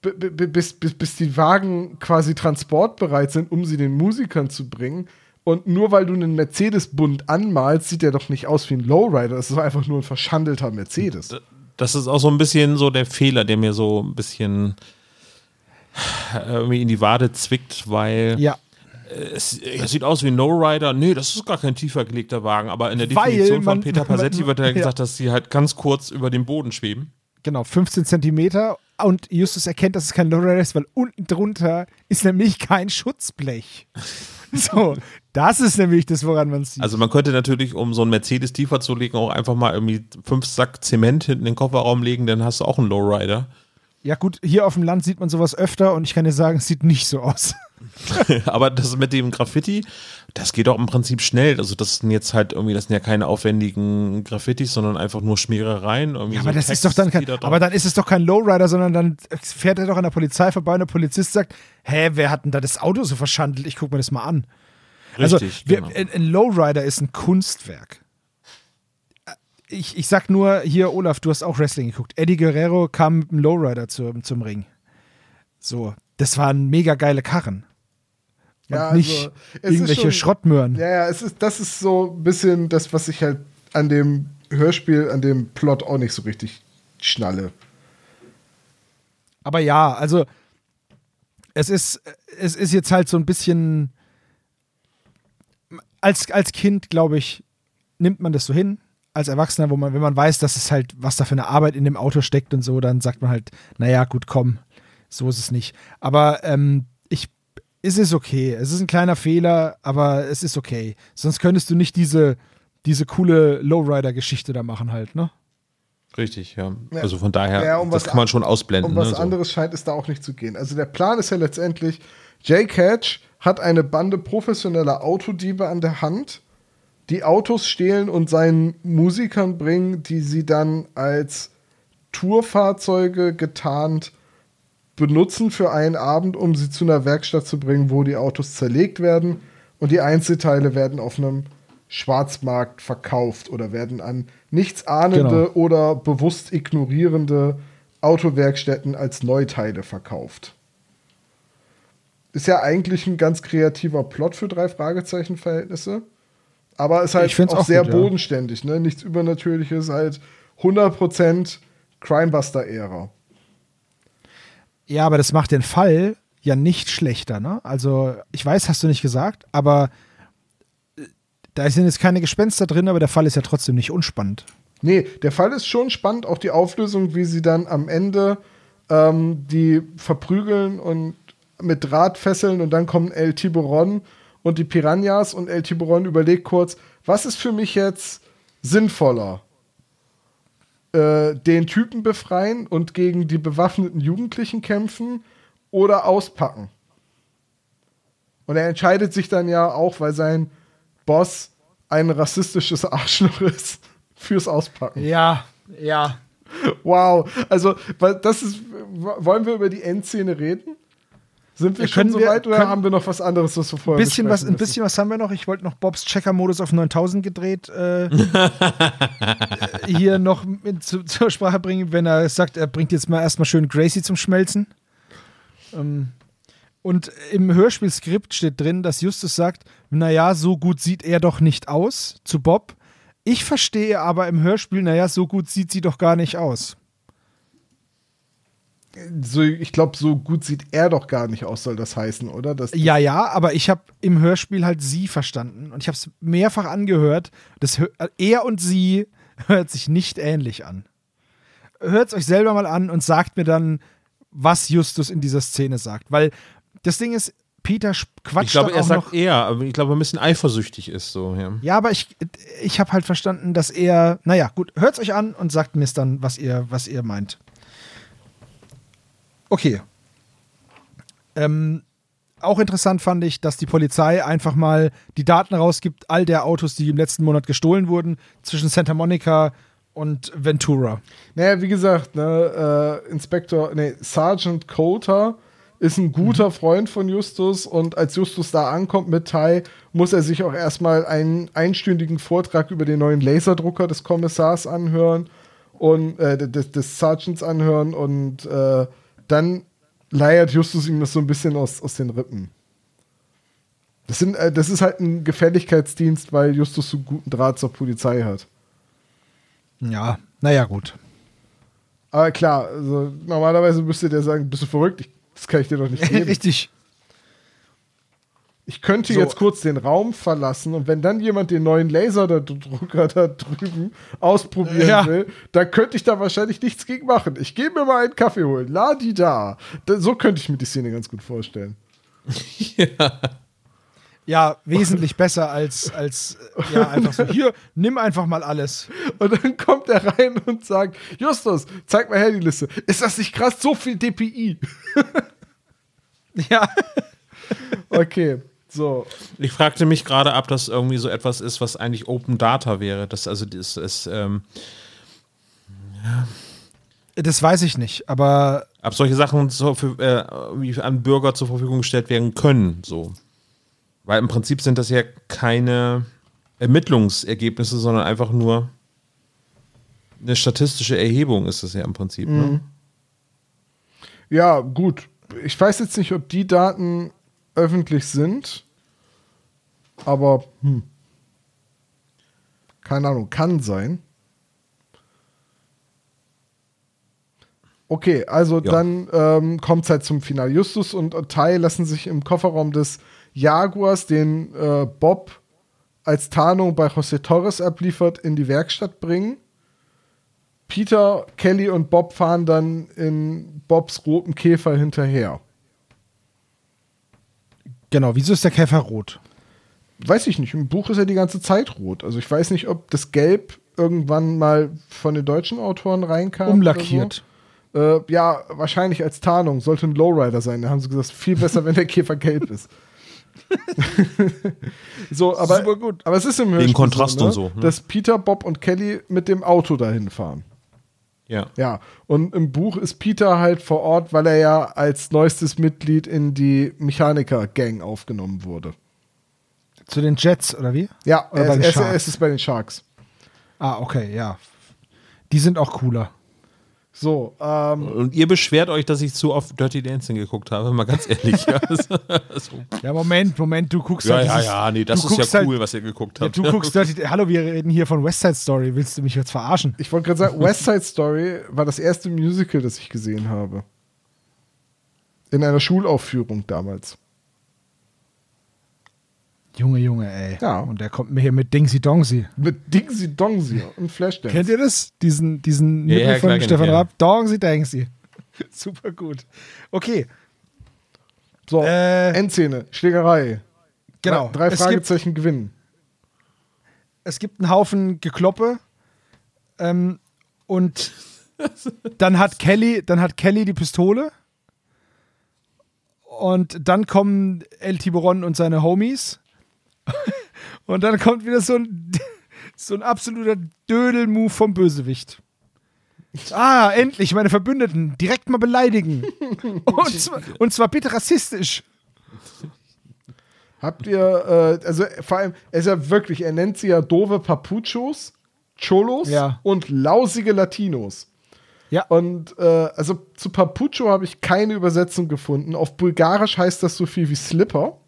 bis, bis, bis die Wagen quasi transportbereit sind, um sie den Musikern zu bringen. Und nur weil du einen Mercedes-Bund anmalst, sieht der doch nicht aus wie ein Lowrider. Das ist einfach nur ein verschandelter Mercedes.
das ist auch so ein bisschen so der Fehler, der mir so ein bisschen äh, irgendwie in die Wade zwickt, weil
Ja.
es, es sieht aus wie ein No-Rider. Nee, das ist gar kein tiefer gelegter Wagen, aber in der Definition
man-
von Peter Passetti
man-
wird ja
ja.
gesagt, dass sie halt ganz kurz über dem Boden schweben.
Genau, 15 Zentimeter. Und Justus erkennt, dass es kein Lowrider ist, weil unten drunter ist nämlich kein Schutzblech. So, das ist nämlich das, woran man sieht.
Also man könnte natürlich, um so einen Mercedes tiefer zu legen, auch einfach mal irgendwie fünf Sack Zement hinten in den Kofferraum legen, dann hast du auch einen Lowrider.
Ja, gut, hier auf dem Land sieht man sowas öfter und ich kann dir sagen, es sieht nicht so aus.
Aber das mit dem Graffiti, das geht auch im Prinzip schnell. Also das sind jetzt halt irgendwie, das sind ja keine aufwendigen Graffitis, sondern einfach nur Schmierereien.
Ja,
so
aber das
Text,
ist doch dann kein,
da
aber dann ist es doch kein Lowrider, sondern dann fährt er doch an der Polizei vorbei und der Polizist sagt, hä, wer hat denn da das Auto so verschandelt? Ich guck mir das mal an. also
Richtig,
wir,
genau.
ein Lowrider ist ein Kunstwerk. Ich, ich sag nur, hier, Olaf, du hast auch Wrestling geguckt. Eddie Guerrero kam mit dem Lowrider zum, zum Ring. So, das waren mega geile Karren. Und
Ja,
nicht
also, ist
irgendwelche
schon-
Schrottmöhren.
Ja, ja, es ist, das ist so ein bisschen das, was ich halt an dem Hörspiel, an dem Plot auch nicht so richtig schnalle.
Aber ja, also es ist, es ist jetzt halt so ein bisschen. Als, als Kind, glaube ich, nimmt man das so hin. Als Erwachsener, wo man, wenn man weiß, dass es halt, was da für eine Arbeit in dem Auto steckt und so, dann sagt man halt, naja, gut, komm, so ist es nicht. Aber ähm, ich, es ist okay. Es ist ein kleiner Fehler, aber es ist okay. Sonst könntest du nicht diese, diese coole Lowrider-Geschichte da machen halt, ne?
Richtig, ja.
Ja.
Also von daher,
Ja, um
das kann man
an-
schon ausblenden.
Um was
ne, so.
anderes scheint es da auch nicht zu gehen. Also der Plan ist ja letztendlich, J-Catch hat eine Bande professioneller Autodiebe an der Hand, die Autos stehlen und seinen Musikern bringen, die sie dann als Tourfahrzeuge getarnt benutzen für einen Abend, um sie zu einer Werkstatt zu bringen, wo die Autos zerlegt werden und die Einzelteile werden auf einem Schwarzmarkt verkauft oder werden an nichtsahnende
Genau.
oder bewusst ignorierende Autowerkstätten als Neuteile verkauft. Ist ja eigentlich ein ganz kreativer Plot für drei Fragezeichen-Verhältnisse. Aber ist halt auch,
auch
sehr
gut,
bodenständig, ne? Nichts Übernatürliches, halt 100% Crimebuster-Ära.
Ja, aber das macht den Fall ja nicht schlechter, ne? Also, ich weiß, hast du nicht gesagt, aber äh, da sind jetzt keine Gespenster drin, aber der Fall ist ja trotzdem nicht unspannend.
Nee, der Fall ist schon spannend, auch die Auflösung, wie sie dann am Ende ähm, die verprügeln und mit Draht fesseln und dann kommen El Tiburon und die Piranhas und El Tiburon überlegt kurz, was ist für mich jetzt sinnvoller? Äh, den Typen befreien und gegen die bewaffneten Jugendlichen kämpfen oder auspacken? Und er entscheidet sich dann ja auch, weil sein Boss ein rassistisches Arschloch ist, fürs Auspacken.
Ja, ja.
Wow. Also, das ist. Wollen wir über die Endszene reden? Sind wir
Ja,
schon so
wir-
weit oder haben wir noch was anderes, was wir vorher
Ein bisschen, was, ein bisschen was haben wir noch. Ich wollte noch Bobs Checker-Modus auf 9000 gedreht äh, hier noch mit zu, zur Sprache bringen, wenn er sagt, er bringt jetzt mal erstmal schön Gracie zum Schmelzen. Ähm, und im Hörspielskript steht drin, dass Justus sagt, naja, so gut sieht er doch nicht aus zu Bob. Ich verstehe aber im Hörspiel, naja, so gut sieht sie doch gar nicht aus.
So, ich glaube, so gut sieht er doch gar nicht aus, soll das heißen, oder? Das,
Ja, ja, aber ich habe im Hörspiel halt sie verstanden und ich habe es mehrfach angehört. Das, er und sie hört sich nicht ähnlich an. Hört es euch selber mal an und sagt mir dann, was Justus in dieser Szene sagt. Weil das Ding ist, Peter sch- quatscht
Ich glaube, er
auch
sagt
noch.
er, aber ich glaube, er ein bisschen eifersüchtig ist so, ja.
Ja, aber ich, ich habe halt verstanden, dass er, naja, gut, hört es euch an und sagt mir es dann, was ihr, was ihr meint. Okay. Ähm, auch interessant fand ich, dass die Polizei einfach mal die Daten rausgibt, all der Autos, die im letzten Monat gestohlen wurden, zwischen Santa Monica und Ventura.
Naja, wie gesagt, ne, äh, Inspektor, nee, Sergeant Coulter ist ein guter Freund von Justus und als Justus da ankommt mit Tai, muss er sich auch erstmal einen einstündigen Vortrag über den neuen Laserdrucker des Kommissars anhören und äh, des, des Sergeants anhören und äh, dann leiert Justus ihm das so ein bisschen aus, aus den Rippen. Das, sind, äh, das ist halt ein Gefälligkeitsdienst, weil Justus so guten Draht zur Polizei hat.
Ja, naja, gut.
Aber klar, also normalerweise müsste der sagen, bist du verrückt? Ich, das kann ich dir doch nicht geben.
Richtig.
Ich könnte
So.
jetzt kurz den Raum verlassen und wenn dann jemand den neuen Laserdrucker da drüben ausprobieren
Ja.
will, dann könnte ich da wahrscheinlich nichts gegen machen. Ich gehe mir mal einen Kaffee holen. La di da. So könnte ich mir die Szene ganz gut vorstellen.
Ja, wesentlich besser als, als ja, einfach so, hier, nimm einfach mal alles.
Und dann kommt er rein und sagt: Justus, zeig mal her die Liste. Ist das nicht krass? So viel DPI.
Ja.
Okay, so.
Ich fragte mich gerade, ob das irgendwie so etwas ist, was eigentlich Open Data wäre. Das also das ist, ähm,
Das weiß ich nicht, aber
ob solche Sachen so für, äh, an Bürger zur Verfügung gestellt werden können, so. Weil im Prinzip sind das ja keine Ermittlungsergebnisse, sondern einfach nur eine statistische Erhebung ist das ja im Prinzip. Ne?
Ja, gut. Ich weiß jetzt nicht, ob die Daten öffentlich sind, aber hm. keine Ahnung, kann sein. Okay, also
Ja.
dann ähm, kommt es halt zum Finale. Justus und Tai lassen sich im Kofferraum des Jaguars, den äh, Bob als Tarnung bei José Torres abliefert, in die Werkstatt bringen. Peter, Kelly und Bob fahren dann in Bobs roten Käfer hinterher.
Genau, wieso ist der Käfer rot?
Weiß ich nicht, im Buch ist er die ganze Zeit rot. Also ich weiß nicht, ob das Gelb irgendwann mal von den deutschen Autoren reinkam.
Umlackiert.
So. äh, ja, wahrscheinlich als Tarnung. Sollte ein Lowrider sein. Da haben sie gesagt, viel besser, wenn der Käfer gelb ist. so, aber,
Super gut.
aber es ist im Hörspiel
Kontrast
so, ne,
und so, ne?
dass Peter, Bob und Kelly mit dem Auto dahin fahren.
Ja.
Ja, und im Buch ist Peter halt vor Ort, weil er ja als neuestes Mitglied in die Mechaniker-Gang aufgenommen wurde.
Zu den Jets, oder wie?
Ja,
Oder bei
er,
den
er, ist-
Sharks?
er ist es bei den Sharks.
Ah, okay, ja. Die sind auch cooler.
So, ähm,
Und ihr beschwert euch, dass ich zu oft Dirty Dancing geguckt habe, mal ganz ehrlich. Ja.
Ja, Moment, Moment, du guckst
ja,
halt
ja,
dieses-
ja, nee, das ist ja
guckst
cool,
halt,
was ihr geguckt
Ja,
habt.
du guckst Dirty, hallo, wir reden hier von West Side Story. Willst du mich jetzt verarschen?
ich wollte gerade sagen, West Side Story war das erste Musical, das ich gesehen habe. In einer Schulaufführung damals.
Junge, Junge, ey.
Ja.
Und der kommt mir hier mit Dingsy Dongsy.
Mit Dingsy Dongsy und Flashdance.
Kennt ihr das? Diesen, diesen
Ja,
Nippel
ja,
von
klar
Stefan
ja.
Raab? Dongsy Dangsy. Super gut. Okay,
So,
Äh,
Endszene, Schlägerei.
genau.
Drei
es, gibt,
Fragezeichen gewinnen.
es gibt einen Haufen Gekloppe. Ähm, und dann hat Kelly, dann hat Kelly die Pistole. Und dann kommen El Tiburon und seine Homies. Und dann kommt wieder so ein, so ein absoluter Dödel-Move vom Bösewicht. Ah, endlich, meine Verbündeten. Direkt mal beleidigen. Und zwar, und zwar bitte rassistisch.
Habt ihr, äh, also vor allem, er ist ja wirklich, er nennt sie ja doofe Papuchos, Cholos
Ja.
und lausige Latinos.
Ja.
Und äh, also zu Papucho habe ich keine Übersetzung gefunden. Auf Bulgarisch heißt das so viel wie Slipper.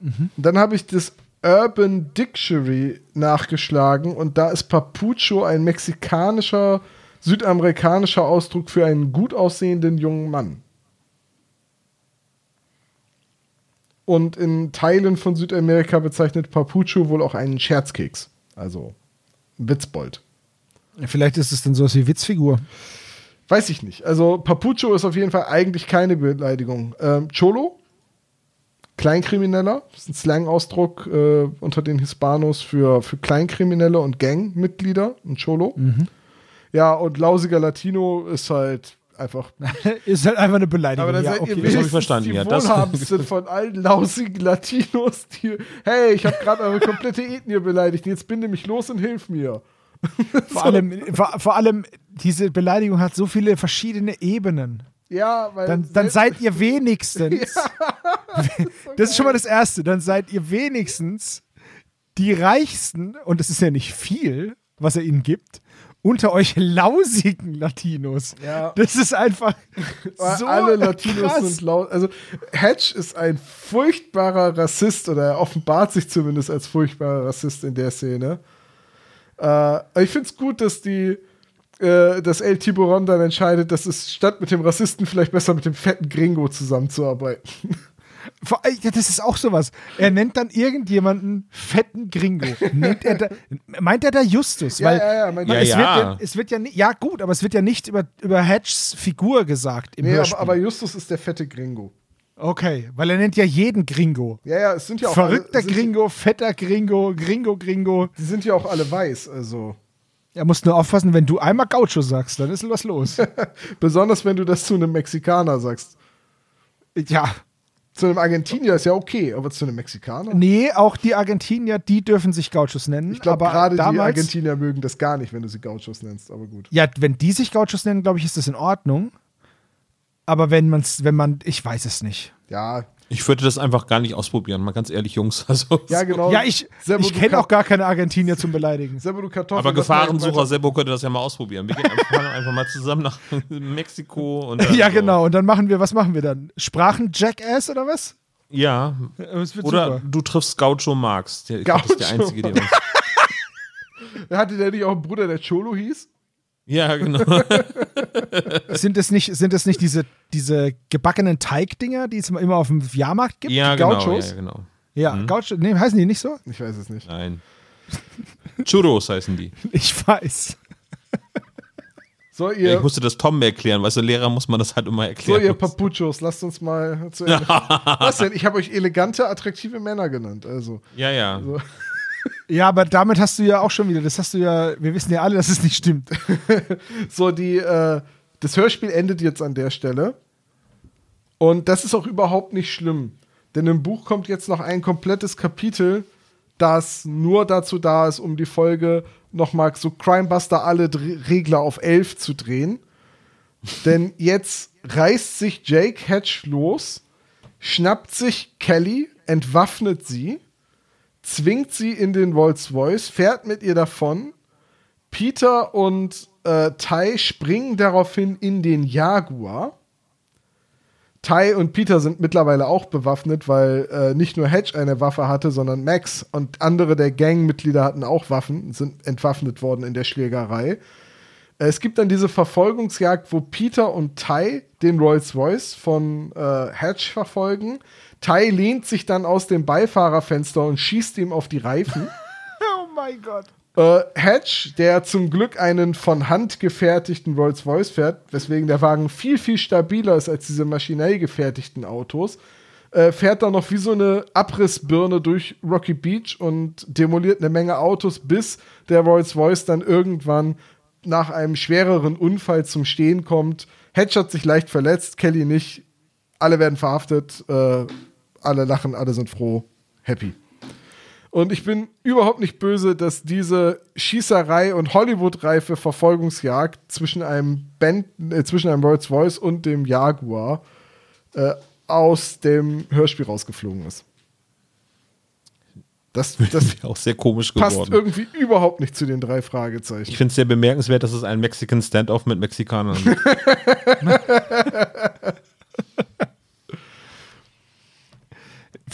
Und dann habe ich das Urban Dictionary nachgeschlagen und da ist Papucho ein mexikanischer, südamerikanischer Ausdruck für einen gut aussehenden jungen Mann. Und in Teilen von Südamerika bezeichnet Papucho wohl auch einen Scherzkeks. Also Witzbold.
Vielleicht ist es dann sowas wie Witzfigur.
Weiß ich nicht. Also Papucho ist auf jeden Fall eigentlich keine Beleidigung. Ähm, Cholo, Kleinkrimineller, das ist ein Slang-Ausdruck äh, unter den Hispanos für, für Kleinkriminelle und Gangmitglieder, ein Cholo. Ja, und lausiger Latino ist halt einfach.
ist halt einfach eine Beleidigung.
Aber dann
ja,
seid ihr
okay.
hab ich verstanden,
die
ja. Das-
wohlhabendsten von allen lausigen Latinos, die, hey, ich habe gerade eure komplette Ethnie beleidigt, jetzt binde mich los und hilf mir.
vor, allem, vor, vor allem, diese Beleidigung hat so viele verschiedene Ebenen.
Ja, weil
Dann, dann seid ihr wenigstens. das ist schon mal das Erste. Dann seid ihr wenigstens die Reichsten, und das ist ja nicht viel, was er ihnen gibt, unter euch lausigen Latinos.
Ja.
Das ist einfach so
alle Latinos
krass.
sind laut. Also Hedge ist ein furchtbarer Rassist oder er offenbart sich zumindest als furchtbarer Rassist in der Szene. Äh, ich finde es gut, dass die äh, dass El Tiburon dann entscheidet, dass es statt mit dem Rassisten vielleicht besser mit dem fetten Gringo zusammenzuarbeiten.
Ja, das ist auch sowas. Er nennt dann irgendjemanden fetten Gringo. Nennt er da, meint er da Justus?
Ja,
Weil
ja, ja, mein-
Ja,
es,
ja.
Wird ja, es wird ja nicht, ja gut, aber es wird ja nicht über, über Hedges Figur gesagt im
Nee,
Hörspiel.
aber, aber Justus ist der fette Gringo.
okay, weil er nennt ja jeden Gringo.
Ja, ja, es sind ja auch
Verrückter
alle,
Gringo, fetter Gringo, Gringo, Gringo.
Die sind ja auch alle weiß, also.
Er muss nur aufpassen, wenn du einmal Gaucho sagst, dann ist was los.
Besonders wenn du das zu einem Mexikaner sagst.
ja.
Zu einem Argentinier ist ja okay, aber zu einem Mexikaner?
Nee, auch die Argentinier, die dürfen sich Gauchos nennen.
Ich glaube, gerade die Argentinier mögen das gar nicht, wenn du sie Gauchos nennst, aber gut.
Ja, wenn die sich Gauchos nennen, glaube ich, ist das in Ordnung. Aber wenn man's, wenn man, ich weiß es nicht.
Ja,
Ich würde das einfach gar nicht ausprobieren, mal ganz ehrlich, Jungs. Also,
ja genau.
ja, ich,
Sebo,
ich kenne auch gar keine Argentinier zum Beleidigen.
Sebo, du Kartoffel.
aber Gefahrensucher Sebo könnte das ja mal ausprobieren. Wir gehen einfach, fahren einfach mal zusammen nach Mexiko und dann
Ja,
so.
genau. Und dann machen wir, was machen wir dann? Sprachen Jackass oder was?
Ja. Oder
super.
du triffst Gaucho Marx. Der, ich glaub, das ist der
Gaucho
einzige, der.
Hatte der nicht auch einen Bruder, der Cholo hieß?
Ja, genau.
Sind es nicht, sind es nicht diese, diese gebackenen Teigdinger, die es immer auf dem Jahrmarkt gibt?
Ja,
Die
genau.
Gauchos?
Ja, genau.
Ja, Gaucho, nee, heißen die nicht so?
Ich weiß es nicht.
Nein. Churros heißen die.
Ich weiß.
So,
Ja,
ihr,
ich musste das Tom erklären, weißt du, Lehrer muss man das halt immer
so,
erklären.
ihr Papuchos, lasst uns mal zu Ende. Was denn? Ich habe euch elegante, attraktive Männer genannt. Also,
ja, ja.
Ja, aber damit hast du ja auch schon wieder, das hast du ja, wir wissen ja alle, dass es nicht stimmt.
so die, äh, das Hörspiel endet jetzt an der Stelle. Und das ist auch überhaupt nicht schlimm. Denn im Buch kommt jetzt noch ein komplettes Kapitel, das nur dazu da ist, um die Folge nochmal so Crimebuster alle Regler auf 11 zu drehen. Denn jetzt reißt sich Jake Hatch los, schnappt sich Kelly, entwaffnet sie, zwingt sie in den Rolls-Royce, fährt mit ihr davon. Peter und äh, Ty springen daraufhin in den Jaguar. Ty und Peter sind mittlerweile auch bewaffnet, weil äh, nicht nur Hedge eine Waffe hatte, sondern Max und andere der Gangmitglieder hatten auch Waffen, sind entwaffnet worden in der Schlägerei. Äh, es gibt dann diese Verfolgungsjagd, wo Peter und Ty den Rolls-Royce von äh, Hedge verfolgen. Ty lehnt sich dann aus dem Beifahrerfenster und schießt ihm auf die Reifen.
Oh mein Gott.
Äh, Hedge, der zum Glück einen von Hand gefertigten Rolls-Royce fährt, weswegen der Wagen viel, viel stabiler ist als diese maschinell gefertigten Autos, äh, fährt dann noch wie so eine Abrissbirne durch Rocky Beach und demoliert eine Menge Autos, bis der Rolls-Royce dann irgendwann nach einem schwereren Unfall zum Stehen kommt. Hedge hat sich leicht verletzt, Kelly nicht. Alle werden verhaftet, äh, alle lachen, alle sind froh, happy. Und ich bin überhaupt nicht böse, dass diese Schießerei und Hollywood-reife Verfolgungsjagd zwischen einem Band, äh, zwischen einem Rolls Royce und dem Jaguar äh, aus dem Hörspiel rausgeflogen ist. Das, das
Das wäre auch sehr komisch
passt
geworden.
irgendwie überhaupt nicht zu den drei Fragezeichen.
Ich finde es sehr bemerkenswert, dass es ein Mexican Standoff mit Mexikanern gibt.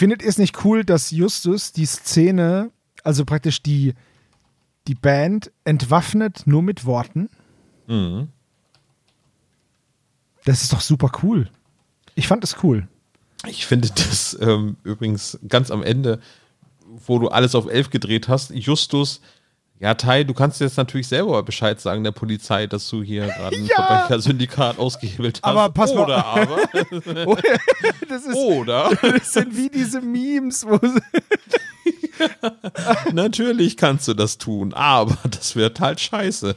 Findet ihr es nicht cool, dass Justus die Szene, also praktisch die, die Band entwaffnet nur mit Worten?
Mhm.
Das ist doch super cool. Ich fand es cool.
Ich finde das ähm, übrigens ganz am Ende, wo du alles auf elf gedreht hast, Justus, ja, Tai, du kannst jetzt natürlich selber Bescheid sagen der Polizei, dass du hier gerade ein
Ja.
Verbrechersyndikat ausgehebelt hast.
Aber pass mal-
Oder aber.
Das, ist,
Oder.
das sind wie diese Memes, wo
Natürlich kannst du das tun, aber das wird halt scheiße.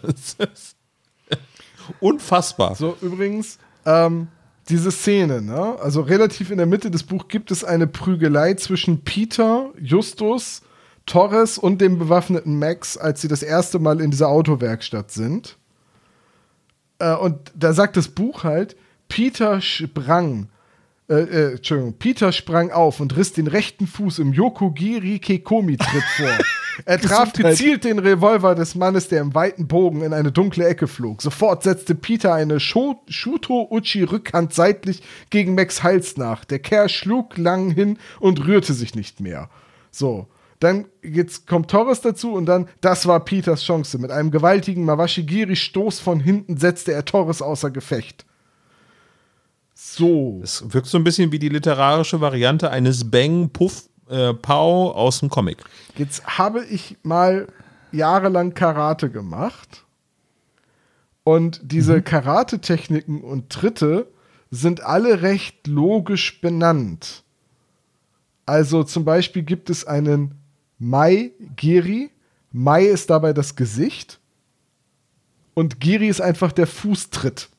Unfassbar.
So, übrigens, ähm, diese Szene, ne? Also relativ in der Mitte des Buchs gibt es eine Prügelei zwischen Peter, Justus, Torres und dem bewaffneten Max, als sie das erste Mal in dieser Autowerkstatt sind. Äh, und da sagt das Buch halt, Peter sprang, äh, äh, Entschuldigung, Peter sprang auf und riss den rechten Fuß im Yokogiri Kekomi-Tritt vor. Er traf gezielt den Revolver des Mannes, der im weiten Bogen in eine dunkle Ecke flog. Sofort setzte Peter eine Sho Shuto Uchi Rückhand seitlich gegen Max Hals nach. Der Kerl schlug lang hin und rührte sich nicht mehr. So. Dann jetzt kommt Torres dazu und dann, das war Peters Chance. Mit einem gewaltigen Mawashigiri-Stoß von hinten setzte er Torres außer Gefecht. So.
Es wirkt so ein bisschen wie die literarische Variante eines Bang Puff äh, Pow aus dem Comic.
Jetzt habe ich mal jahrelang Karate gemacht. Und diese Karate-Techniken und Tritte sind alle recht logisch benannt. Also zum Beispiel gibt es einen Mai Giri. Mai ist dabei das Gesicht. Und Giri ist einfach der Fußtritt.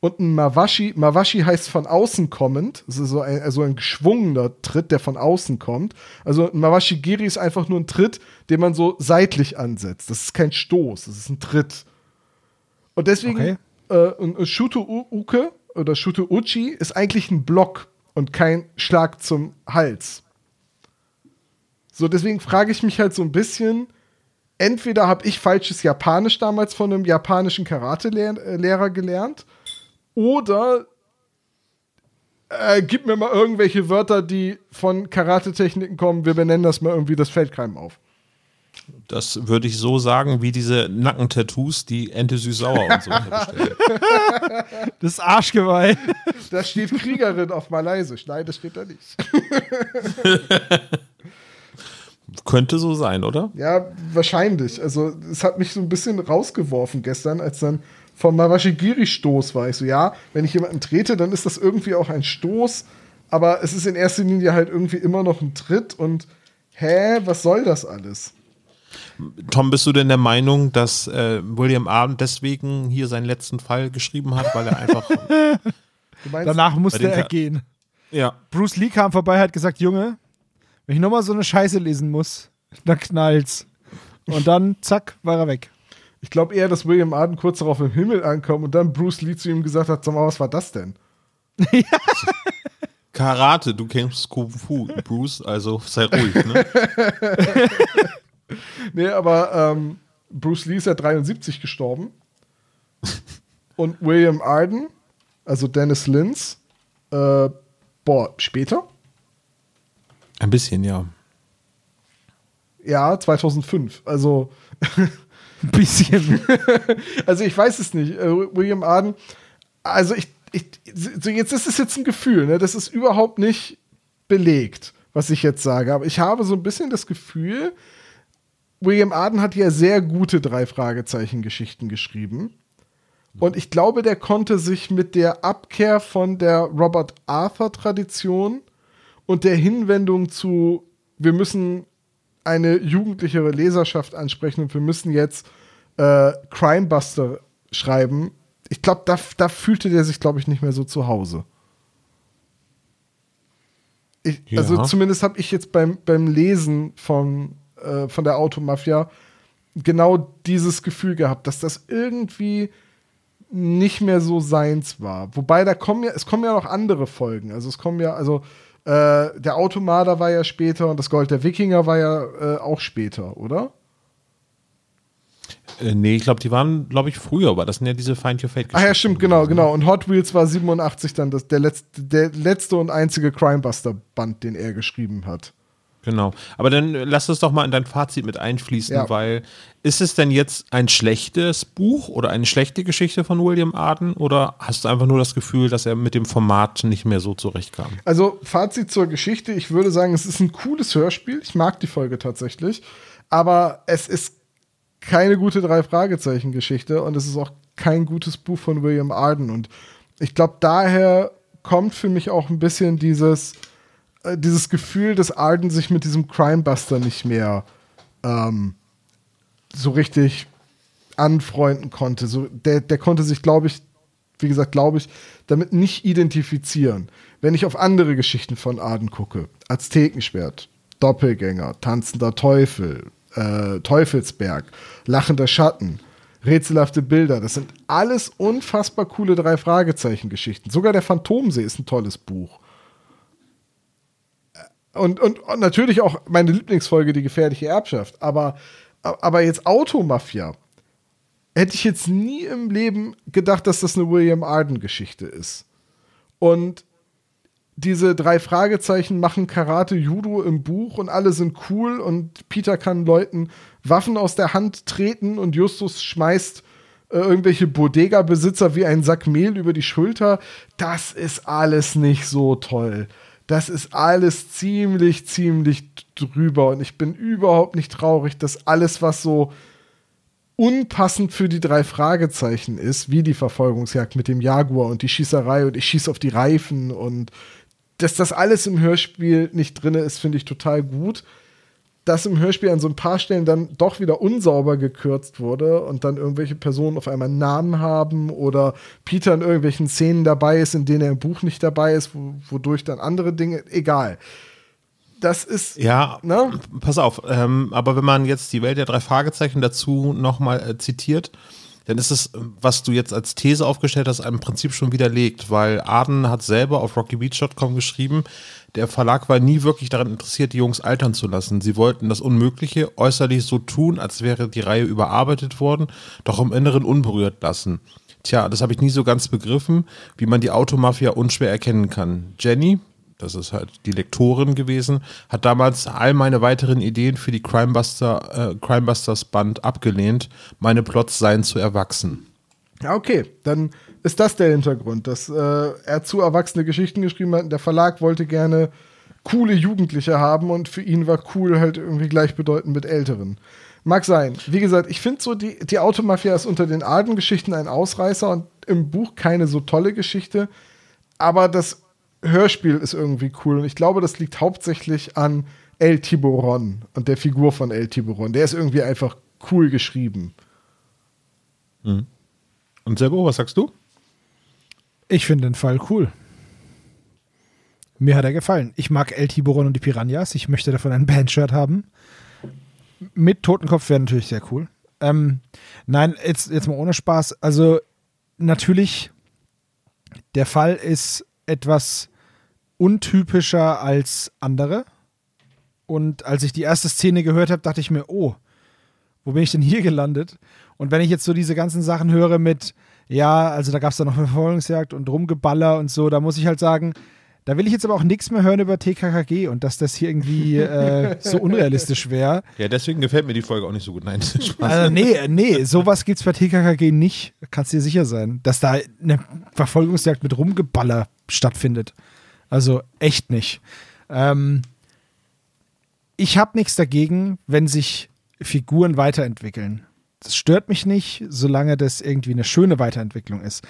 Und ein Mawashi, Mawashi heißt von außen kommend, das ist so ein, also ein geschwungener Tritt, der von außen kommt. Also ein Mawashi Giri ist einfach nur ein Tritt, den man so seitlich ansetzt. Das ist kein Stoß, das ist ein Tritt. Und deswegen,
Okay.
äh, und Shuto Uke oder Shuto Uchi ist eigentlich ein Block und kein Schlag zum Hals. So, deswegen frage ich mich halt so ein bisschen, entweder habe ich falsches Japanisch damals von einem japanischen Karate-Lehrer gelernt, oder äh, gib mir mal irgendwelche Wörter, die von Karate-Techniken kommen. Wir benennen das mal irgendwie das Feldkeim auf.
Das würde ich so sagen, wie diese Nackentattoos, die Ente Süß-Sauer und so herstellen.
Das Arschgeweih.
Da steht Kriegerin auf Malaysisch. Nein, das steht da nicht.
Könnte so sein, oder?
Ja, wahrscheinlich. Also, es hat mich so ein bisschen rausgeworfen gestern, als dann vom Mawashigiri-Stoß war. Ich so, ja, wenn ich jemanden trete, dann ist das irgendwie auch ein Stoß. Aber es ist in erster Linie halt irgendwie immer noch ein Tritt. Und hä, was soll das alles?
Tom, bist du denn der Meinung, dass äh, William Abend deswegen hier seinen letzten Fall geschrieben hat, weil er einfach.
Du meinst,
Danach musste er gehen.
ja.
Bruce Lee kam vorbei, hat gesagt, Junge, wenn ich nochmal so eine Scheiße lesen muss, dann knallt's. Und dann, zack, war er weg.
ich glaube eher, dass William Arden kurz darauf im Himmel ankam und dann Bruce Lee zu ihm gesagt hat: Sag mal, was war das denn?
Karate, du kennst Kung Fu, Bruce, also sei ruhig, ne?
nee, aber ähm, Bruce Lee ist ja 73 gestorben. Und William Arden, also Dennis Lins, äh, boah, später?
Ein bisschen, ja.
Ja, 2005. Also.
Ein bisschen.
also ich weiß es nicht. Äh, William Arden, also ich, ich so jetzt ist es jetzt ein Gefühl, ne? Das ist überhaupt nicht belegt, was ich jetzt sage. Aber ich habe so ein bisschen das Gefühl, William Arden hat ja sehr gute drei Fragezeichen-Geschichten geschrieben. Und ich glaube, der konnte sich mit der Abkehr von der Robert Arthur-Tradition und der Hinwendung zu, wir müssen eine jugendlichere Leserschaft ansprechen und wir müssen jetzt äh, Crimebuster schreiben. Ich glaube, da, da fühlte der sich, glaube ich, nicht mehr so zu Hause. Ich, ja. Also zumindest habe ich jetzt beim, beim Lesen von, äh, von der Automafia genau dieses Gefühl gehabt, dass das irgendwie nicht mehr so seins war. Wobei da kommen ja, es kommen ja noch andere Folgen. Also es kommen ja, also äh, der Automader war ja später und das Gold der Wikinger war ja äh, auch später, oder?
Äh, nee, ich glaube, die waren, glaube ich, früher, aber das sind ja diese Find Your Fate
Ach ja, stimmt, genau, genau. Und Hot Wheels war 87 dann das, der, letzte, der letzte und einzige Crimebuster-Band, den er geschrieben hat.
Genau. Aber dann lass es doch mal in dein Fazit mit einfließen, ja. weil ist es denn jetzt ein schlechtes Buch oder eine schlechte Geschichte von William Arden oder hast du einfach nur das Gefühl, dass er mit dem Format nicht mehr so zurechtkam?
Also Fazit zur Geschichte, ich würde sagen, es ist ein cooles Hörspiel. Ich mag die Folge tatsächlich, aber es ist keine gute drei Fragezeichen Geschichte und es ist auch kein gutes Buch von William Arden und ich glaube daher kommt für mich auch ein bisschen dieses äh, dieses Gefühl, dass Arden sich mit diesem Crimebuster nicht mehr ähm, so richtig anfreunden konnte. So, der, der konnte sich, glaube ich, wie gesagt, glaube ich, damit nicht identifizieren. Wenn ich auf andere Geschichten von Arden gucke, Aztekenschwert, Doppelgänger, tanzender Teufel, äh, Teufelsberg, lachender Schatten, rätselhafte Bilder, das sind alles unfassbar coole drei Fragezeichen-Geschichten. Sogar der Phantomsee ist ein tolles Buch. Und, und, und natürlich auch meine Lieblingsfolge, die gefährliche Erbschaft. Aber, aber jetzt Automafia. Hätte ich jetzt nie im Leben gedacht, dass das eine William Arden-Geschichte ist. Und diese drei Fragezeichen machen Karate, Judo im Buch und alle sind cool und Peter kann Leuten Waffen aus der Hand treten und Justus schmeißt äh, irgendwelche Bodega-Besitzer wie einen Sack Mehl über die Schulter. Das ist alles nicht so toll das ist alles ziemlich, ziemlich drüber. Und ich bin überhaupt nicht traurig, dass alles, was so unpassend für die drei Fragezeichen ist, wie die Verfolgungsjagd mit dem Jaguar und die Schießerei und ich schieße auf die Reifen und dass das alles im Hörspiel nicht drin ist, finde ich total gut dass im Hörspiel an so ein paar Stellen dann doch wieder unsauber gekürzt wurde und dann irgendwelche Personen auf einmal Namen haben oder Peter in irgendwelchen Szenen dabei ist, in denen er im Buch nicht dabei ist, wodurch dann andere Dinge, egal. Das ist.
Ja, ne? pass auf, ähm, aber wenn man jetzt die Welt der drei Fragezeichen dazu nochmal äh, zitiert, dann ist es, was du jetzt als These aufgestellt hast, im Prinzip schon widerlegt, weil Arden hat selber auf rockybeach.com geschrieben, der Verlag war nie wirklich daran interessiert, die Jungs altern zu lassen. Sie wollten das Unmögliche äußerlich so tun, als wäre die Reihe überarbeitet worden, doch im Inneren unberührt lassen. Tja, das habe ich nie so ganz begriffen, wie man die Automafia unschwer erkennen kann. Jenny, das ist halt die Lektorin gewesen, hat damals all meine weiteren Ideen für die Crimebuster, äh, Crimebusters Band abgelehnt. Meine Plots seien zu erwachsen.
Ja, okay, dann ist das der Hintergrund, dass äh, er zu erwachsene Geschichten geschrieben hat. Der Verlag wollte gerne coole Jugendliche haben und für ihn war cool halt irgendwie gleichbedeutend mit Älteren. Mag sein. Wie gesagt, ich finde so, die, die Automafia ist unter den alten Geschichten ein Ausreißer und im Buch keine so tolle Geschichte. Aber das Hörspiel ist irgendwie cool und ich glaube, das liegt hauptsächlich an El Tiburon und der Figur von El Tiburon. Der ist irgendwie einfach cool geschrieben.
Mhm. Und Sebo, was sagst du?
Ich finde den Fall cool. Mir hat er gefallen. Ich mag El Tiburon und die Piranhas. Ich möchte davon ein Bandshirt haben. Mit Totenkopf wäre natürlich sehr cool. Ähm, nein, jetzt, jetzt mal ohne Spaß. Also, natürlich, der Fall ist etwas untypischer als andere. Und als ich die erste Szene gehört habe, dachte ich mir, oh, wo bin ich denn hier gelandet? Und wenn ich jetzt so diese ganzen Sachen höre mit, ja, also da gab es da noch eine Verfolgungsjagd und Rumgeballer und so, da muss ich halt sagen, da will ich jetzt aber auch nichts mehr hören über TKKG und dass das hier irgendwie äh, so unrealistisch wäre.
Ja, deswegen gefällt mir die Folge auch nicht so gut. Nein, Spaß.
Also nee, nee, sowas gibt's bei TKKG nicht. Kannst dir sicher sein, dass da eine Verfolgungsjagd mit Rumgeballer stattfindet. Also echt nicht. Ähm, ich habe nichts dagegen, wenn sich Figuren weiterentwickeln. Das stört mich nicht, solange das irgendwie eine schöne Weiterentwicklung ist.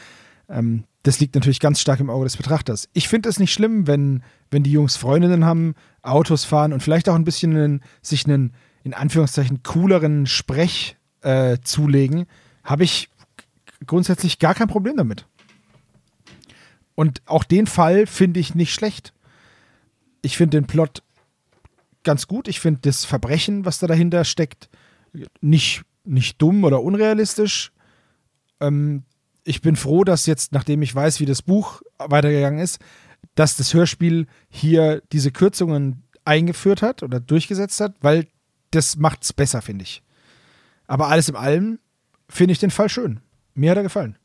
Ähm, das liegt natürlich ganz stark im Auge des Betrachters. Ich finde es nicht schlimm, wenn, wenn die Jungs Freundinnen haben, Autos fahren und vielleicht auch ein bisschen einen, sich einen, in Anführungszeichen, cooleren Sprech äh, zulegen. Habe ich grundsätzlich gar kein Problem damit. Und auch den Fall finde ich nicht schlecht. Ich finde den Plot ganz gut. Ich finde das Verbrechen, was da dahinter steckt, nicht, nicht dumm oder unrealistisch. Ähm, ich bin froh, dass jetzt, nachdem ich weiß, wie das Buch weitergegangen ist, dass das Hörspiel hier diese Kürzungen eingeführt hat oder durchgesetzt hat, weil das macht es besser, finde ich. Aber alles in allem finde ich den Fall schön. Mir hat er gefallen.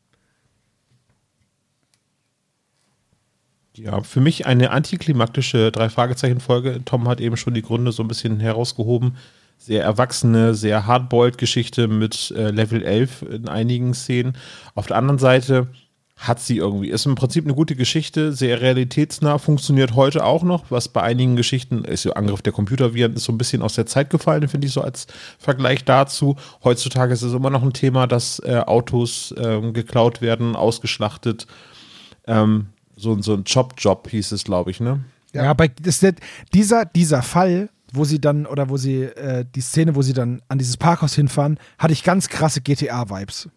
Ja, für mich eine antiklimaktische Drei-Fragezeichen-Folge. Tom hat eben schon die Gründe so ein bisschen herausgehoben. Sehr erwachsene, sehr hardboiled-Geschichte mit äh, Level 11 in einigen Szenen. Auf der anderen Seite hat sie irgendwie, ist im Prinzip eine gute Geschichte, sehr realitätsnah, funktioniert heute auch noch, was bei einigen Geschichten, ist ja Angriff der Computerviren, ist so ein bisschen aus der Zeit gefallen, finde ich so als Vergleich dazu. Heutzutage ist es immer noch ein Thema, dass äh, Autos äh, geklaut werden, ausgeschlachtet. Ähm, so, so ein Chop-Job hieß es, glaube ich, ne?
Ja, bei das, dieser, dieser Fall, wo sie dann, oder wo sie, äh, die Szene, wo sie dann an dieses Parkhaus hinfahren, hatte ich ganz krasse GTA-Vibes.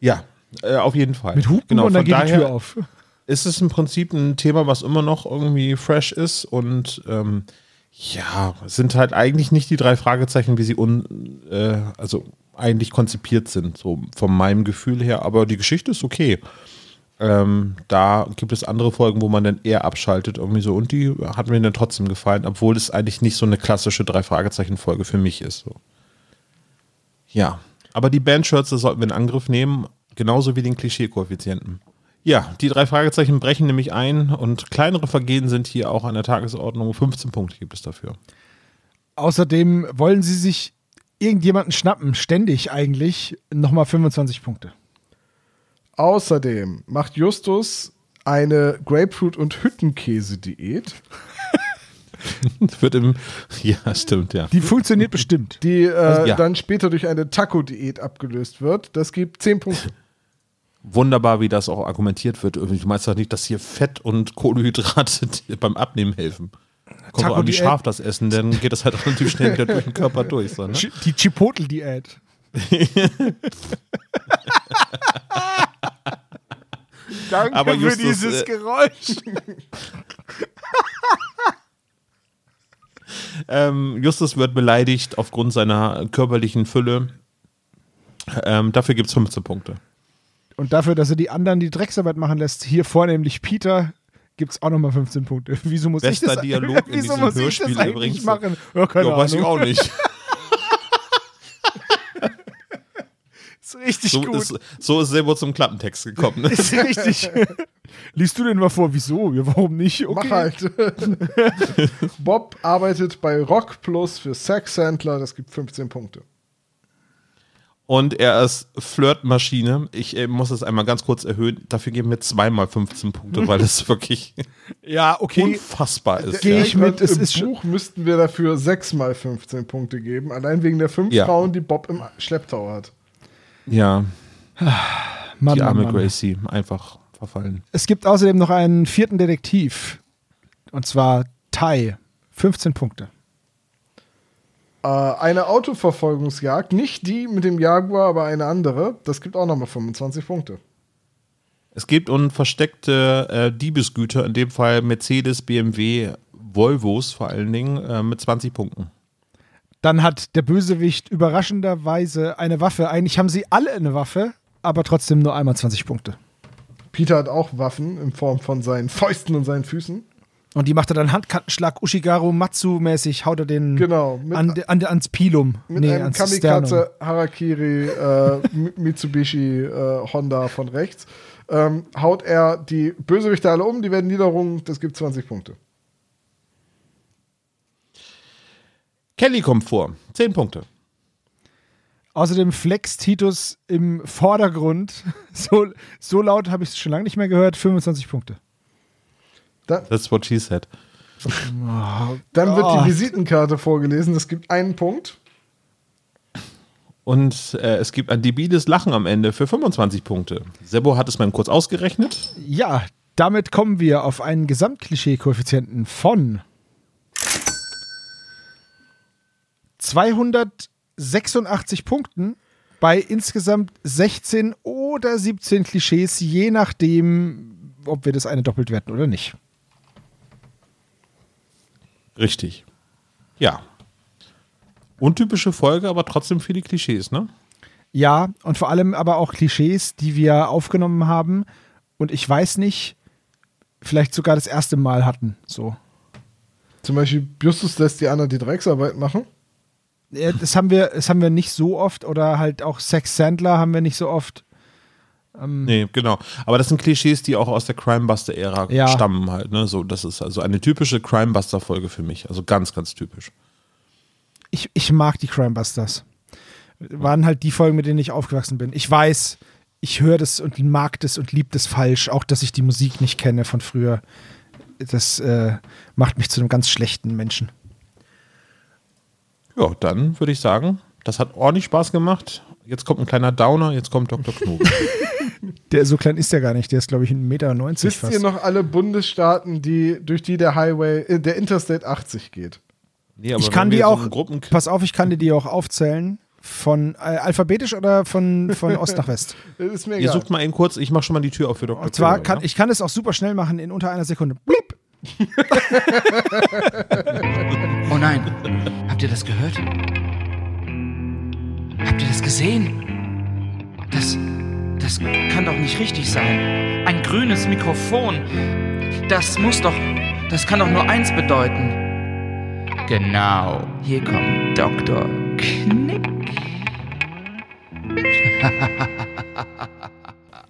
Ja, äh, auf jeden Fall.
Mit Hupen genau, und dann geht die Tür auf.
Ist es im Prinzip ein Thema, was immer noch irgendwie fresh ist und ähm, ja, sind halt eigentlich nicht die drei Fragezeichen, wie sie un, äh, also eigentlich konzipiert sind, so von meinem Gefühl her, aber die Geschichte ist okay. Ähm, da gibt es andere Folgen, wo man dann eher abschaltet, irgendwie so. Und die hat mir dann trotzdem gefallen, obwohl es eigentlich nicht so eine klassische Drei-Fragezeichen-Folge für mich ist. So. Ja, aber die Bandshirts, das sollten wir in Angriff nehmen, genauso wie den Klischee-Koeffizienten. Ja, die drei Fragezeichen brechen nämlich ein und kleinere Vergehen sind hier auch an der Tagesordnung. 15 Punkte gibt es dafür.
Außerdem wollen sie sich irgendjemanden schnappen, ständig eigentlich, nochmal 25 Punkte.
Außerdem macht Justus eine Grapefruit- und Hüttenkäse-Diät.
wird im. Ja, stimmt, ja.
Die funktioniert bestimmt.
Die äh, also, ja. dann später durch eine Taco-Diät abgelöst wird. Das gibt 10 Punkte.
Wunderbar, wie das auch argumentiert wird. Du meinst doch nicht, dass hier Fett und Kohlenhydrate beim Abnehmen helfen. Kommt auch an, wie scharf das Essen, dann geht das halt relativ schnell wieder durch den Körper durch. So, ne?
Die Chipotle-Diät. Danke Aber Justus, für dieses äh, Geräusch.
ähm, Justus wird beleidigt aufgrund seiner körperlichen Fülle. Ähm, dafür gibt es 15 Punkte.
Und dafür, dass er die anderen die Drecksarbeit machen lässt, hier vornehmlich Peter, gibt es auch nochmal 15 Punkte. Wieso muss
Bester
ich das,
Dialog in
wieso
diesem Hörspiel übrigens.
machen? Ja, keine ja,
weiß ich auch nicht.
ist richtig
so
gut.
Ist, so ist Sebo zum Klappentext gekommen.
Ist richtig. Liest du den mal vor? Wieso? Ja, warum nicht?
Okay. Mach halt. Bob arbeitet bei Rock Plus für Sex Sandler. Das gibt 15 Punkte.
Und er ist Flirtmaschine. Ich äh, muss es einmal ganz kurz erhöhen. Dafür geben wir zweimal 15 Punkte, weil es wirklich
ja, okay.
unfassbar ist.
Gehe ich mit. Es Im ist Buch müssten wir dafür sechsmal 15 Punkte geben. Allein wegen der fünf ja. Frauen, die Bob im Schlepptau hat.
Ja.
Mann,
die arme
Mann.
Gracie einfach verfallen.
Es gibt außerdem noch einen vierten Detektiv. Und zwar Tai. 15 Punkte.
Äh, eine Autoverfolgungsjagd, nicht die mit dem Jaguar, aber eine andere. Das gibt auch nochmal 25 Punkte.
Es gibt unversteckte äh, Diebesgüter, in dem Fall Mercedes, BMW, Volvos vor allen Dingen, äh, mit 20 Punkten.
Dann hat der Bösewicht überraschenderweise eine Waffe. Eigentlich haben sie alle eine Waffe, aber trotzdem nur einmal 20 Punkte.
Peter hat auch Waffen in Form von seinen Fäusten und seinen Füßen.
Und die macht er dann Handkantenschlag Ushigaru Matsu-mäßig, haut er den
Genau, mit,
an, an, ans Pilum.
mit
nee,
einem
ans
Kamikaze
Sternum.
Harakiri äh, Mi- Mitsubishi äh, Honda von rechts. Ähm, haut er die Bösewichte alle um, die werden niederrungen, das gibt 20 Punkte.
Kelly kommt vor. Zehn Punkte.
Außerdem Flex Titus im Vordergrund. So, so laut habe ich es schon lange nicht mehr gehört. 25 Punkte.
That's what she said.
Dann wird die Visitenkarte vorgelesen, das gibt einen Punkt.
Und äh, es gibt ein debiles Lachen am Ende für 25 Punkte. Sebo hat es mal kurz ausgerechnet.
Ja, damit kommen wir auf einen Gesamtklischee-Koeffizienten von 286 Punkten bei insgesamt 16 oder 17 Klischees, je nachdem, ob wir das eine doppelt werten oder nicht.
Richtig. Ja. Untypische Folge, aber trotzdem viele Klischees, ne?
Ja, und vor allem aber auch Klischees, die wir aufgenommen haben und ich weiß nicht, vielleicht sogar das erste Mal hatten. So.
Zum Beispiel Justus lässt die Anna die Drecksarbeit machen.
Das haben wir, das haben wir nicht so oft oder halt auch Sex Sandler haben wir nicht so oft.
Nee, genau. Aber das sind Klischees, die auch aus der Crimebuster-Ära
Ja.
stammen halt, ne? So, das ist also eine typische Crimebuster-Folge für mich. Also ganz, ganz typisch.
Ich, ich mag die Crimebusters. Waren halt die Folgen, mit denen ich aufgewachsen bin. Ich weiß, ich höre das und mag das und liebe das falsch. Auch, dass ich die Musik nicht kenne von früher. Das äh, macht mich zu einem ganz schlechten Menschen.
Ja, dann würde ich sagen, das hat ordentlich Spaß gemacht. Jetzt kommt ein kleiner Downer, jetzt kommt Dr. Knobel.
Der so klein ist der gar nicht. Der ist, glaube ich, 1,90 Meter
Wisst
fast.
ihr noch alle Bundesstaaten, die, durch die der Highway, äh, der Interstate 80 geht?
Nee, aber
ich kann die
so
auch,
Gruppen
pass auf, ich kann dir die auch aufzählen. Von äh, alphabetisch oder von, von Ost nach West?
Ist mir
Ihr
egal.
sucht mal eben kurz, ich mache schon mal die Tür auf für Dr.
Und zwar
Knobel,
kann
ja?
ich kann es auch super schnell machen in unter einer Sekunde. Blip.
Oh nein, habt ihr das gehört? Habt ihr das gesehen? Das, das kann doch nicht richtig sein. Ein grünes Mikrofon. Das muss doch, das kann doch nur eins bedeuten. Genau, hier kommt Dr. Knick.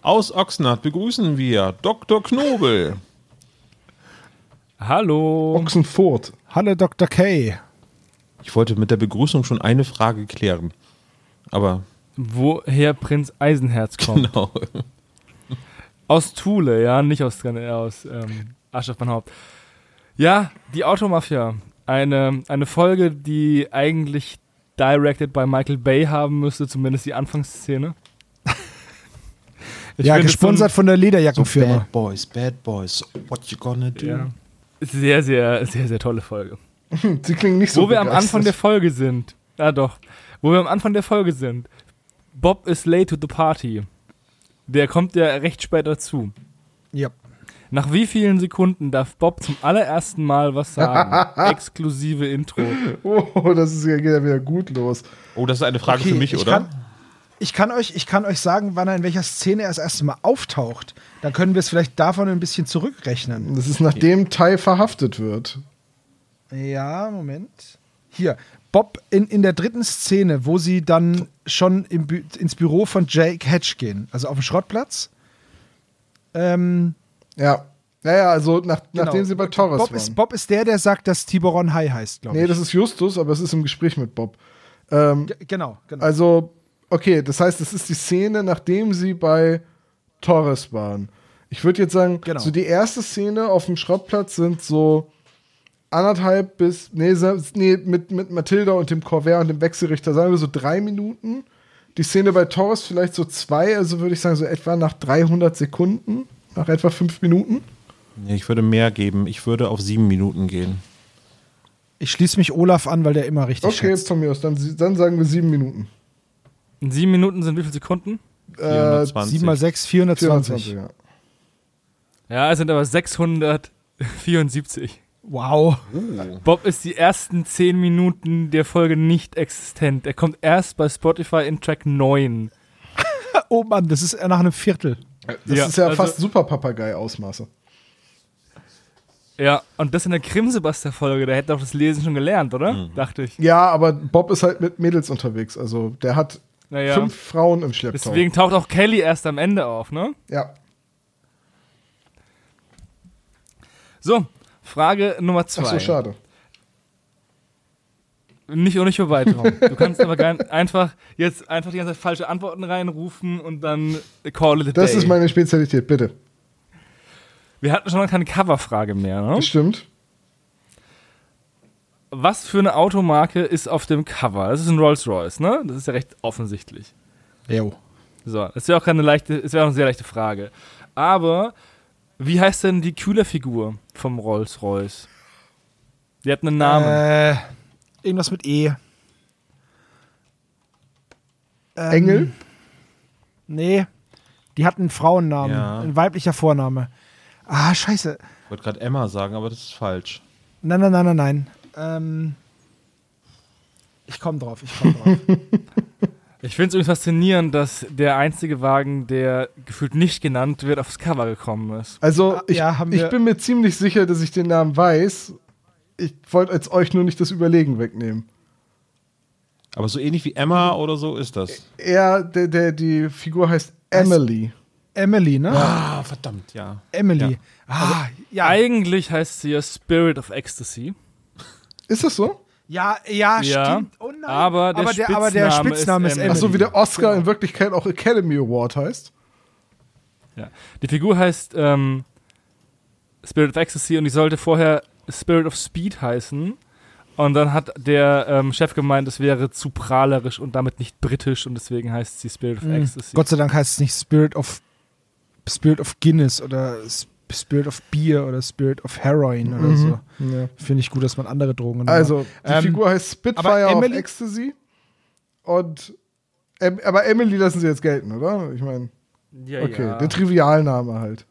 Aus Ochsnacht begrüßen wir Dr. Knobel.
Hallo.
Ochsenfurt.
Hallo Dr. K.
Ich wollte mit der Begrüßung schon eine Frage klären. Aber
Woher Prinz Eisenherz kommt?
genau.
Aus Thule, ja, nicht aus, äh, aus ähm, auf mein Haupt. Ja, die Automafia. Eine, eine Folge, die eigentlich directed by Michael Bay haben müsste, zumindest die Anfangsszene. Ich
Ja, gesponsert von der
So
Lederjackenfirma.
bad Boys, Bad Boys. What you gonna do?
So, ja, sehr, sehr, sehr, sehr tolle Folge.
Sie klingen nicht so
Wo wir am. Anfang der Folge sind. Ja, doch. Wo wir am Anfang der Folge sind. Bob is late to the party. Der kommt ja recht spät dazu.
Ja.
Nach wie vielen Sekunden darf Bob zum allerersten Mal was sagen? Exklusive Intro.
Oh, das ist ja geht ja wieder gut los.
Oh, das ist eine Frage
Okay,
für mich,
ich
oder?
Kann, ich, kann euch, ich kann euch sagen, wann er in welcher Szene er das erste Mal auftaucht. Dann können wir es vielleicht davon ein bisschen zurückrechnen.
Das ist nachdem Tai verhaftet wird.
Ja, Moment. Hier, Bob in, in der dritten Szene, wo sie dann schon im, ins Büro von Jake Hatch gehen, also auf dem Schrottplatz. Ähm,
Ja. Naja, also nach,
genau.
nachdem sie bei Torres
Bob
waren.
ist, Bob ist der, der sagt, dass Tiboron High heißt, glaube
nee,
ich.
das ist Justus, aber es ist im Gespräch mit Bob. Ähm,
Ge- genau, genau.
also, okay, das heißt, das ist die Szene, nachdem sie bei Torres waren. Ich würde jetzt sagen,
Genau.
so die erste Szene auf dem Schrottplatz sind so anderthalb bis, nee, nee mit, mit Mathilda und dem Corvair und dem Wechselrichter, sagen wir so drei Minuten. Die Szene bei Torres vielleicht so zwei, also würde ich sagen, so etwa nach 300 Sekunden, nach etwa fünf Minuten.
Nee, ich würde mehr geben. Ich würde auf sieben Minuten gehen.
ich schließe mich Olaf an, weil der immer richtig
Okay,
schätzt.
von mir aus, dann, dann sagen wir sieben Minuten.
In sieben Minuten sind wie viele Sekunden?
Äh,
420.
7 mal 6, 420.
24, ja.
Ja, es sind aber 674.
Wow.
Bob ist die ersten zehn Minuten der Folge nicht existent. Er kommt erst bei Spotify in Track 9.
Oh Mann, das ist nach einem Viertel.
Das
Ja,
ist ja
also-
fast Super Papagei-Ausmaße.
Ja, und das in der Krimsebaster-Folge, da hätte doch das Lesen schon gelernt, oder?
Mhm.
Dachte ich.
Ja, aber Bob ist halt mit Mädels unterwegs. Also der hat
Naja.
fünf Frauen im Schlepptau.
Deswegen taucht auch Kelly erst am Ende auf, ne?
Ja.
So, Frage Nummer zwei.
Ach so, schade.
Nicht und nicht vorbei, Tom. Du kannst aber einfach jetzt einfach die ganze Zeit falsche Antworten reinrufen und dann call it a
Das
day.
ist meine Spezialität, bitte.
Wir hatten schon mal keine Coverfrage mehr, ne?
Das stimmt.
Was für eine Automarke ist auf dem Cover? Das ist ein Rolls-Royce, ne? Das ist ja recht offensichtlich.
Jo.
So, das wäre auch keine leichte, es wäre auch eine sehr leichte Frage. Aber wie heißt denn die Kühlerfigur vom Rolls-Royce? Die hat einen Namen.
Äh, irgendwas mit E. Ähm,
Engel?
Nee. Die hat einen Frauennamen.
Ja.
Ein weiblicher Vorname. Ah, scheiße.
Ich wollte gerade Emma sagen, aber das ist falsch.
Nein, nein, nein, nein, nein. Ähm, ich komme drauf, ich komme drauf.
Ich finde es übrigens faszinierend, dass der einzige Wagen, der gefühlt nicht genannt wird, aufs Cover gekommen ist.
Also
Ah,
ich,
ja, haben
ich bin mir ziemlich sicher, dass ich den Namen weiß. Ich wollte jetzt euch nur nicht das Überlegen wegnehmen.
Aber so ähnlich wie Emma oder so ist das.
Er, der, der, die Figur heißt Emily.
Emily, ne?
Ah, verdammt, ja.
Emily. Ah, ja.
Eigentlich heißt sie ja Spirit of Ecstasy.
Ist das so?
Ja, ja,
Ja,
stimmt. Oh nein.
aber der
aber, der, aber der
Spitzname
Spitzname
ist
ist
Emily.
Achso, wie der Oscar
Genau.
in Wirklichkeit auch Academy Award heißt.
Ja. Die Figur heißt ähm, Spirit of Ecstasy und die sollte vorher Spirit of Speed heißen. Und dann hat der ähm, Chef gemeint, es wäre zu prahlerisch und damit nicht britisch und deswegen heißt sie Spirit of
Mhm.
Ecstasy.
Gott sei Dank heißt es nicht Spirit of Spirit of Guinness oder S- Spirit of Beer oder Spirit of Heroin oder so.
Ja.
Finde ich gut, dass man andere Drogen nimmt.
Also, die
Ähm,
Figur heißt Spitfire
Emily-
Ecstasy. Und aber Emily lassen sie jetzt gelten, oder? Ich meine,
ja,
okay,
ja.
der Trivialname halt.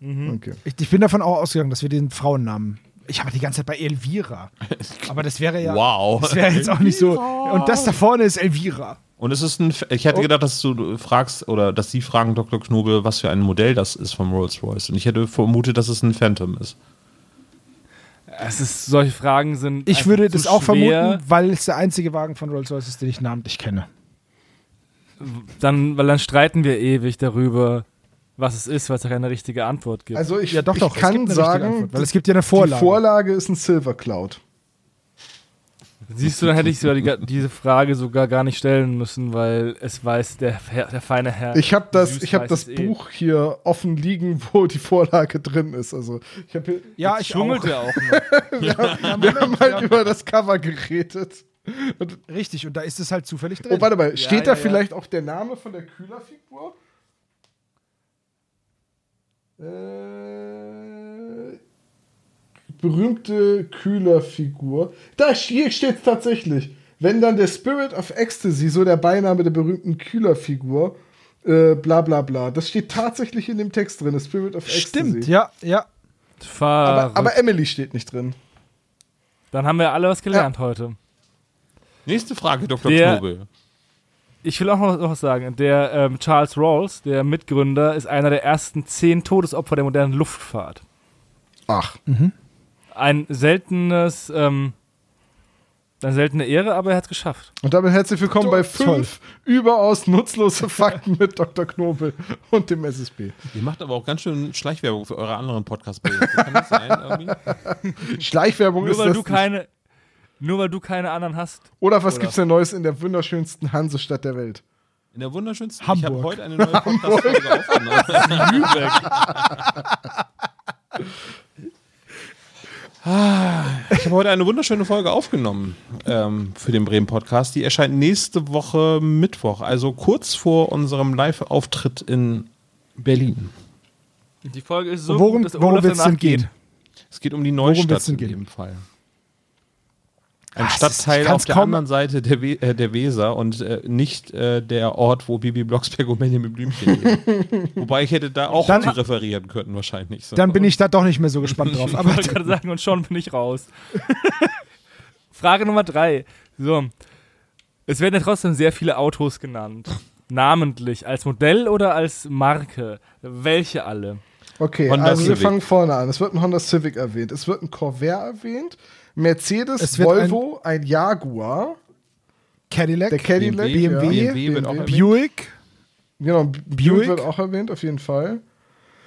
Mhm.
Okay.
ich, ich bin davon auch ausgegangen, dass wir den Frauennamen. Ich habe die ganze Zeit bei Elvira. Aber das wäre ja.
Wow.
Das wäre jetzt auch nicht so. Und das da vorne ist Elvira.
Und es ist ein. Ich hätte gedacht, dass du fragst oder dass sie fragen Dr. Knobel, was für ein Modell das ist vom Rolls Royce. Und ich hätte vermutet, dass es ein Phantom ist.
Es ist, solche Fragen sind.
Ich würde das auch
schwer.
vermuten, weil es der einzige Wagen von Rolls-Royce ist, den ich namentlich kenne.
Dann, weil dann streiten wir ewig darüber, was es ist, weil es ja keine richtige Antwort gibt.
Also ich,
Ja, doch,
ich
doch.
kann sagen,
Antwort, weil es gibt ja eine Vorlage.
die Vorlage ist ein Silver Cloud.
Siehst du, dann hätte ich sogar die, diese Frage sogar gar nicht stellen müssen, weil es weiß der, der feine Herr.
Ich habe das, ich hab das
eh.
Buch hier offen liegen, wo die Vorlage drin ist. Also ich habe hier,
ja,
ich schummelte
auch.
auch noch.
wir haben halt über das Cover geredet. Und,
Richtig, und da ist es halt zufällig drin.
oh, warte mal, steht
ja,
da
ja.
vielleicht auch der Name von der Kühlerfigur? Äh, berühmte Kühlerfigur. Da hier steht es tatsächlich. Wenn dann der Spirit of Ecstasy, so der Beiname der berühmten Kühlerfigur, äh, bla bla bla. Das steht tatsächlich in dem Text drin, der Spirit of Ecstasy.
Stimmt, ja, ja.
Aber, aber Emily steht nicht drin.
dann haben wir alle was gelernt heute.
Nächste Frage, Dr.
Der-
Knobel.
Ich will auch noch, noch was sagen. Der ähm, Charles Rawls, der Mitgründer, ist einer der ersten zehn Todesopfer der modernen Luftfahrt.
Ach.
Ein seltenes, ähm, eine seltene Ehre, aber er hat es geschafft.
Und damit herzlich willkommen bei
Toll.
fünf überaus nutzlose Fakten mit Dr. Knobel und dem SSB.
Ihr macht aber auch ganz schön Schleichwerbung für eure anderen Podcast-Projekte. Kann das sein? Irgendwie?
Schleichwerbung
Nur
ist
weil
das
du
nicht.
keine, nur weil du keine anderen hast.
Oder was
Oder-
gibt's denn Neues in der wunderschönsten Hansestadt der Welt?
In der wunderschönsten. Ich habe
Hamburg.
heute eine neue Podcast-Folge aufgenommen.
Lübeck.
Ich habe heute eine wunderschöne Folge aufgenommen ähm, für den Bremen Podcast. Die erscheint nächste Woche Mittwoch, also kurz vor unserem Live-Auftritt in Berlin.
Die Folge ist so
worum
gut, dass
worum
Olaf
es denn gehen?
Es geht um die Neustadt in dem Fall. Ein
Ah, ist- ich
Stadtteil
kann's
auf der
kaum-
anderen Seite der, We äh, der Weser und äh, nicht äh, der Ort, wo Bibi Blocksberg und Benjamin Blümchen leben. Wobei ich hätte da auch
Dann-
zu referieren können wahrscheinlich. So.
Dann bin ich da doch nicht mehr so gespannt drauf.
Ich
Aber
wollte gerade sagen, und schon bin ich raus. Frage Nummer drei. So. Es werden ja trotzdem sehr viele Autos genannt. Namentlich. Als Modell oder als Marke? Welche alle?
Okay,
Honda
also wir
Civic.
fangen vorne an. Es wird ein Honda Civic erwähnt, es wird ein Corvair erwähnt, Mercedes, Volvo, ein, Jaguar,
Cadillac,
der Cadillac,
BMW,
BMW auch erwähnt.
Buick,
Genau, Buick
Buick.
wird auch erwähnt, auf jeden Fall.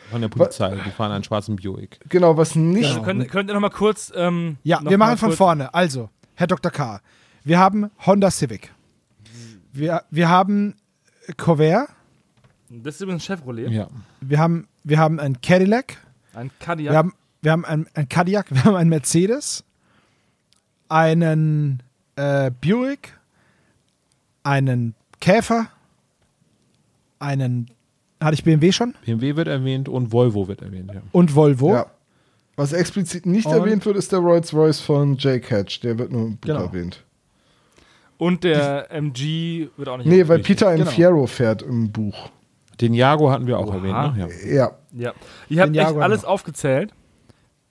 Von der Polizei. Die fahren einen schwarzen Buick.
Genau, was nicht.
Also könnt, könnt ihr noch mal kurz. Ähm,
Ja,
noch
wir machen von vorne. Also, Herr Dr. K., wir haben Honda Civic. Wir, wir haben Corvair,
Das ist übrigens Chevrolet.
Ja.
wir haben, wir haben ein Cadillac,
Ein Cadillac.
wir haben, wir haben ein, ein Cadillac, wir haben einen Mercedes, einen äh, Buick, einen Käfer, einen, hatte ich BMW schon?
BMW wird erwähnt und Volvo wird erwähnt, ja.
Und Volvo.
Ja. Was explizit nicht
Und-
erwähnt wird, ist der Rolls-Royce von Jake Hatch. Der wird nur im Buch
Genau.
erwähnt.
Und der MG wird auch nicht
Nee, weil Peter
genau.
Infiero fährt im Buch.
Den Jago hatten wir auch
Oha.
erwähnt, ne? Ja.
Ja.
Ja. Ich habe echt alles
noch.
aufgezählt.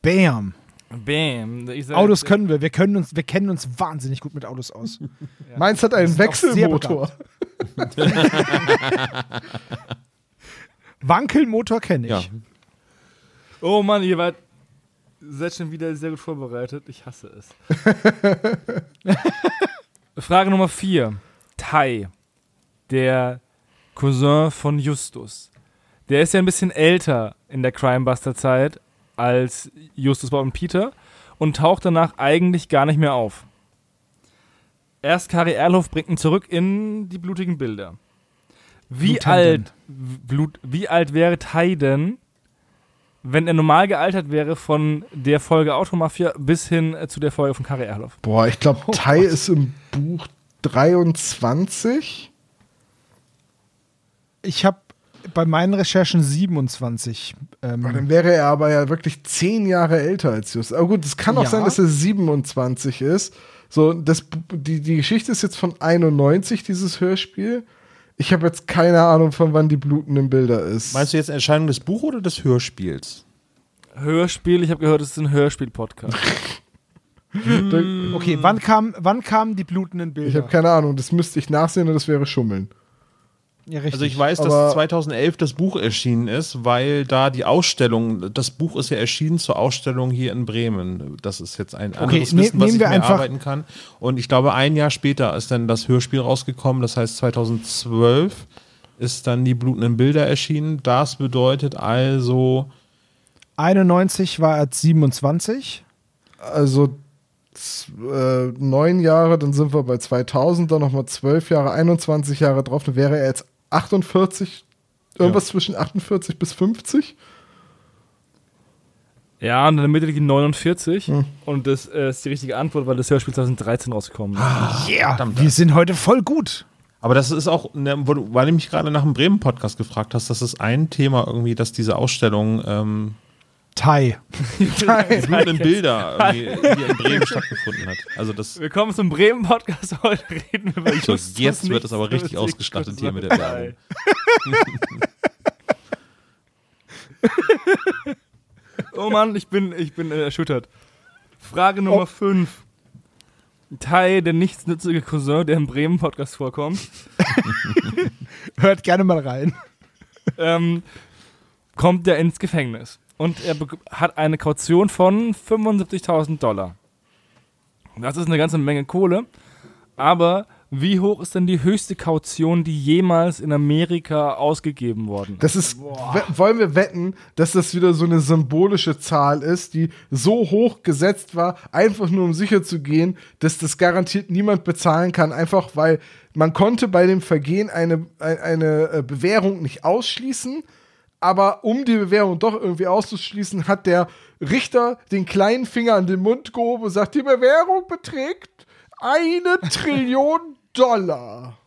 Bam.
Bam. Ich sag-
Autos können wir. Wir können uns, wir kennen uns wahnsinnig gut mit Autos aus.
Meins hat einen Wechselmotor.
Wankelmotor kenne ich.
ja.
Oh Mann, ihr wart seid schon wieder sehr gut vorbereitet. Ich hasse es. Frage Nummer 4. Tai, der Cousin von Justus. Der ist ja ein bisschen älter in der Crimebuster-Zeit als Justus Bob und Peter und taucht danach eigentlich gar nicht mehr auf. Erst Kari Erlhoff bringt ihn zurück in die blutigen Bilder. Wie
Blutenden.
alt, Blut, wie alt wäre Tai denn, wenn er normal gealtert wäre von der Folge Automafia bis hin äh, zu der Folge von Kari Erloff.
Boah, ich glaube, Tai ist im Buch 23.
Ich habe bei meinen Recherchen 27. Ähm,
Dann wäre er aber ja wirklich zehn Jahre älter als Justus. Aber gut, es kann auch
Ja.
sein, dass er 27 ist. So, das, die, die Geschichte ist jetzt von 91, dieses Hörspiel. Ich habe jetzt keine Ahnung, von wann die blutenden Bilder ist.
Meinst du jetzt Erscheinung des Buch oder des Hörspiels?
Hörspiel, ich habe gehört, es ist ein Hörspiel-Podcast.
okay, wann, kam, wann kamen die blutenden Bilder?
ich habe keine Ahnung, das müsste ich nachsehen und das wäre Schummeln.
Ja, richtig.
Also ich weiß,
aber-
dass 2011 das Buch erschienen ist, weil da die Ausstellung, das Buch ist ja erschienen zur Ausstellung hier in Bremen. Das ist jetzt ein anderes
ne-
Wissen, was ich mir erarbeiten kann. Und ich glaube, ein Jahr später ist dann das Hörspiel rausgekommen. Das heißt, 2012 ist dann die blutenden Bilder erschienen. Das bedeutet also
91 war er 27.
Also äh, neun Jahre, dann sind wir bei 2000, dann nochmal zwölf Jahre, 21 Jahre drauf, dann wäre er jetzt 48, irgendwas zwischen 48 bis 50.
ja, und in der Mitte liegt die 49. Und das äh, ist die richtige Antwort, weil das Hörspiel 2013 rausgekommen ist.
Yeah, wir sind heute voll gut.
Aber das ist auch, ne, wo du- weil du mich gerade nach dem Bremen-Podcast gefragt hast, das ist ein Thema irgendwie, dass diese Ausstellung ähm,
Thai.
die blutenden Bilder hier in Bremen stattgefunden hat. Also das,
Willkommen zum Bremen-Podcast. Heute reden wir über
So,
Justus
jetzt wird es aber richtig ausgestattet hier mit der. Werbung.
Oh Mann, ich bin, ich bin äh, erschüttert. Frage Nummer 5. Tai, der nichtsnützige Cousin, der im Bremen-Podcast vorkommt,
Hört gerne mal rein.
ähm, kommt er ins Gefängnis. Und er hat eine Kaution von 75.000 Dollar. Das ist eine ganze Menge Kohle. Aber wie hoch ist denn die höchste Kaution, die jemals in Amerika ausgegeben worden ist?
Das ist, wollen wir wetten, dass das wieder so eine symbolische Zahl ist, die so hoch gesetzt war, einfach nur um sicher zu gehen, dass das garantiert niemand bezahlen kann, einfach weil man konnte bei dem Vergehen eine, ein- eine äh, Bewährung nicht ausschließen, aber um die Bewährung doch irgendwie auszuschließen, hat der Richter den kleinen Finger an den Mund gehoben und sagt, die Bewährung beträgt eine Trillion Dollar.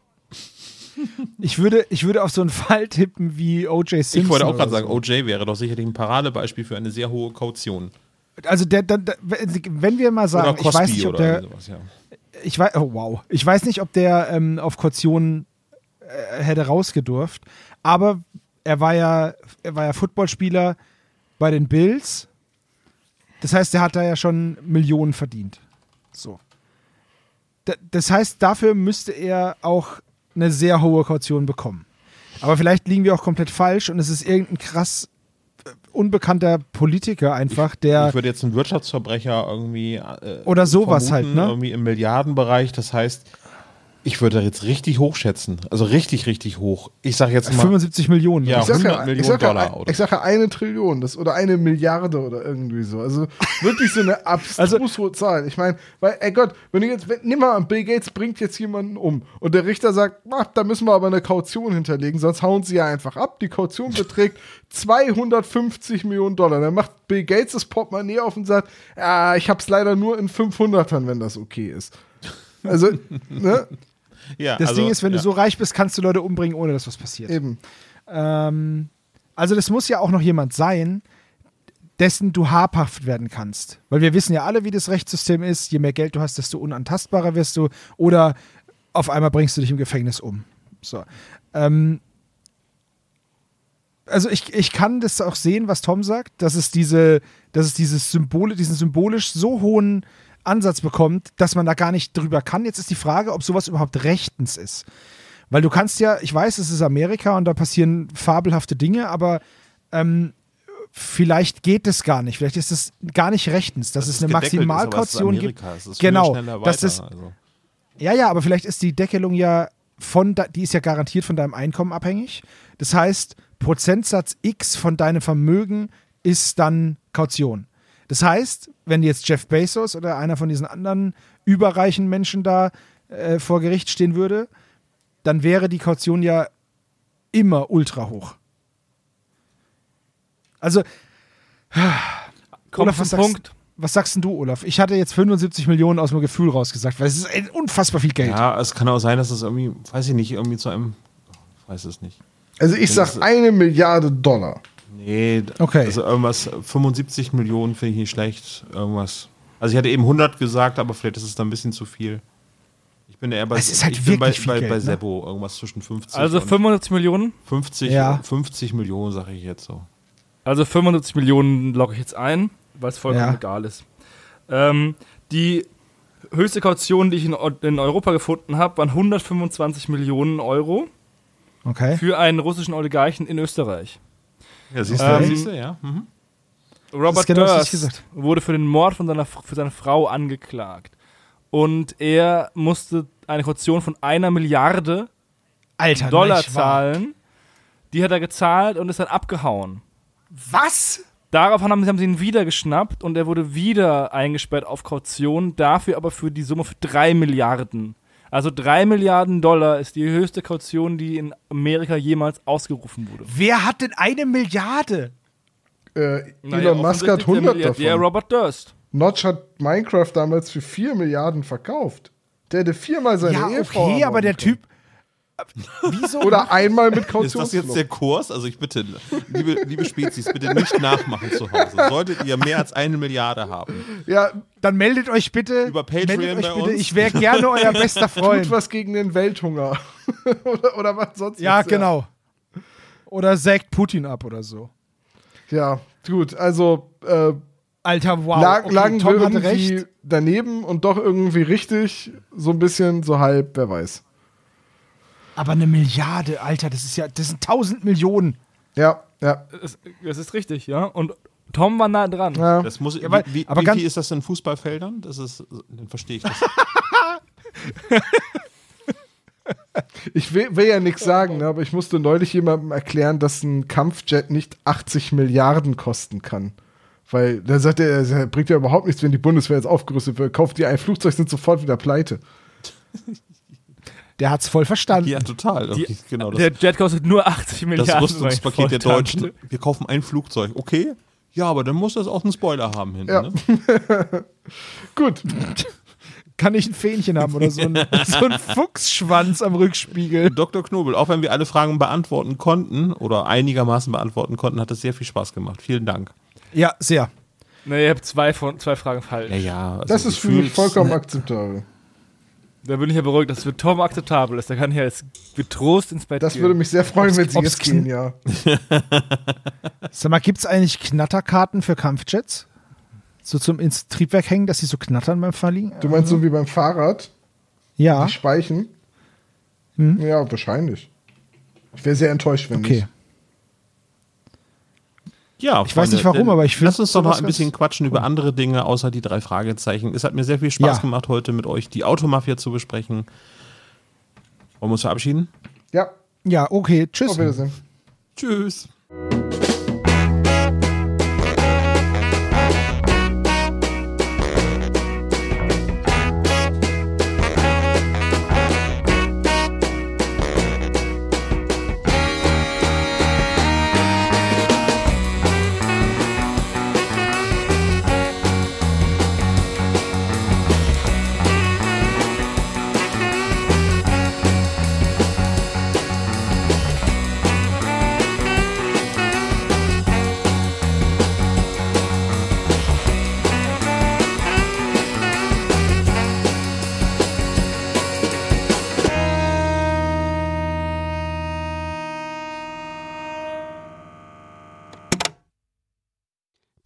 Ich würde, ich würde auf so einen Fall tippen wie O.J. Simpson.
ich wollte auch gerade sagen,
so.
OJ wäre doch sicherlich ein Paradebeispiel für eine sehr hohe Kaution.
Also, der, der, der, wenn wir mal sagen, ich weiß nicht, ob der,
sowas, ja.
ich weiß, oh wow, ich weiß nicht, ob der ähm, auf Kaution äh, hätte rausgedurft, aber er war ja, er war ja Footballspieler bei den Bills. Das heißt, er hat da ja schon Millionen verdient. So. D das heißt, dafür müsste er auch eine sehr hohe Kaution bekommen. Aber vielleicht liegen wir auch komplett falsch und es ist irgendein krass unbekannter Politiker einfach, der
Ich würde jetzt einen Wirtschaftsverbrecher irgendwie. Äh,
Oder sowas
vermuten,
halt, ne?
Irgendwie im Milliardenbereich. Das heißt, ich würde jetzt richtig hoch schätzen. Also richtig, richtig hoch. Ich sage jetzt mal.
75 Millionen.
Ja,
Ich sag
100
ja, ich
Millionen
sag ja,
Dollar. Oder?
ich sag ja eine Trillion das, oder eine Milliarde oder irgendwie so. Also wirklich so eine abstrus
Also-
hohe Zahl. Ich meine, weil, ey Gott, wenn du jetzt, wenn, nimm mal an, Bill Gates bringt jetzt jemanden um und der Richter sagt, ach, da müssen wir aber eine Kaution hinterlegen, sonst hauen sie ja einfach ab. Die Kaution beträgt 250 Millionen Dollar. Dann macht Bill Gates das Portemonnaie auf und sagt, ja, ich hab's leider nur in 500ern, wenn das okay ist. Also, ne,
ja,
Das
also,
Ding ist, wenn
ja.
du so reich bist, kannst du Leute umbringen, ohne dass was passiert.
eben.
Ähm, also das muss ja auch noch jemand sein, dessen du habhaft werden kannst. Weil wir wissen ja alle, wie das Rechtssystem ist. Je mehr Geld du hast, desto unantastbarer wirst du. Oder auf einmal bringst du dich im Gefängnis um. So. Ähm, also ich, ich kann das auch sehen, was Tom sagt, dass es diese, dass es dieses Symbole, diesen symbolisch so hohen Ansatz bekommt, dass man da gar nicht drüber kann. Jetzt ist die Frage, ob sowas überhaupt rechtens ist. Weil du kannst ja, ich weiß, es ist Amerika und da passieren fabelhafte Dinge, aber ähm, vielleicht geht es gar nicht. Vielleicht ist es gar nicht rechtens, dass
Dass
es eine Maximalkaution gibt. Genau, das ist-
also.
Ja, ja, aber vielleicht ist die Deckelung ja von, die ist ja garantiert von deinem Einkommen abhängig. Das heißt, Prozentsatz X von deinem Vermögen ist dann Kaution. Das heißt, wenn jetzt Jeff Bezos oder einer von diesen anderen überreichen Menschen da äh, vor Gericht stehen würde, dann wäre die Kaution ja immer ultra hoch. Also,
Kommt
Olaf, was sagst,
Punkt.
was sagst denn du, Olaf? Ich hatte jetzt 75 Millionen aus dem Gefühl rausgesagt, weil es ist ein unfassbar viel Geld.
Ja, es kann auch sein, dass es irgendwie, weiß ich nicht, irgendwie zu einem, ich weiß es nicht.
Also ich
Das
sag eine Milliarde Dollar.
Nee,
Okay.
also irgendwas, 75 Millionen finde ich nicht schlecht. Irgendwas. Also ich hatte eben 100 gesagt, aber vielleicht ist es dann ein bisschen zu viel. Ich bin eher bei,
Es ist halt
ich bin bei, bei,
Geld,
bei
ne?
Seppo, irgendwas zwischen 50
Also
und
75 Millionen.
50,
Ja.
50 Millionen, sage ich jetzt so.
Also 75 Millionen logge ich jetzt ein, weil es vollkommen
Ja.
egal ist. Ähm, die höchste Kaution, die ich in, in Europa gefunden habe, waren 125 Millionen Euro
Okay.
für einen russischen Oligarchen in Österreich.
Ja, siehst du,
Ähm,
siehst du, ja. Mhm.
Robert
genau,
Durst wurde für den Mord von seiner, für seine Frau angeklagt. Und er musste eine Kaution von einer Milliarde
Alter,
Dollar
wahr.
zahlen. Die hat er gezahlt und ist dann abgehauen.
Was?
Daraufhin haben, haben sie ihn wieder geschnappt und er wurde wieder eingesperrt auf Kaution, dafür aber für die Summe für 3 Milliarden. Also 3 Milliarden Dollar ist die höchste Kaution, die in Amerika jemals ausgerufen wurde.
Wer hat denn eine Milliarde?
Äh,
Naja,
Elon Musk hat
offensichtlich der
100
Milliardär
davon.
Robert Durst.
Notch hat Minecraft damals für 4 Milliarden verkauft. Der hätte viermal seine
ja,
Ehefrau
okay, aber der
ermorden
Typ. Wieso?
Oder einmal mit
Ist das jetzt
Kautionsflucht.
der Kurs? Also ich bitte, liebe, liebe Spezies, bitte nicht nachmachen zu Hause. Solltet ihr mehr als eine Milliarde haben,
Ja,
Dann meldet euch bitte.
Über Patreon
meldet euch
bei
bitte.
uns.
Ich wäre gerne euer bester Freund.
tut was gegen den Welthunger. oder, oder was sonst.
ja,
was,
genau. Oder sägt Putin ab oder so.
Ja, gut. Also, äh,
Alter, wow.
lag,
okay,
lagen
Tom
wir irgendwie
recht.
daneben und doch irgendwie richtig. So ein bisschen, so halb, wer weiß.
Aber eine Milliarde, Alter, das ist ja, das sind 1000 Millionen.
Ja, ja.
Das, das ist richtig, ja. Und Tom war nah dran.
ja.
das muss,
Ja, weil-
wie, wie,
aber
wie viel ist das in Fußballfeldern? Das ist, dann verstehe ich das.
Ich will, will ja nichts sagen, ne, aber ich musste neulich jemandem erklären, dass ein Kampfjet nicht 80 Milliarden kosten kann. Weil da sagt er, es bringt ja überhaupt nichts, wenn die Bundeswehr jetzt aufgerüstet wird. Kauft die ein Flugzeug, sind sofort wieder pleite.
Der hat's voll verstanden.
ja, total.
Die,
genau, das,
der Jet kostet nur 80
das
Milliarden.
Rüstungspaket der. Deutschen. Wir kaufen ein Flugzeug. Okay. Ja, aber dann muss das auch einen Spoiler haben hinten.
Ja.
Ne?
Gut.
Kann ich ein Fähnchen haben oder so ein, so ein Fuchsschwanz am Rückspiegel?
Dr. Knobel, auch wenn wir alle Fragen beantworten konnten oder einigermaßen beantworten konnten, hat es sehr viel Spaß gemacht. Vielen Dank.
Ja, sehr.
Ne, ihr habt zwei, von, zwei Fragen falsch.
Ja, ja. also
Das ist für mich vollkommen akzeptabel.
Da bin ich ja beruhigt, dass es für Tom akzeptabel ist. Da kann ich ja jetzt getrost ins Bett
Das
gehen.
würde mich sehr freuen, wenn sie jetzt gehen, ja.
Sag mal, gibt's eigentlich Knatterkarten für Kampfjets? So zum ins Triebwerk hängen, dass sie so knattern beim Verliegen?
Du meinst so wie beim Fahrrad,
Ja,
die Speichen?
Hm.
Ja, wahrscheinlich. Ich wäre sehr enttäuscht, wenn
okay.
nicht.
Ja,
Ich weiß nicht warum, aber ich find
Lass uns doch noch
sowas
ein bisschen quatschen über andere Dinge, außer die drei Fragezeichen. Es hat mir sehr viel Spaß
Ja.
gemacht, heute mit euch die Automafia zu besprechen. Wollen wir uns verabschieden?
Ja,
Ja, okay, tschüss.
auf Wiedersehen.
Tschüss.